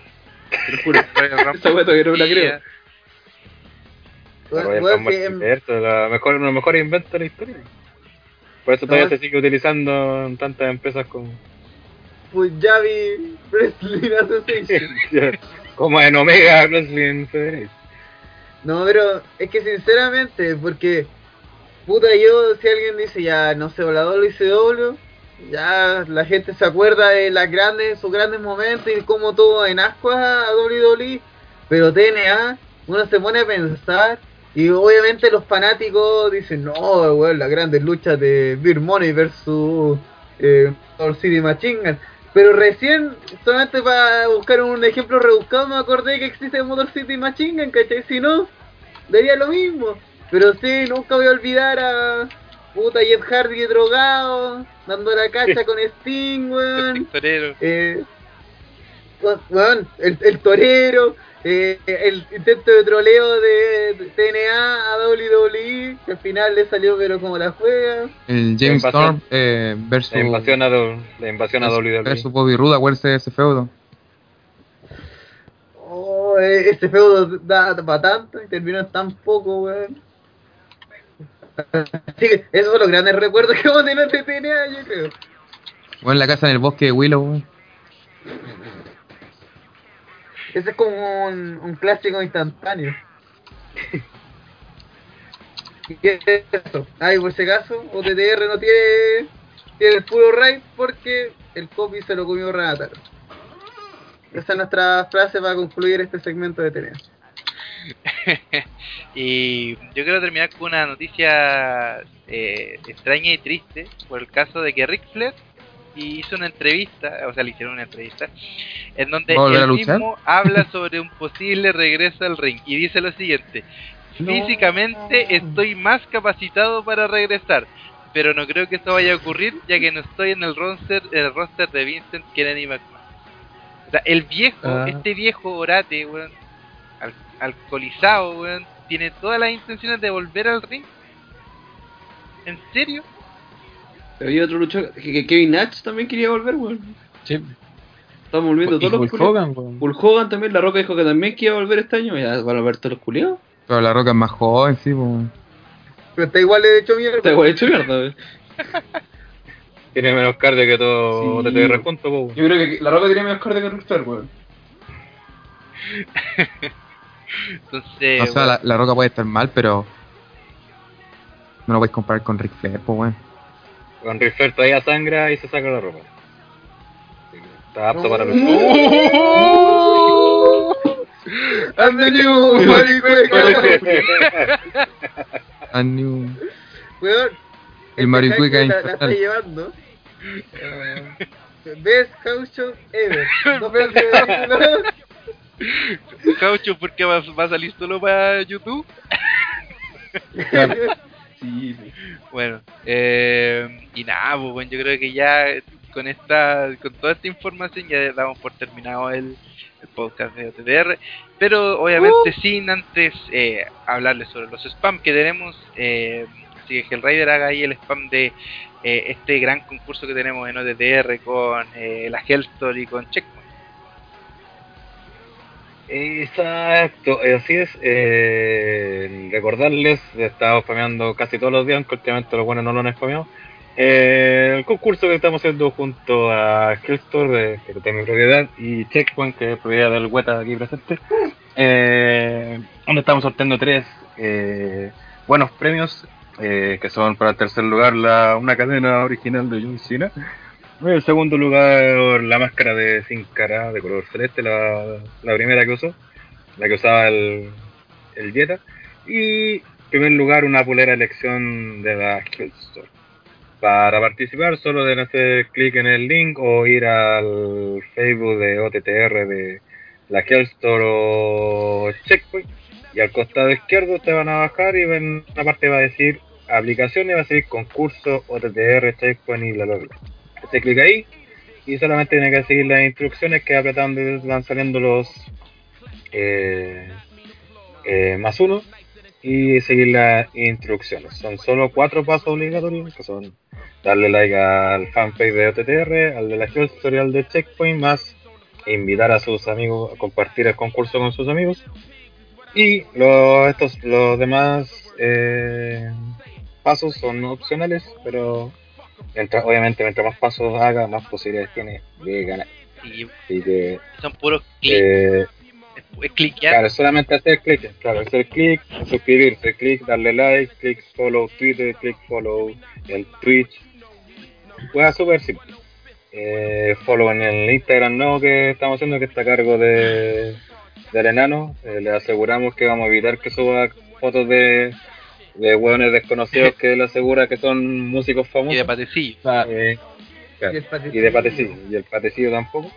Te lo juro. <laughs> Esa weá todavía no me la creo. La Weón, Royal weón, Rumble que, inversa, la mejor, uno de los mejores inventos de la historia Por eso todavía se sigue utilizando en tantas empresas como, Punjabi Wrestling Association. <laughs> como en Omega Wrestling Federation. No, pero es que sinceramente, porque puta yo, si alguien dice ya no sé, la WCW, ya la gente se acuerda de las grandes, sus grandes momentos y cómo todo en ascuas a WWE, pero TNA, uno se pone a pensar y obviamente los fanáticos dicen, no, weón, las grandes luchas de Beer Money versus eh, City Machine Gun". Pero recién, solamente para buscar un ejemplo rebuscado, me acordé que existe Motor City Machine Gun, ¿cachai? Si no, daría lo mismo. Pero sí, nunca voy a olvidar a puta Jeff Hardy drogado, dando la cacha <laughs> con Sting, weón. Torero. Eh, weón, el, el torero, eh, el intento de troleo de TNA a WWE, que al final le salió pero como la juega. El James. Storm eh, versus, La invasión a, do- la invasión a. WWE. versus Bobby Roode, ese feudo. Oh, eh, ese feudo da para tanto y terminó tan poco, weón. <laughs> Así que esos son los grandes recuerdos que vamos a tener de TNA, yo creo. Bueno, en la casa en el bosque de Willow. Ese es como un, un clásico instantáneo. ¿Y <laughs> qué es eso? Ay, por si acaso, OTTR no tiene, tiene el puro raid porque el copy se lo comió Renataro. Esa es nuestra frase para concluir este segmento de TNA. <laughs> y yo quiero terminar con una noticia eh, extraña y triste por el caso de que Ric Flair hizo una entrevista, o sea, le hicieron una entrevista, en donde ¿Va a volver a él mismo habla sobre un posible regreso al ring y dice lo siguiente: Físicamente estoy más capacitado para regresar, pero no creo que esto vaya a ocurrir ya que no estoy en el roster, el roster de Vincent Kennedy McMahon. O sea, el viejo, Ah. este viejo orate, alcoholizado, weón, tiene todas las intenciones de volver al ring. ¿En serio? Había otro luchador, que, Kevin Nash también quería volver, weón. Sí. Estamos volviendo Y todos los Hulk culiados. Hogan, weón. Hulk Hogan también, La Roca dijo que también quería volver este año. Ya van a ver todos los culiados. Pero la roca es más joven, sí, weón. Pero está igual de hecho mierda. Está igual hecho mierda, weón. <laughs> Tiene menos cardio que todo Sí. TTR junto, po. Yo creo que La Roca tiene menos cardio que Flair, weón. <laughs> Entonces, o sea, la, la roca puede estar mal, pero. No lo podéis comparar con Ric Flair, pues, weón. Con Ric Flair todavía sangra y se saca la ropa. Está apto para luchar. And the new maricueca. <laughs> A new- Weón. El maricueca la, la está llevando. Ah, best house show ever. <laughs> De <laughs> Caucho, ¿por qué va, va a salir solo para YouTube? <laughs> Sí, sí. Bueno, eh, y nada, pues, bueno, yo creo que ya con esta, con toda esta información ya damos por terminado el, el podcast de OTDR, pero obviamente sin antes eh, hablarles sobre los spam que tenemos, eh, así que Hellraider haga ahí el spam de eh, este gran concurso que tenemos en OTDR con eh, la Hellstory y con Checkpoint. Exacto, eh, así es. Eh, recordarles, he estado spameando casi todos los días, aunque últimamente los buenos no lo han spameado. Eh, el concurso que estamos haciendo junto a Hellstore, que es mi propiedad, y Checkpoint, que es propiedad del Weta aquí presente, eh, donde estamos sorteando tres buenos premios, que son para el tercer lugar la, una cadena original de John. En segundo lugar, la máscara de Sin Cara de color celeste, la, primera que usó, la que usaba el, el. Y en primer lugar, una pulera elección de la Hellstore. Para participar, solo deben hacer clic en el link o ir al Facebook de OTTR de la Hellstore o Checkpoint. Y al costado izquierdo te van a bajar y en una parte va a decir aplicaciones, va a decir concurso, OTTR, Checkpoint y bla bla bla se clica ahí y solamente tiene que seguir las instrucciones que apretando van saliendo los eh, eh, más uno y seguir las instrucciones. Son solo cuatro pasos obligatorios que son darle like al fanpage de OTTR, al de la History, al de Checkpoint, más invitar a sus amigos a compartir el concurso con sus amigos y los, estos, los demás eh, pasos son opcionales, pero mientras, obviamente mientras más pasos haga, más posibilidades tiene de ganar. Y Así que, son puros clics. eh, es cliquear. claro, solamente hacer clic, claro, hacer clic, suscribirse, clic, darle like, clic, follow Twitter, clic, follow en Twitch. Juega súper simple. Eh, follow en el Instagram nuevo que estamos haciendo, que está a cargo de del enano. Eh, le aseguramos que vamos a evitar que suba fotos de, de hueones desconocidos <laughs> que él asegura que son músicos Y famosos. de patecillo. Eh, claro, Y y de patecillo, y el patecillo tampoco.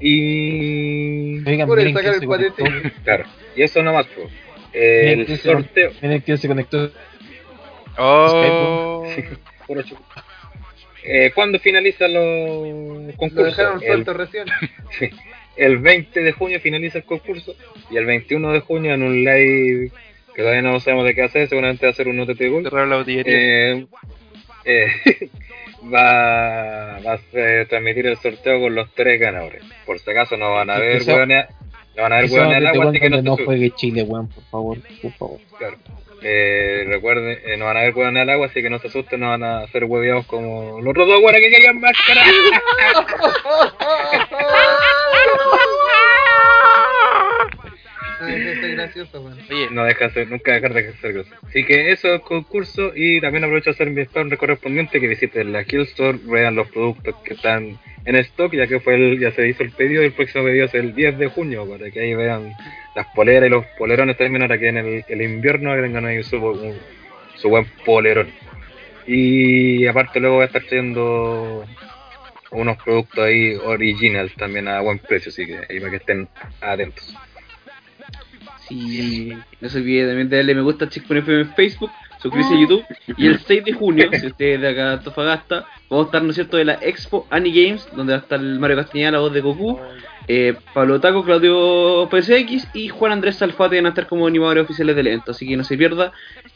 Y Oigan, Por sacar el patecillo. <laughs> claro, y eso nomás, pues. Bien, El que se- sorteo. Miren quién se conectó. Oh. Puro. Eh, ¿Cuándo finalizan los Lo concursos? El, recién. <laughs> sí, el 20 de junio finaliza el concurso y el 21 de junio en un live que todavía no sabemos de qué hacer, seguramente va a ser un OTT Gold. Cerrar la botillería. Eh, eh, <laughs> va, va a ser- transmitir el sorteo con los tres ganadores. Por si acaso no van a ver Eso- hueones, no van a ver Eso hueones al agua, así que no juegue Chile, weón, por favor, por favor. Claro. Eh, recuerden, eh, no van a ver hueones al agua, así que no se asusten, no van a ser hueveados como los otros dos hueones que querían máscara. <laughs> <laughs> Gracioso, no deja de ser, nunca dejar de ser grosero. Así que eso es concurso y también aprovecho de hacer mi spam correspondiente que visiten la Kill Store, vean los productos que están en stock, ya que fue el, ya se hizo el pedido y el próximo pedido es el 10 de junio, para que ahí vean las poleras y los polerones también ahora que en el, invierno tengan ahí su, su buen polerón. Y aparte luego voy a estar trayendo unos productos ahí original también a buen precio, así que ahí para que estén atentos. Sí, no se olvide también de darle me gusta a Checkpoint FM en Facebook, suscribirse a YouTube. Y el 6 de junio, si usted es de acá de Antofagasta, vamos a estar, ¿no es cierto?, de la Expo Annie Games, donde va a estar el Mario Castañeda, la voz de Goku, eh, Pablo Taco, Claudio PSX y Juan Andrés Salfate van a estar como animadores oficiales del evento. Así que no se pierda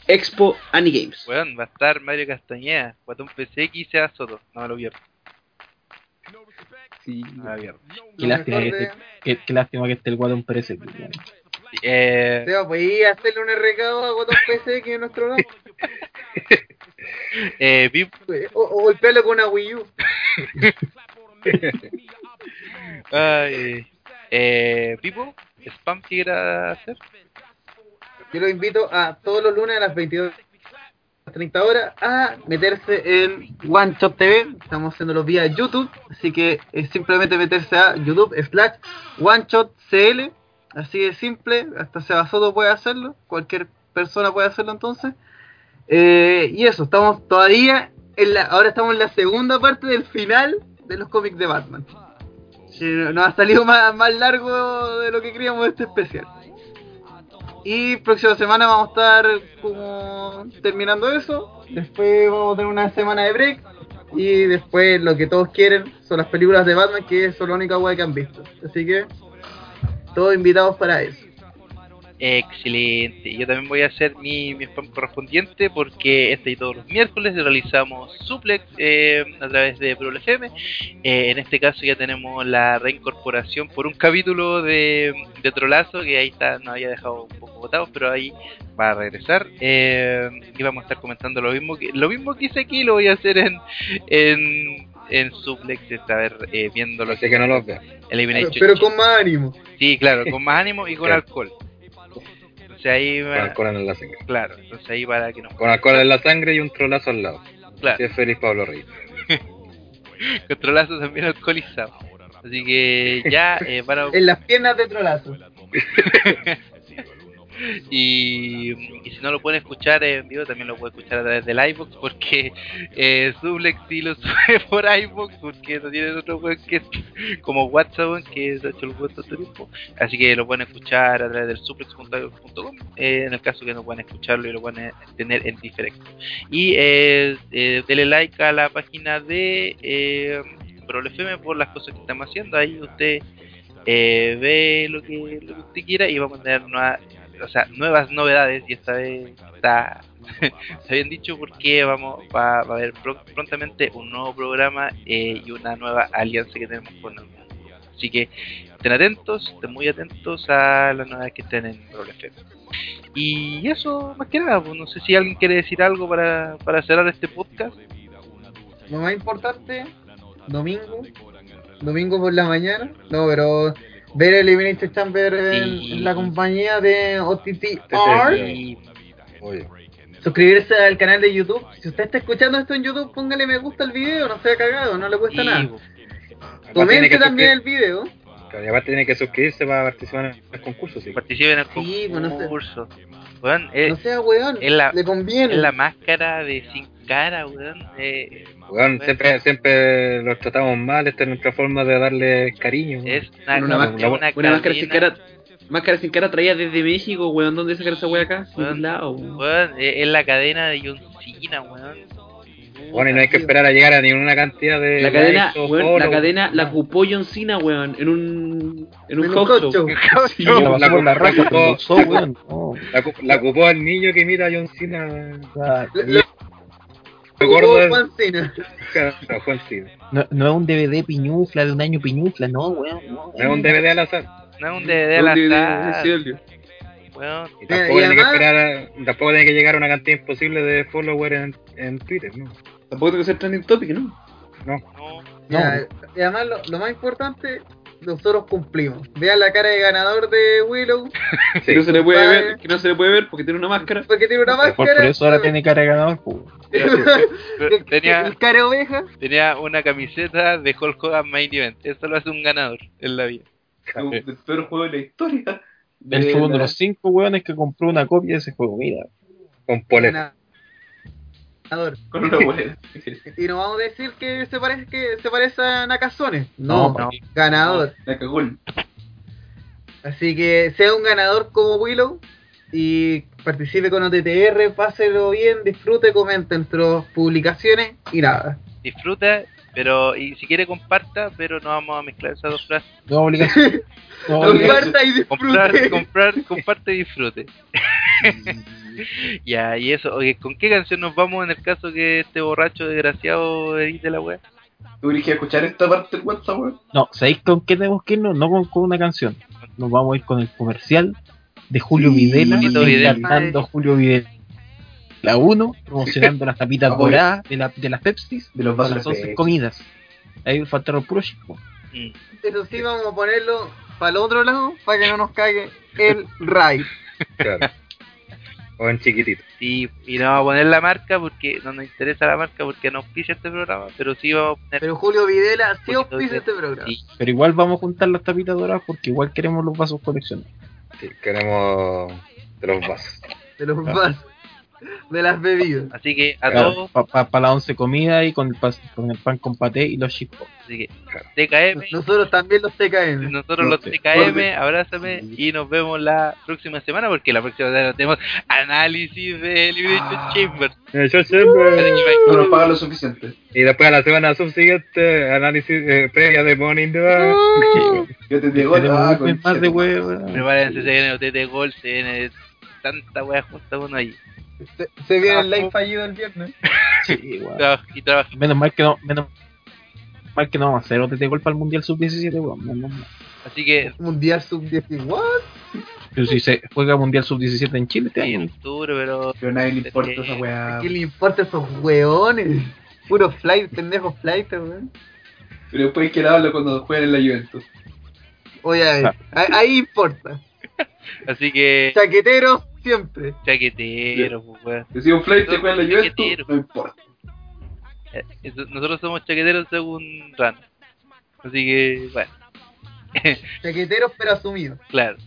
Expo Annie Games. weón, va a estar Mario Castañeda, Guatón PCX y Seba Soto. No me lo pierdo. Sí. No me lo pierdo. Qué lástima, que esté, qué, qué lástima que esté el guatón Pérez. Eh, Seba, ¿podías hacerle un recado a Guatón PC que es nuestro nombre? <laughs> eh, Pip, O, o golpearlo con una Wii U. <laughs> ay, eh, Pipo, spam que quiera hacer. Yo los invito a todos los lunes a las 22 30 horas a meterse en One Shot TV. Estamos haciéndolo vía YouTube, así que es simplemente meterse a YouTube slash One Shot CL. Así de simple, hasta Seba Soto puede hacerlo, cualquier persona puede hacerlo entonces. Eh, y eso, estamos todavía en la, ahora estamos en la segunda parte del final de los cómics de Batman. Sí, nos ha salido <laughs> más, largo de lo que queríamos este especial. Y próxima semana vamos a estar como terminando eso. Después vamos a tener una semana de break. Y después lo que todos quieren son las películas de Batman, que son la única wea que han visto. Así que todos invitados para eso. Excelente. Yo también voy a hacer mi, spam correspondiente porque este y todos los miércoles realizamos suplex eh, a través de Pro. Eh, en este caso ya tenemos la reincorporación por un capítulo de, de Trolazo que ahí está, nos había dejado un poco botado, pero ahí va a regresar. Eh, y vamos a estar comentando lo mismo que lo mismo que hice aquí, lo voy a hacer en, en suplex, esta vez eh, viendo lo Así que no los vean. Elimination Pero Chamber. con más ánimo. Sí, claro, con más ánimo y con Claro. alcohol. Entonces ahí Con va- alcohol en la sangre. Claro, entonces ahí para que nos Con alcohol en la sangre y un trolazo al lado. claro, Así es feliz Pablo Reyes. <laughs> controlazo también alcoholizado. Así que ya eh, van a <laughs> En las piernas de trolazo. <laughs> y, si no lo pueden escuchar en vivo también lo pueden escuchar a través del iVoox porque eh, Sublex sí lo <laughs> sube por iVoox porque no tienen otro web que es como WhatsApp que se ha hecho el web todo tiempo. Así que lo pueden escuchar a través del suplex.com eh, en el caso que no puedan escucharlo y lo pueden tener en diferente. Y eh, eh, denle like a la página de eh, por las cosas que estamos haciendo. Ahí usted eh, ve lo que, lo que usted quiera y vamos a tener nueva- o sea, nuevas novedades y esta vez está, <laughs> está bien dicho porque vamos va, va a haber pro- prontamente un nuevo programa eh, y una nueva alianza que tenemos con el Así que estén atentos, estén muy atentos a las novedades que estén en Roll FM. Y eso, más que nada, pues, no sé si alguien quiere decir algo para, para cerrar este podcast. Lo más importante, domingo, domingo por la mañana, no, pero ver Elimination Chamber en, Sí. en la compañía de OTTR, suscribirse al canal de YouTube. Si usted está escuchando esto en YouTube, póngale me gusta al video, no sea cagado, no le cuesta nada. Comente también el video. y aparte tiene que suscribirse para participar en el concurso, sí. participen en el Sí, pues, concurso. Weón, es, No sea weón, es la- le conviene. es la máscara de sin cara, weón. Eh, Weón, siempre, siempre los tratamos mal, esta es nuestra forma de darle cariño. es una, una una, máscara- una Una máscara sin cara. Máscara sin cara traída desde México, weón. ¿Dónde sacar esa wea acá? Weón. lado, weón. weón, es, es la cadena de John Cena, weón. Bueno, y no hay que esperar a llegar a ninguna cantidad de. La cadena, likes weón, la cadena la ocupó John Cena, weón, en un en un En un show. <laughs> Sí, No, la la, la la ocupó- el niño que imita a John Cena. Juan Cena. Claro, Juan Cena. no, no es un DVD piñufla de un año piñufla, no, weón. No, No es un DVD al azar. No es un DVD al DVD, azar. Y tampoco y tiene que esperar a- tampoco tiene que llegar a una cantidad imposible de followers en, en Twitter, ¿no? Tampoco tengo que ser trending topic, ¿no? No. No, Ya, y además lo, lo más importante, nosotros cumplimos. Vean la cara de ganador de Willow, <laughs> Que no se le puede ver, que no se le puede ver porque tiene una máscara. porque tiene una Por, máscara. por eso ahora tiene cara de ganador, pues. <laughs> tenía, El cara de oveja. tenía una camiseta de Hulk Hogan Main Event. Eso lo hace un ganador en la vida. Del peor juego de la historia. Él fue uno de los cinco weones que compró una copia de ese juego, mira. Con. Ganador. Con una. Y no vamos a decir que se parece que se parece a Nakazone. No, No, no. ganador. El- Así que sea un ganador como Willow y participe con OTTR, páselo bien, disfrute, comente entre publicaciones y nada. Disfruta, pero y si quiere comparta, pero no vamos a mezclar esas dos frases. No obligación. No. Comparta y Comprar, disfrute. comprar, comparte y disfrute. <laughs> ya, y eso, oye, ¿con qué canción nos vamos en el caso que este borracho desgraciado edite la web? ¿Tú que escuchar esta parte del WhatsApp, weón? No, ¿sabéis con qué tenemos que irnos? No con, con una canción. Nos vamos a ir con el comercial de Julio Sí, Videla, cantando a Julio Videla. La 1, promocionando las tapitas Ah, doradas de, la, de las Pepsi, De los vasos de 11 Pepsi. comidas. Ahí faltaron puro chico. Eso sí, vamos a ponerlo para el otro lado para que no nos cague el raid. Claro. <laughs> O en chiquitito. Sí, y no vamos a poner la marca porque no nos interesa la marca porque no auspicia este programa, pero sí vamos a poner. Pero Julio Videla sí auspicia este programa. Sí, Pero igual vamos a juntar las tapitas doradas porque igual queremos los vasos coleccionados. Sí, queremos de los vasos. De los vasos. De las bebidas. así que a todos, Para las 11 comidas y con el, pas- con el pan con paté y los chicos. así que Claro. TKM, Nosotros también los TKM. nosotros los. TKM, abrázame y nos vemos la próxima semana porque la próxima semana tenemos análisis de Liberation Ah. Chamber. Eh, yo siempre- No nos pagan lo suficiente. Y después a la semana subsiguiente, análisis eh, previa de Morning Dog. Yo te digo, ah, mes más de huevo. Prepárense, se viene OTT Gol, se viene tanta wea junta uno ahí. Se, se viene el live fallido el viernes. <laughs> Sí, y trabaja. Menos mal que no, menos mal que no vamos a hacer OTT gol para el Mundial Sub-17, weón. Menos mal. Así que Mundial sub-10. ¿What? Pero si se juega Mundial Sub-17 en Chile este en año. octubre, pero Pero a nadie le importa esa weá. ¿A quién le importa esos weones? Puro flight, pendejos flight, weón. Pero después quiero hablar cuando jueguen en la Juventus. Oye, a ver, Ah. ahí, ahí importa. <laughs> así que Chaqueteros siempre. chaquetero, pues, weón. Si un flight te juega la Juventus, no importa. Eh, Nosotros somos chaqueteros según Ran. Así que, bueno, <laughs> Chaqueteros pero asumidos. claro.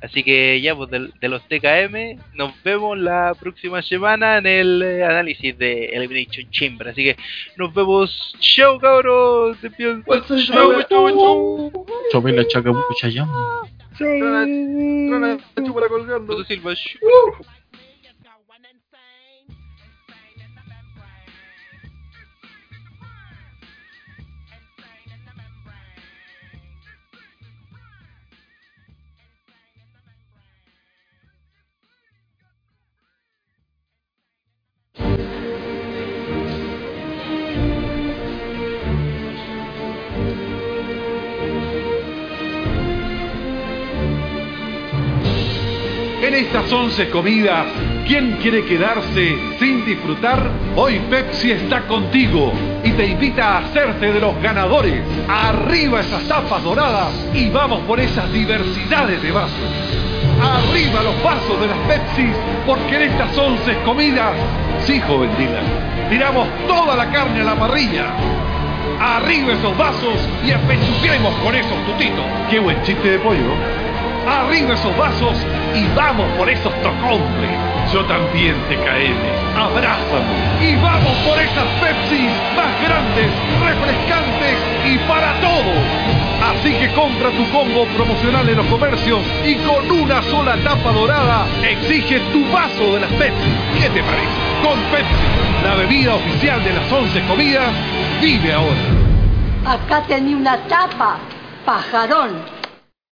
Así que ya, pues de, de los TKM, nos vemos la próxima semana en el eh, análisis de Elimination Chamber. Así que nos vemos. Chao, cabros. Chao, chao, chao, chao. Chopela chacabucha llama. Trona, trona, chúpala colgando. José Silva. Estas 11 comidas, ¿quién quiere quedarse sin disfrutar? Hoy Pepsi está contigo y te invita a hacerte de los ganadores. Arriba esas tapas doradas y vamos por esas diversidades de vasos. Arriba los vasos de las Pepsi, porque en estas 11 comidas, sí, joven Dylan, tiramos toda la carne a la parrilla. Arriba esos vasos y apechuguemos con esos tutitos. Qué buen chiste de pollo. Arriba esos vasos y vamos por esos tocombres. Yo también te caeré. Abrázame. Y vamos por esas Pepsis más grandes, refrescantes y para todos. Así que compra tu combo promocional en los comercios y con una sola tapa dorada exige tu vaso de las Pepsi. ¿Qué te parece? Con Pepsi, la bebida oficial de las 11 comidas, vive ahora. Acá tenía una tapa, pajarón.